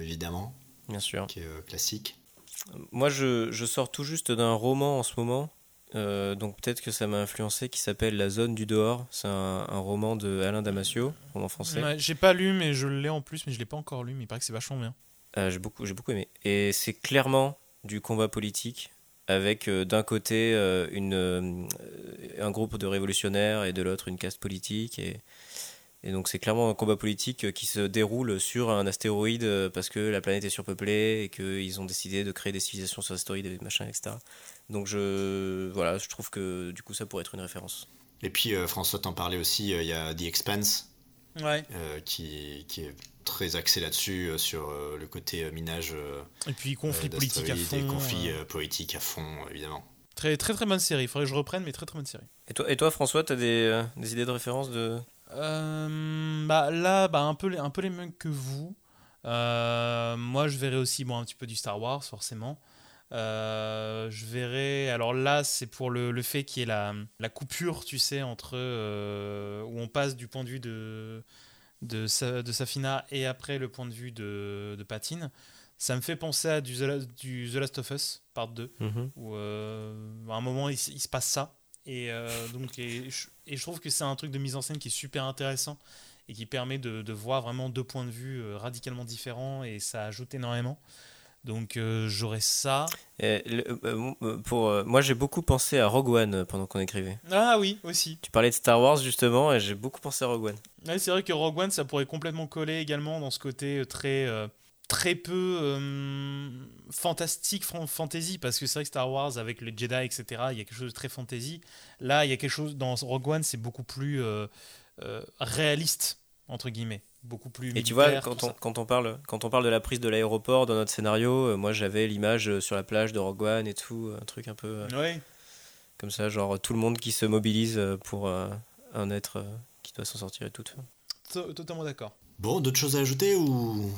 évidemment. Bien sûr. Qui est classique. Moi, je, je sors tout juste d'un roman en ce moment, euh, donc peut-être que ça m'a influencé, qui s'appelle La zone du dehors. C'est un, roman de Alain Damasio, roman français. j'ai pas lu, mais je l'ai en plus, mais je l'ai pas encore lu, mais il paraît que c'est vachement bien. Euh, j'ai beaucoup, j'ai beaucoup aimé. Et c'est clairement du combat politique, avec euh, d'un côté une, un groupe de révolutionnaires et de l'autre une caste politique. Et, et donc c'est clairement un combat politique euh, qui se déroule sur un astéroïde euh, parce que la planète est surpeuplée et qu'ils ont décidé de créer des civilisations sur l'astéroïde et machin, etc. Donc je, voilà, je trouve que du coup ça pourrait être une référence. Et puis euh, François t'en parlait aussi, il y a The Expanse ouais. qui, qui, est très axé là-dessus, sur le côté minage. et puis conflit politique à fond. Et conflit politique à fond, évidemment. Très très très bonne série, il faudrait que je reprenne, mais très très bonne série. Et toi, et toi François, tu as des, des idées de référence de, euh, bah, Là, bah, un, peu les, un peu les mêmes que vous. Euh, moi, je verrai aussi bon, un petit peu du Star Wars, forcément. Euh, je verrai. Alors là, c'est pour le, le fait qu'il y ait la, la, coupure, tu sais, entre où on passe du point de vue de, de, de, Safina et après le point de vue de, de Patine. Ça me fait penser à du The, du The Last of Us, part 2, mhm. où à un moment il, il, se passe ça. Et, donc, et, et je trouve que c'est un truc de mise en scène qui est super intéressant et qui permet de, de voir vraiment deux points de vue euh, radicalement différents et ça ajoute énormément. Donc euh, j'aurais ça. Euh, pour, moi j'ai beaucoup pensé à Rogue One pendant qu'on écrivait. Ah oui, aussi. Tu parlais de Star Wars justement et j'ai beaucoup pensé à Rogue One. Ouais, c'est vrai que Rogue One ça pourrait complètement coller également dans ce côté très très peu euh, fantastique fantasy parce que c'est vrai que Star Wars avec les Jedi etc il y a quelque chose de très fantasy là il y a quelque chose dans Rogue One c'est beaucoup plus euh, euh, réaliste entre guillemets beaucoup plus. Et tu vois, quand on, quand, on parle, quand on parle de la prise de l'aéroport dans notre scénario, euh, moi j'avais l'image sur la plage de Rogue One et tout, un truc un peu euh, Ouais. comme ça, genre tout le monde qui se mobilise pour euh, un être euh, qui doit s'en sortir et tout. To- Totalement d'accord. Bon, d'autres choses à ajouter ou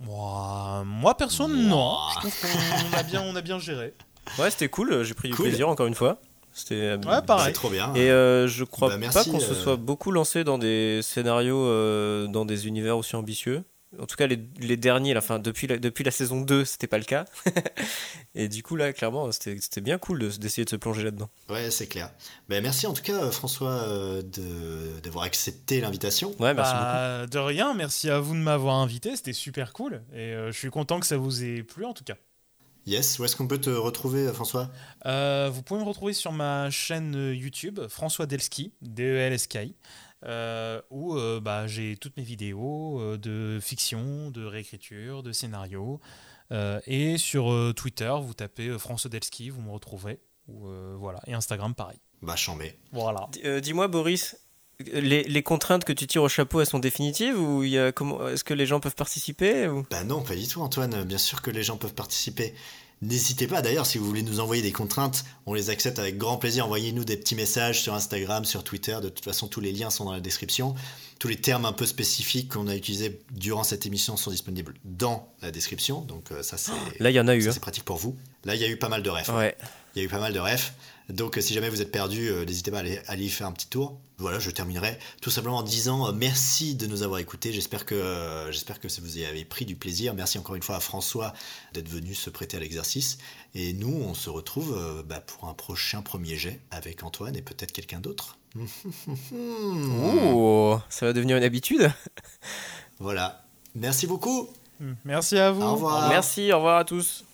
Moi, moi perso, non. Je trouve qu'on a bien, on a bien géré. Ouais, c'était cool, j'ai pris du Cool. plaisir encore une fois. C'était euh, Ouais, pareil. Trop bien. Et euh, je crois Bah, merci, pas qu'on se euh. soit beaucoup lancé dans des scénarios, euh, dans des univers aussi ambitieux. En tout cas, les, les derniers, là, depuis, la, depuis la saison 2, c'était pas le cas. et du coup, là, clairement, c'était bien cool de- d'essayer de se plonger là-dedans. Ouais, c'est clair. Ben, merci en tout cas, euh, François, euh, d'avoir accepté l'invitation. Ouais, merci beaucoup. Bah, De rien, merci à vous de m'avoir invité, c'était super cool. Et euh, je suis content que ça vous ait plu en tout cas. Yes, où est-ce qu'on peut te retrouver, François? Euh, vous pouvez me retrouver sur ma chaîne YouTube, François Delski, D-E-L-S-K-I, euh, où euh, bah, j'ai toutes mes vidéos euh, de fiction, de réécriture, de scénario. Euh, et sur euh, Twitter, vous tapez euh, François Delski, vous me retrouverez. Ou, euh, voilà. Et Instagram, pareil. Bah, chambé. Voilà. Euh, Dis-moi, Boris, les, les contraintes que tu tires au chapeau, elles sont définitives ou il y a comment Est-ce que les gens peuvent participer ou... Bah non, pas du tout, Antoine. Bien sûr que les gens peuvent participer. N'hésitez pas, d'ailleurs, si vous voulez nous envoyer des contraintes, on les accepte avec grand plaisir. Envoyez-nous des petits messages sur Instagram, sur Twitter. De toute façon, tous les liens sont dans la description. Tous les termes un peu spécifiques qu'on a utilisés durant cette émission sont disponibles dans la description. Donc euh, ça, c'est Là, il y en a eu. hein. c'est pratique pour vous. Là, il y a eu pas mal de refs. Ouais. Il y a eu pas mal de refs. Donc, euh, si jamais vous êtes perdu, euh, n'hésitez pas à aller, à aller y faire un petit tour. Voilà, je terminerai tout simplement en disant euh, merci de nous avoir écoutés. J'espère que, j'espère que vous y avez pris du plaisir. Merci encore une fois à François d'être venu se prêter à l'exercice. Et nous, on se retrouve bah, pour un prochain premier jet avec Antoine et peut-être quelqu'un d'autre. Oh, ça va devenir une habitude. Voilà. Merci beaucoup. Merci à vous. Au revoir. Merci, au revoir à tous.